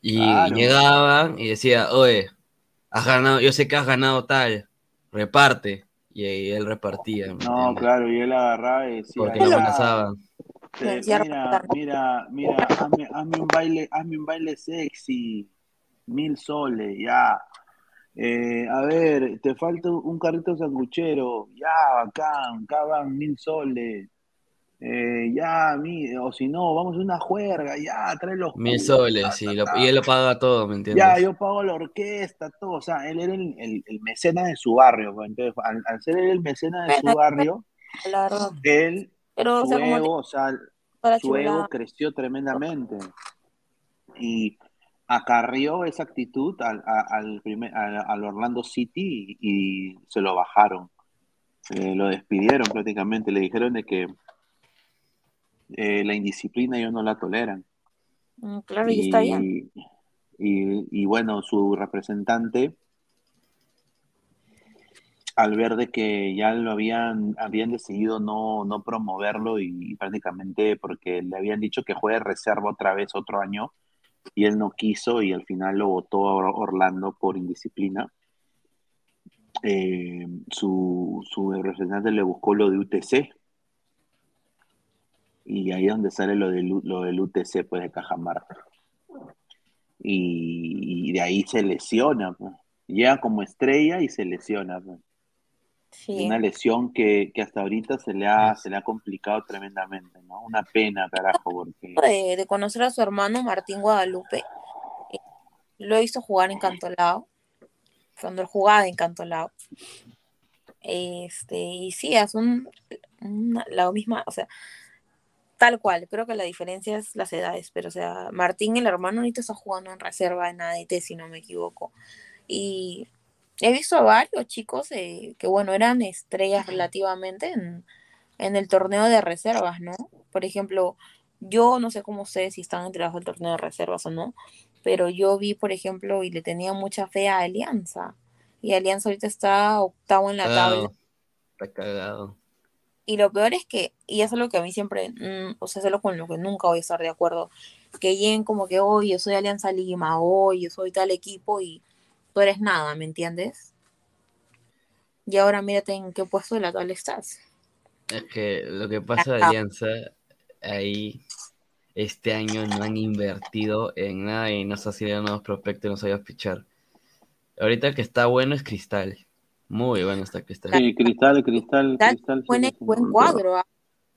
y Claro. llegaban y decía, oye, has ganado, yo sé que has ganado tal, reparte. Y, ahí él repartía, ¿me No, entiendes? claro, y él agarraba y decía, Porque lo "Ya, amenazaban. eh, Decía, mira, mira, mira, hazme, hazme un baile, hazme un baile sexy, mil soles, ya. Eh, a ver, te falta un carrito sanguchero, ya, bacán, acá van mil soles. Eh, ya, mi, o si no, vamos a una juerga, ya, trae los Mil soles, ta, sí, ta, lo- ta. y él lo paga todo, ¿me entiendes? Ya, yo pago la orquesta, todo. O sea, él era el, el, el mecenas de su barrio. pues, Entonces, al, al ser él el mecenas de su barrio, él, Pero, o su sea, como te- ego, o sea, su ego creció tremendamente. Y acarrió esa actitud al, al, primer, al, al Orlando City y, y se lo bajaron. Eh, lo despidieron prácticamente. Le dijeron de que eh, la indisciplina ellos no la toleran. Mm, Claro, y está bien. Y, y bueno, su representante, al ver de que ya lo habían, habían decidido no, no promoverlo y prácticamente porque le habían dicho que juegue reserva otra vez otro año y él no quiso y al final lo votó a Orlando por indisciplina. Eh, su, su representante le buscó lo de UTC y ahí es donde sale lo del, lo del UTC pues de Cajamarca y, y de ahí se lesiona. pues. Llega como estrella y se lesiona. pues. Sí. Una lesión que, que hasta ahorita se le, ha, se le ha complicado tremendamente, ¿no? Una pena, carajo, porque... de, de conocer a su hermano Martín Guadalupe. eh, Lo he visto jugar en Cantolao, cuando él jugaba en Cantolao. Este, y sí, es un, una- la misma, o sea, tal cual, creo que la diferencia es las edades, pero o sea, Martín, el hermano, ahorita está jugando en reserva en ADT, si no me equivoco. Y he visto a varios chicos eh, que, bueno, eran estrellas relativamente en, en el torneo de reservas, ¿no? Por ejemplo, yo no sé cómo ustedes si están enterados del torneo de reservas o no, pero yo vi, por ejemplo, y le tenía mucha fe a Alianza. y Alianza ahorita está octavo en la tabla. Está cagado. Y lo peor es que, y eso es lo que a mí siempre, mm, o sea, eso es lo con lo que nunca voy a estar de acuerdo, que lleguen como que, hoy yo soy Alianza Lima, hoy yo soy tal equipo y tú eres nada, ¿me entiendes? Y ahora mírate en qué puesto de la tabla estás. Es que lo que pasa de Ajá. Alianza, ahí este año no han invertido en nada y no se han nuevos prospectos, no sabías pichar. Ahorita el que está bueno es Cristal. Muy bueno está Cristal. Sí, Cristal, Cristal, Tal, Cristal. buen, sí, buen cuadro, ¿ah?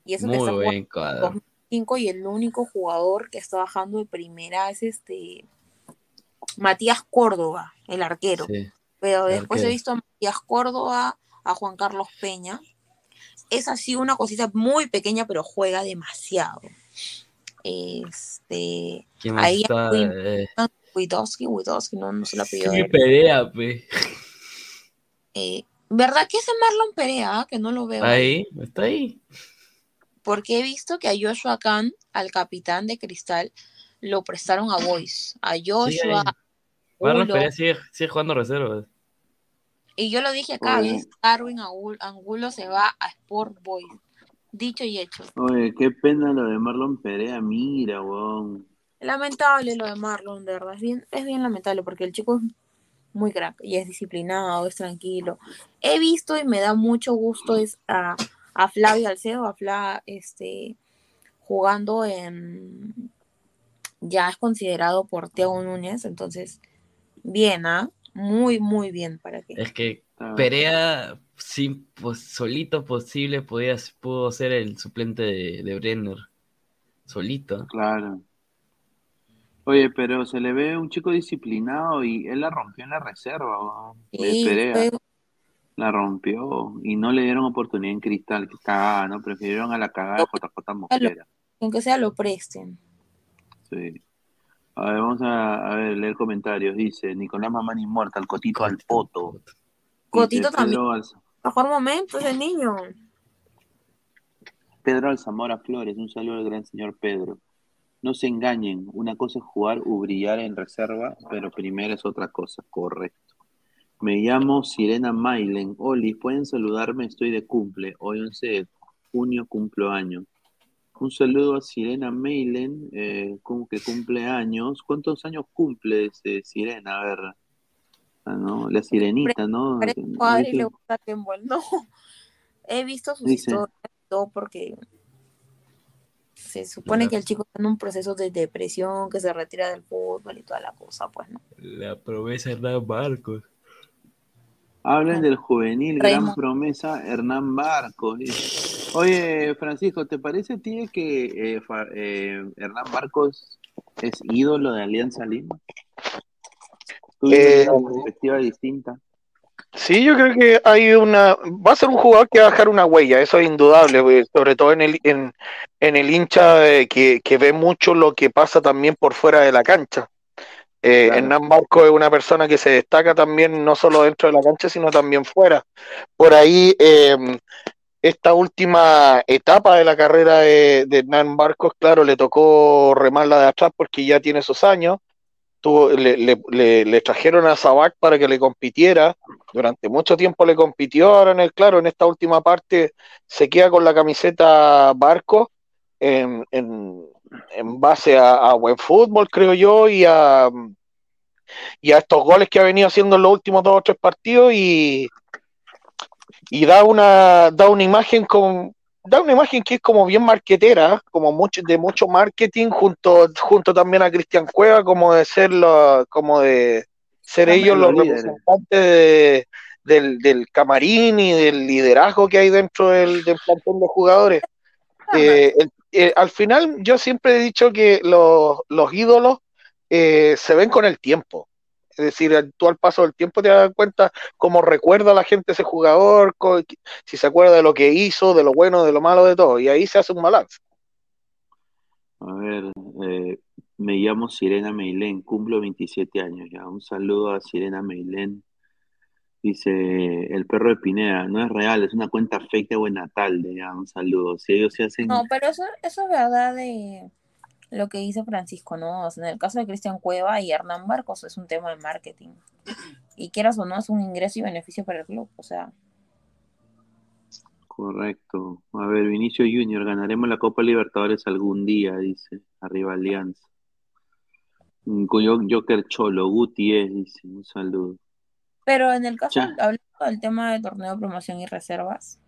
Y eso que Muy está jugando buen cuadro. 2005 y el único jugador que está bajando de primera es este Matías Córdoba, el arquero. Sí, Pero el después he visto a Matías Córdoba, a Juan Carlos Peña. Es así una cosita muy pequeña, pero juega demasiado. Este, ¿Quién más ahí está? Eh, Witowski, Witowski, no, no se la pidió. sí, Perea, pe. Eh, ¿Verdad que ese Marlon Perea, ah? que no lo veo? Ahí, está ahí. Porque he visto que a Joshua Khan, al capitán de Cristal, lo prestaron a Boys. A Joshua. Marlon. Perea sigue, sigue jugando reservas. Y yo lo dije acá. Darwin Angul- Angulo se va a Sport Boys. Dicho y hecho. Oye, qué pena lo de Marlon Perea, mira, weón. Lamentable lo de Marlon, de verdad. Es bien, es bien lamentable porque el chico es muy crack y es disciplinado, es tranquilo. He visto y me da mucho gusto es a, a Flavio Alcedo, a Fla, este, jugando en. Ya es considerado por Thiago Núñez, entonces, bien, ¿ah? Muy, muy bien para que. Es que Ah. Perea, sin, pues, solito posible, podía, pudo ser el suplente de, de Brenner. Solito. Claro. Oye, pero se le ve un chico disciplinado y él la rompió en la reserva. De Sí, Perea. fue- La rompió y no le dieron oportunidad en Cristal, que cagada, ¿no? Prefirieron a la cagada de JJ Mosquera. aunque sea lo presten. Sí. A ver, vamos a, a ver, leer comentarios. Dice Nicolás Mamani muerta, el cotito al poto. Cotito Dice también. Mejor momento ese niño. Pedro Alzamora Flores, un saludo al gran señor Pedro. No se engañen, una cosa es jugar o brillar en reserva, pero primero es otra cosa, correcto. Me llamo Sirena Mailen. Oli, pueden saludarme, estoy de cumple. Hoy 11 de junio cumplo año. Un saludo a Sirena Mailen, eh, como que cumple años. ¿Cuántos años cumple ese Sirena? A ver. Ah, ¿no? La sirenita, ¿no? Padre le gusta No. He visto sus Dice- historias todo porque se supone que el chico está en un proceso de depresión, que se retira del fútbol y toda la cosa, pues, ¿no? La promesa Hernán Marcos. Hablen del juvenil, gran promesa, Hernán Barcos. Oye, Francisco, ¿te parece a ti que eh, Fa- eh, Hernán Barcos es ídolo de Alianza Lima? ¿Tú Eh, tienes una perspectiva distinta? Sí, yo creo que hay una. Va a ser un jugador que va a dejar una huella, eso es indudable, sobre todo en el, en, en el hincha eh, que, que ve mucho lo que pasa también por fuera de la cancha. Eh, Claro. Hernán Marco es una persona que se destaca también no solo dentro de la cancha, sino también fuera. Por ahí, eh, esta última etapa de la carrera de, de Hernán Marcos, claro, le tocó remarla de atrás porque ya tiene sus años. Le- le trajeron a Sabac para que le compitiera. Durante mucho tiempo le compitió. Ahora, en el claro, en esta última parte se queda con la camiseta Barco en, en- en base a, a buen fútbol, creo yo, y a, y a estos goles que ha venido haciendo en los últimos dos o tres partidos. Y, y da una, da una imagen con, da una imagen que es como bien marquetera, como mucho, de mucho marketing, junto, junto también a Cristian Cueva, como de ser lo- como de ser ellos los representantes de- del, del camarín y del liderazgo que hay dentro del, del plantel de jugadores. Eh, el- eh, al final, yo siempre he dicho que los, los ídolos eh, se ven con el tiempo. Es decir, tú al paso del tiempo te das cuenta cómo recuerda la gente ese jugador, si se acuerda de lo que hizo, de lo bueno, de lo malo, de todo. Y ahí se hace un balance. A ver, eh, me llamo Sirena Meilén, cumplo 27 años ya. Un saludo a Sirena Meilén. Dice el perro de Pineda, no es real, es una cuenta fake de Buenatalde. Ya, un saludo. Si ellos se hacen. No, pero eso, eso es verdad de lo que dice Francisco, ¿no? O sea, en el caso de Cristian Cueva y Hernán Marcos es un tema de marketing. y quieras o no, es un ingreso y beneficio para el club. O sea, Correcto. A ver, Vinicio Junior, ganaremos la Copa Libertadores algún día, dice. Arriba Alianza. Mm, Joker Cholo, Guti es, dice. Un saludo. pero en el caso, Ya. hablando del tema del torneo de promoción y reservas,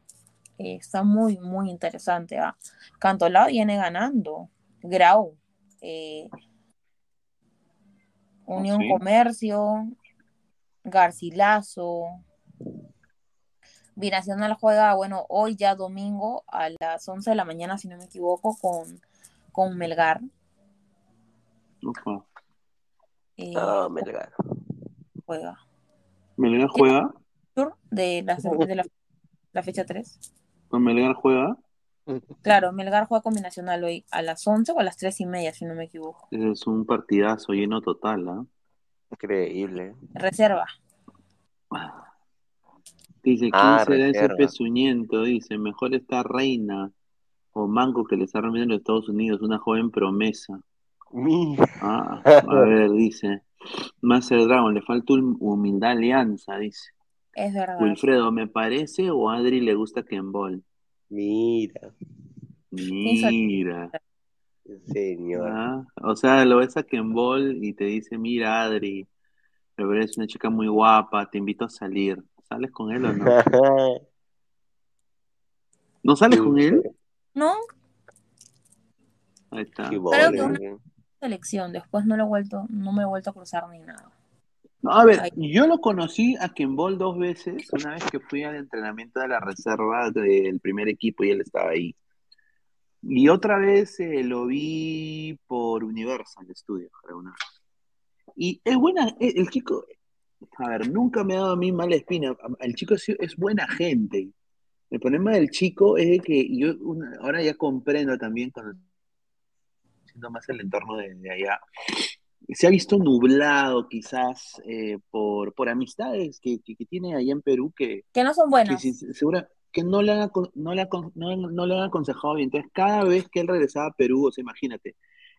eh, está muy, muy interesante. ¿ah? Cantolao viene ganando. Grau, eh, Unión sí? Comercio, Garcilaso. Binacional juega, bueno, hoy ya domingo a las 11 de la mañana, si no me equivoco, con, con Melgar. Eh, No, Melgar. juega. ¿Melgar juega? De la, de la, la fecha 3. ¿Con Melgar juega? Claro, Melgar juega con Binacional hoy a las 11 o a las 3 y media, si no me equivoco. Ese es un partidazo lleno total, ¿ah? Increíble. Reserva. Dice, ¿quién Ah, será ese reserva. pezuñento? Dice, mejor está Reina o Manco que le está rompiendo en los Estados Unidos, una joven promesa. Ah, a ver, dice, Master Dragon, le falta hum- humildad alianza, dice. Es verdad. Wilfredo, ¿me parece o a Adri le gusta Kenball? Mira, Mira. señor. Ah, o sea, lo ves a Kenball y te dice, mira, Adri, parece una chica muy guapa, te invito a salir. ¿Sales con él o no? ¿No sales con él? No, Ahí está. creo que una selección. Después no lo he vuelto, no me he vuelto a cruzar ni nada. No, a ver, yo lo conocí a Kenball dos veces, una vez que fui al entrenamiento de la reserva del primer equipo y él estaba ahí. Y otra vez eh, lo vi por Universal Studios, creo, una vez. Y es buena, eh, el chico, a ver, nunca me ha dado a mí mala espina. El chico es, es buena gente. El problema del chico es de que yo una- ahora ya comprendo también cuando siento más el entorno de, de allá. Se ha visto nublado quizás eh, por, por amistades que, que, que tiene allá en Perú que, Que no son buenas. que si- segura, que no le, han, no, le ha acon- no, no le han aconsejado bien. Entonces, cada vez que él regresaba a Perú, o sea, imagínate,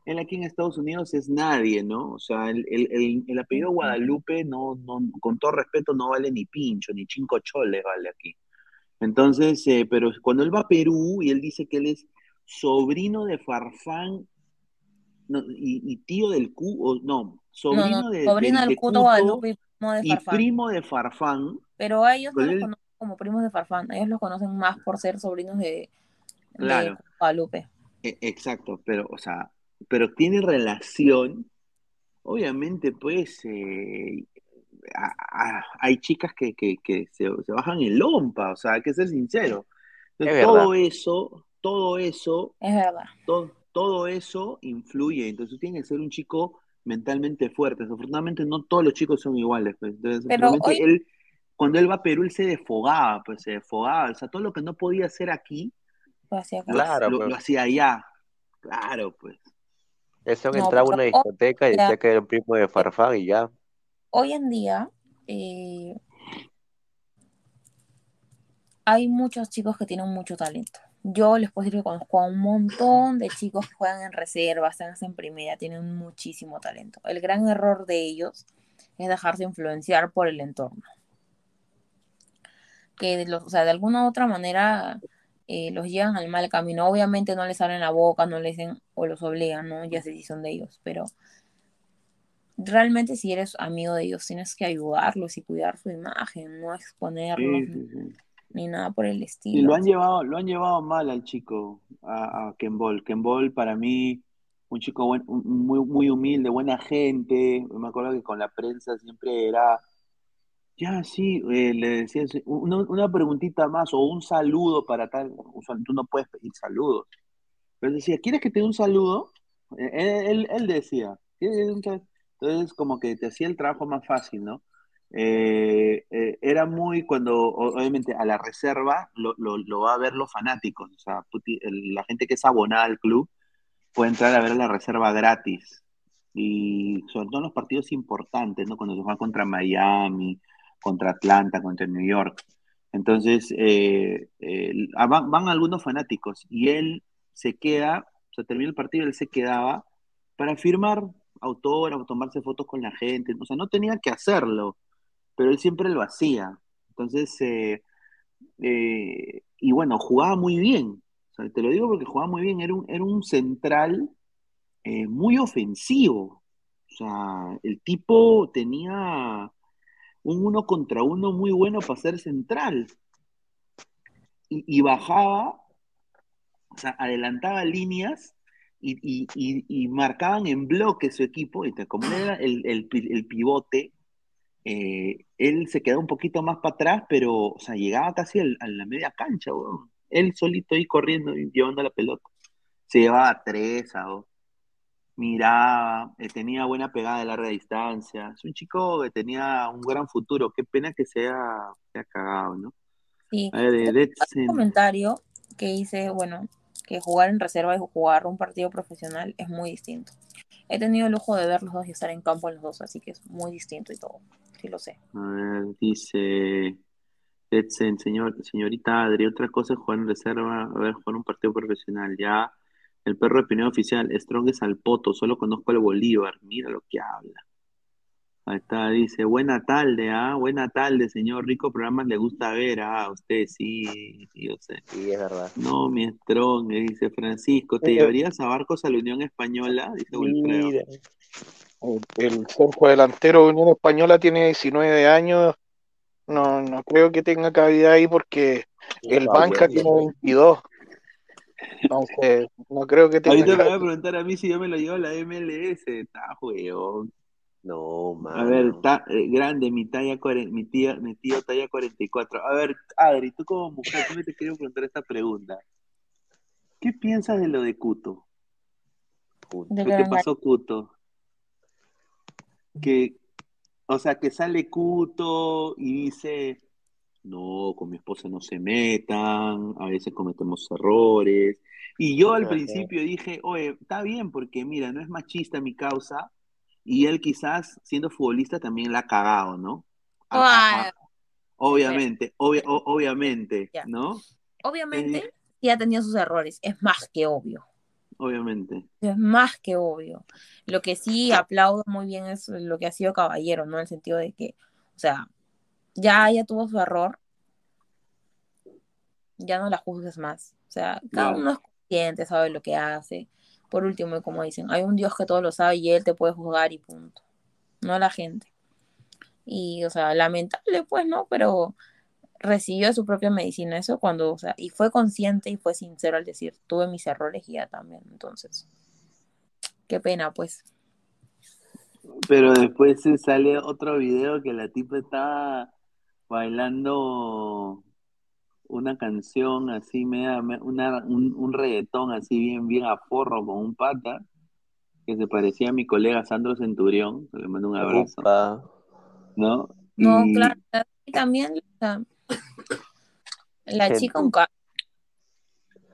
él aquí en Estados Unidos es nadie, ¿no? O sea, el, el, el- el apellido Guadalupe, no, no, con todo respeto, no vale ni pincho, ni cinco choles vale aquí. Entonces, eh, pero cuando él va a Perú y él dice que él es sobrino de Farfán no, y, y tío del Cu, o, no, sobrino no, no, de, sobrino del- del de Cuto Guadalupe y primo de y Farfán. primo de Farfán, Pero a ellos no los conocen como primos de Farfán. Ellos los conocen más por ser sobrinos de, de Claro. Guadalupe. E- Exacto, pero, o sea, pero tiene relación, obviamente, pues, eh, a- a- hay chicas que, que, que se, se bajan en lompa, o sea, hay que ser sincero. Entonces, Es todo eso, todo eso, Es verdad. todo, todo eso influye, entonces tiene que ser un chico mentalmente fuerte. Desafortunadamente no todos los chicos son iguales, pues. Entonces, Pero hoy- él, cuando él va a Perú, él se desfogaba, pues se desfogaba, o sea, todo lo que no podía hacer aquí, Lo hacía Claro, lo- pues. lo hacía allá. Claro, pues. Eso No, entraba a una discoteca y ya. decía que era el primo de Farfán y ya. Hoy en día eh, hay muchos chicos que tienen mucho talento. Yo les puedo decir que conozco a un montón de chicos que juegan en reserva, están en primera, tienen muchísimo talento. El gran error de ellos es dejarse influenciar por el entorno. Que de, los- o sea, de alguna u otra manera eh, los llevan al mal camino. Obviamente no les abren la boca, no les dicen o los obligan, ¿no? Ya sé si son de ellos, pero realmente si eres amigo de ellos tienes que ayudarlos y cuidar su imagen, no exponerlos Sí, sí, sí. Ni nada por el Y estilo. lo han llevado, lo han llevado mal al chico, a, a Ken Ball. Ken Ball, para mí, un chico buen- un- muy, muy humilde, buena gente. Me acuerdo que con la prensa siempre era, ya sí, eh, le decías una, una preguntita más o un saludo para tal. Usual- Tú no puedes pedir saludos. Pero decía, ¿quieres que te dé un saludo? Eh, Él, él- él decía, entonces como que te hacía el trabajo más fácil, ¿no? Eh, eh, era muy cuando, obviamente, a la reserva lo, lo, va a ver los fanáticos, o sea, el- la gente que es abonada al club puede entrar a ver la reserva gratis. Y sobre todo en los partidos importantes, ¿no? Cuando se juega contra Miami, contra Atlanta, contra New York. Entonces, eh, eh, ah, van, van algunos fanáticos y él se queda, o sea, termina el partido, él se quedaba para firmar autógrafos, tomarse fotos con la gente, o sea, no tenía que hacerlo, pero él siempre lo hacía. Entonces, eh, eh, y bueno, jugaba muy bien. Te lo digo porque jugaba muy bien. Era un, era un central eh, muy ofensivo. O sea, el tipo tenía un uno contra uno muy bueno para ser central. Y, bajaba, o sea, adelantaba líneas y, y- y- marcaban en bloque su equipo. Te- como era el, el pivote, eh, él se quedaba un poquito más para atrás, pero, o sea, llegaba casi a la media cancha, weón. Él solito ahí corriendo y llevando la pelota. Se llevaba tres, weón. Miraba, eh, tenía buena pegada de larga distancia. Es un chico que tenía un gran futuro. Qué pena que sea, sea cagado, ¿no? Sí. A ver, de Hay un comentario que dice, bueno, que jugar en reserva y jugar un partido profesional es muy distinto. He tenido el lujo de ver los dos y estar en campo en los dos, así que es muy distinto y todo. Sí lo sé. A ver, dice Edson, señor, señorita Adri, otra cosa es jugar en reserva, a ver, jugar un partido profesional. Ya, el perro de opinión oficial, Strong es al poto, solo conozco al Bolívar, mira lo que habla. Ahí está, dice, buena tarde, ah, buena tarde, señor, rico programa le gusta ver, ah, a usted sí, sí, yo sé. Sí, es verdad. No, mi Strong, dice Francisco, ¿te Eh, llevarías a Barcos a la Unión Española? Dice Wilfredo. El, centro delantero de Unión Española tiene 19 años. No, no creo que tenga cabida ahí porque el Banca tiene 22. Entonces, no creo que tenga Ahorita me va a preguntar a mí si yo me lo llevo a la MLS, está, weón. No, A ver, ta- eh, grande, mi talla, mi tía, mi tío talla 44. A ver, Adri, tú como mujer, yo te quiero preguntar esta pregunta. ¿Qué piensas de lo de Cuto? ¿Qué te pasó, Cuto? Que, o sea, que sale Cuto y dice, no, con mi esposa no se metan, a veces cometemos errores. Y yo al Ajá. principio dije, oye, está bien, porque mira, no es machista mi causa, y él quizás, siendo futbolista, también la ha cagado, ¿no? A- a- a- obviamente, obvia- o- obviamente. ¿no? Obviamente, sí ha tenido sus errores, es más que obvio. Obviamente. Es más que obvio. Lo que sí aplaudo muy bien es lo que ha sido Caballero, ¿no? En el sentido de que, o sea, ya, ya tuvo su error, ya no la juzgues más. O sea, cada Claro. uno es consciente, sabe lo que hace. Por último, como dicen, hay un Dios que todo lo sabe y él te puede juzgar y punto. No la gente. Y, o sea, lamentable, pues, ¿no? Pero recibió su propia medicina, eso cuando, o sea, y fue consciente y fue sincero al decir, tuve mis errores y ya también. Entonces, qué pena, pues. Pero después se sale otro video que la tipa está bailando una canción así, media, me- una, un, un reggaetón así bien, bien a forro con un pata, que se parecía a mi colega Sandro Centurión, le mando un abrazo. ¿no? No, Y claro, y también o sea, la chica un ca-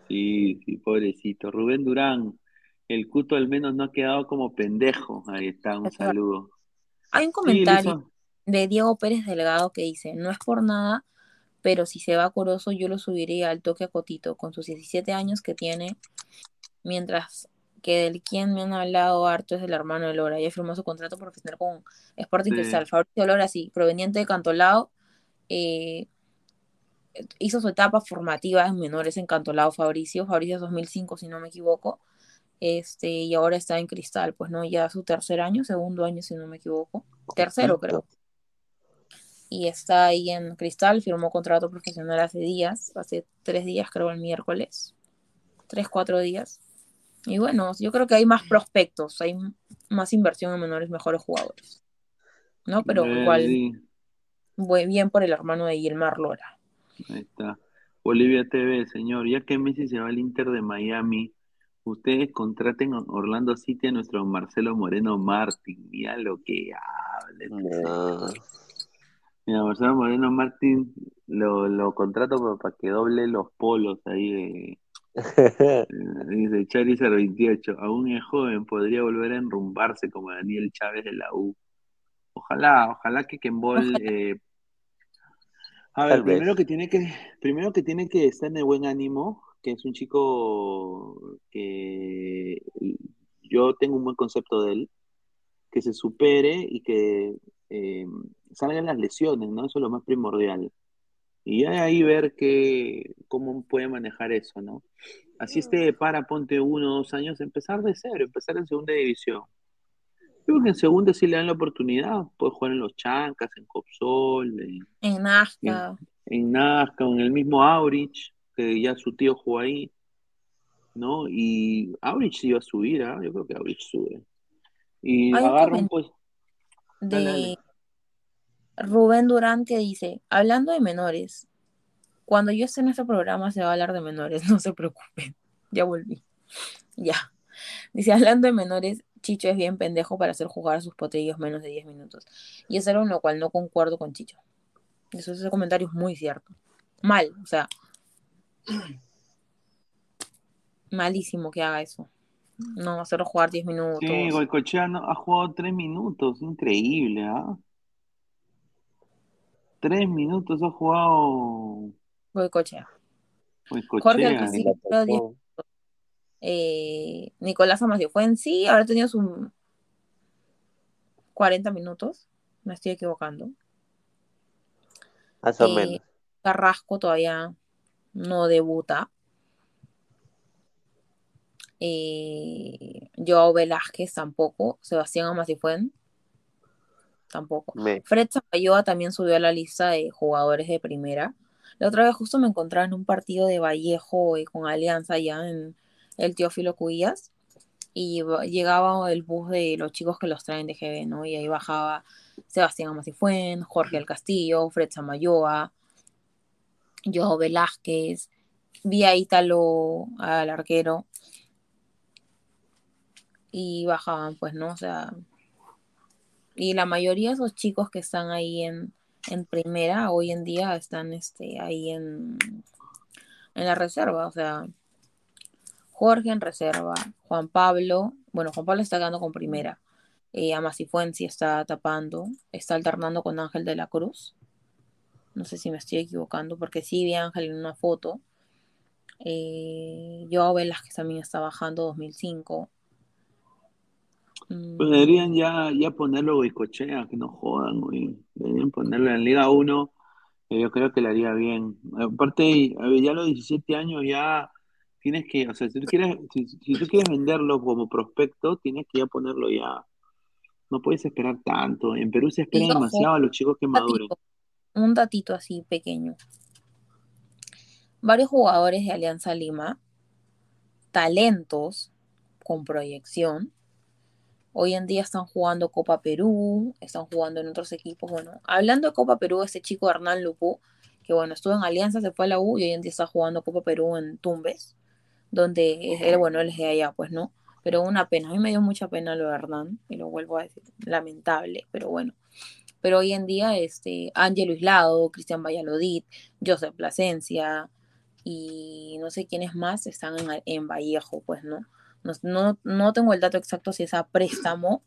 sí, sí, pobrecito. Rubén Durán, el cuto al menos no ha quedado como pendejo. Ahí está, un saludo. Hay un comentario de Diego Pérez Delgado que dice, no es por nada, pero si se va Corozo yo lo subiría al toque a Cotito con sus 17 años que tiene, mientras que del quien me han hablado harto es del hermano de Lora, ya firmó su contrato profesional con Sporting Sí. Cristal. Fabricio Lora, sí, proveniente de Cantolao, eh, hizo su etapa formativa en menores en Cantolao Fabricio, Fabricio es 2005 si no me equivoco, este, y ahora está en Cristal, pues no, ya su tercer año, segundo año si no me equivoco, tercero creo. Y está ahí en Cristal, firmó contrato profesional hace días, hace tres días creo el miércoles, tres, cuatro días. Y bueno, yo creo que hay más prospectos, hay más inversión en menores, mejores jugadores. ¿No? Pero igual, muy bien por el hermano de Gilmar Lora. Ahí está. Bolivia TV, señor, ya que Messi se va al Inter de Miami, ustedes contraten a Orlando City a nuestro Marcelo Moreno Martín. Mira lo que No. Mira, Marcelo Moreno Martín lo, lo contrato para que doble los polos ahí de. Dice Charizard 28. Aún es joven, podría volver a enrumbarse como Daniel Chávez de la U. Ojalá, ojalá que Kembol. eh, a ver, primero que tiene que, primero que tiene que estar en el buen ánimo, que es un chico que yo tengo un buen concepto de él, que se supere y que eh, salgan las lesiones, ¿no? Eso es lo más primordial. Y ahí ver que, cómo puede manejar eso, ¿no? Así este para, ponte uno o dos años, empezar de cero, empezar en segunda división. Yo creo que en segunda sí le dan la oportunidad, puede jugar en los Chancas, en Copsol, en, En Nazca. en Nazca, en el mismo Aurich, que ya su tío jugó ahí, ¿no? Y Aurich sí iba a subir, ¿ah? Yo creo que Aurich sube. Y agarran, pues, dale, de dale. Rubén Durán que dice, hablando de menores, cuando yo esté en este programa se va a hablar de menores, no se preocupen, ya volví, ya. Dice, hablando de menores, Chicho es bien pendejo para hacer jugar a sus potrillos menos de 10 minutos. Y es algo en lo cual no concuerdo con Chicho. Eso ese comentario es muy cierto. Mal, o sea, malísimo que haga eso. No hacerlo jugar 10 minutos. Sí, Goicochea no- ha jugado tres minutos, increíble, ¿ah? Tres minutos ha jugado Goicochea. Jorge. Alcacil, 10 minutos. Eh, Nicolás Amasio fue en sí, habrá tenido sus 40 minutos, me estoy equivocando. Más o Eh, menos. Carrasco todavía no debuta. Eh, Joao Velázquez tampoco. Sebastián Amasifuen tampoco. Me- Fred Zapayoa también subió a la lista de jugadores de primera. La otra vez justo me encontraba en un partido de Vallejo y con Alianza ya en el Teófilo Cuillas y llegaba el bus de los chicos que los traen de GB, ¿no? Y ahí bajaba Sebastián Amasifuen, Jorge El Castillo, Fred Samayoa, Joao Velázquez, vi a Ítalo, al arquero, y bajaban, pues, ¿no? O sea, y la mayoría de esos chicos que están ahí en, en primera, hoy en día están este, ahí en, en la reserva, o sea, Jorge en reserva, Juan Pablo, bueno, Juan Pablo está ganando con primera, eh, está tapando, está alternando con Ángel de la Cruz, no sé si me estoy equivocando, porque sí vi a Ángel en una foto, eh, Joao Velázquez también está bajando 2005, Pues deberían ya, ya ponerlo Goicochea, que no jodan, güey. Deberían ponerlo en Liga 1, que yo creo que le haría bien. Aparte, ya los 17 años ya tienes que, o sea, si tú quieres, si, si tú quieres venderlo como prospecto, tienes que ya ponerlo ya. No puedes esperar tanto. En Perú se espera demasiado a los chicos que maduren. un datito así pequeño. Varios jugadores de Alianza Lima, talentos con proyección, hoy en día están jugando Copa Perú, están jugando en otros equipos. Bueno, hablando de Copa Perú, este chico Hernán Lupú, que bueno, estuvo en Alianza, se fue a la U y hoy en día está jugando Copa Perú en Tumbes, donde él, bueno, él es de allá, pues no. Pero una pena, a mí me dio mucha pena lo de Hernán, y lo vuelvo a decir, lamentable, pero bueno. Pero hoy en día, este, Ángelo Islado, Cristian Valladolid, Joseph Plasencia y no sé quiénes más están en, en Vallejo, pues no. No, no. no tengo el dato exacto si es a préstamo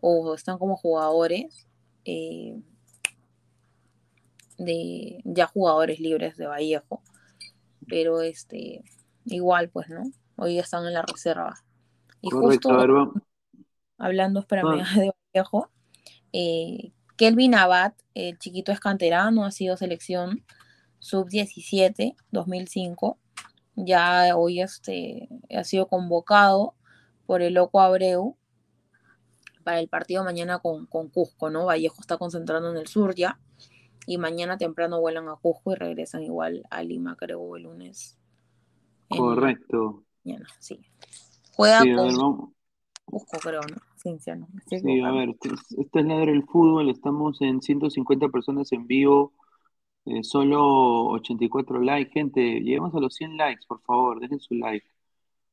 o están como jugadores eh, de ya jugadores libres de Vallejo. Pero este, igual, pues, ¿no? Hoy están en la reserva. Y Correcto, justo hablando, espérame, Ah. de Vallejo, eh, Kelvin Abad, el chiquito es canterano, ha sido selección sub-17 2005. Ya hoy este, ha sido convocado por el Loco Abreu para el partido mañana con, con Cusco, ¿no? Vallejo está concentrando en el sur ya. Y mañana temprano vuelan a Cusco y regresan igual a Lima, creo, el lunes. En la Correcto. mañana, sí. Juega Sí, con ver. Cusco, creo, ¿no? Ciencia, ¿no? Sí, a ver, este es este es Ladra el Fútbol, estamos en 150 personas en vivo, eh, solo 84 likes, gente, lleguemos a los 100 likes, por favor, dejen su like.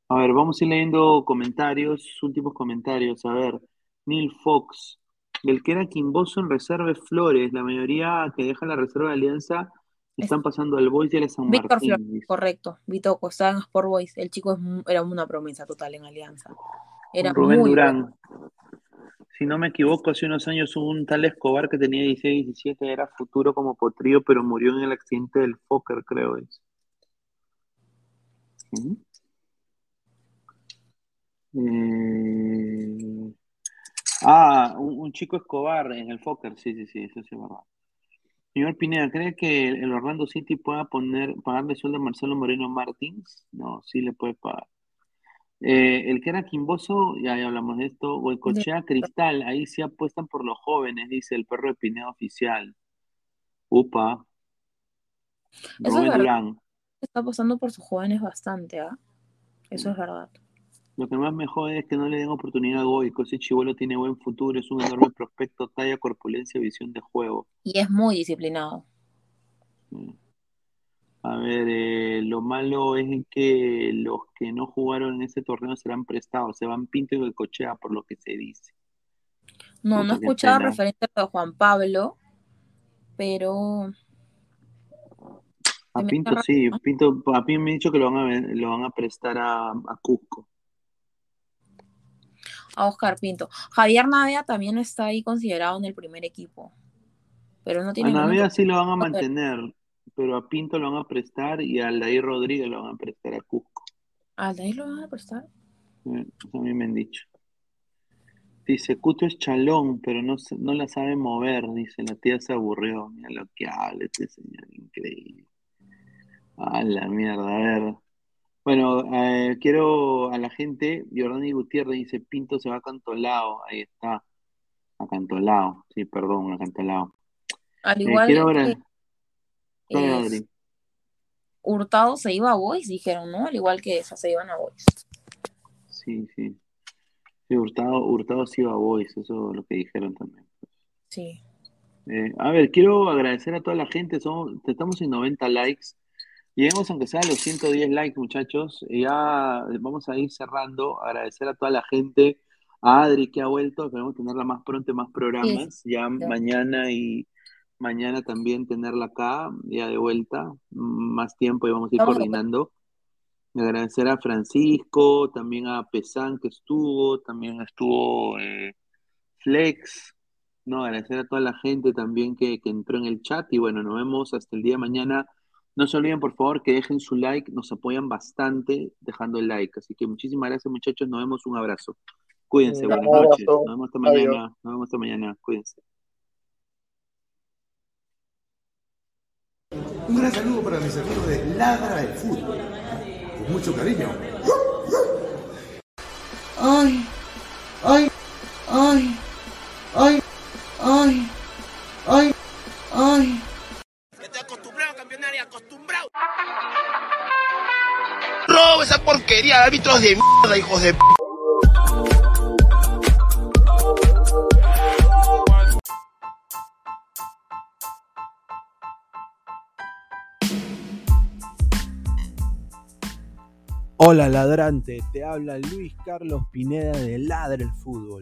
A ver, vamos a ir leyendo comentarios, últimos comentarios, a ver, Neil Fox, del que era Quimboso en reserva es Flores, la mayoría que deja la reserva de Alianza están pasando al Boys y a San Víctor Martín. Flores, correcto. Vitoco, estaba en Sport Boys. El chico es era una promesa total en Alianza. Era Rubén muy Durán. Si no me equivoco, hace unos años hubo un tal Escobar que tenía 16, 17, era futuro como potrillo, pero murió en el accidente del Fokker, creo es. Eh, Ah, un, un chico Escobar en el Fokker, sí, sí, sí, eso sí es verdad. Señor Pineda, ¿cree que el Orlando City pueda poner, pagarle sueldo a Marcelo Moreno Martins? No, sí le puede pagar. Eh, el que era Quimboso, ya, ya hablamos de esto. Goicochea Cristal, ahí sí apuestan por los jóvenes, dice el perro de Pineda oficial. Upa. Eso es Rubén verdad. Durán. Está apostando por sus jóvenes bastante, ¿ah? Eso es verdad. Lo que más me jode es que no le den oportunidad a Goico. Ese chivolo tiene buen futuro, es un enorme prospecto, talla, corpulencia, visión de juego. Y es muy disciplinado. A ver, eh, lo malo es que los que no jugaron en ese torneo serán prestados. Se van Pinto y Goicochea, por lo que se dice. No, no he escuchado referente a Juan Pablo, pero A Pinto sí, Pinto, a mí me han dicho que lo van a, ven- lo van a prestar a, a Cusco. A Oscar Pinto. Javier Navia también está ahí considerado en el primer equipo, pero no A tiene Navega minutos. sí lo van a mantener, pero a Pinto lo van a prestar y a Aldair Rodríguez lo van a prestar a Cusco. ¿Al de ahí lo van a prestar? Eh, Eso a mí me han dicho. Dice, Cuto es chalón, pero no, no la sabe mover. Dice, la tía se aburrió. Mira lo que habla este señor, increíble. A la mierda, a ver. Bueno, eh, quiero a la gente, Jordani Gutiérrez dice, Pinto se va a Cantolao. Ahí está, a Cantolao. Sí, perdón, a Cantolao. Al Eh, igual quiero ver que es-. Hurtado se iba a Boys, dijeron, ¿no? Al igual que esas se iban a Boys. Sí, sí. Sí, Hurtado, Hurtado sí va a Boys, eso es lo que dijeron también. Sí. Eh, a ver, quiero agradecer a toda la gente. Somos, estamos en 90 likes. Lleguemos aunque sea a los 110 likes, muchachos. Ya vamos a ir cerrando. Agradecer a toda la gente. A Adri que ha vuelto. Esperemos tenerla más pronto, y más programas. Ya mañana y mañana también tenerla acá, ya de vuelta. Más tiempo y vamos a ir Vamos a- coordinando. Agradecer a Francisco, también a Pesan que estuvo, también estuvo eh, Flex, no, agradecer a toda la gente también que, que entró en el chat y bueno, nos vemos hasta el día de mañana. No se olviden, por favor, que dejen su like, nos apoyan bastante dejando el like. Así que muchísimas gracias, muchachos, nos vemos, un abrazo. Cuídense, Un buenas abrazo. noches, nos vemos hasta Adiós. mañana, nos vemos hasta mañana, cuídense. Un gran saludo para mis amigos de Ladra del Fútbol. Con mucho cariño. Ay, ay, ay, ay, ay, ay, ay. Robo esa porquería de árbitros de mierda, hijos de p. Hola ladrante, te habla Luis Carlos Pineda de Ladra el Fútbol.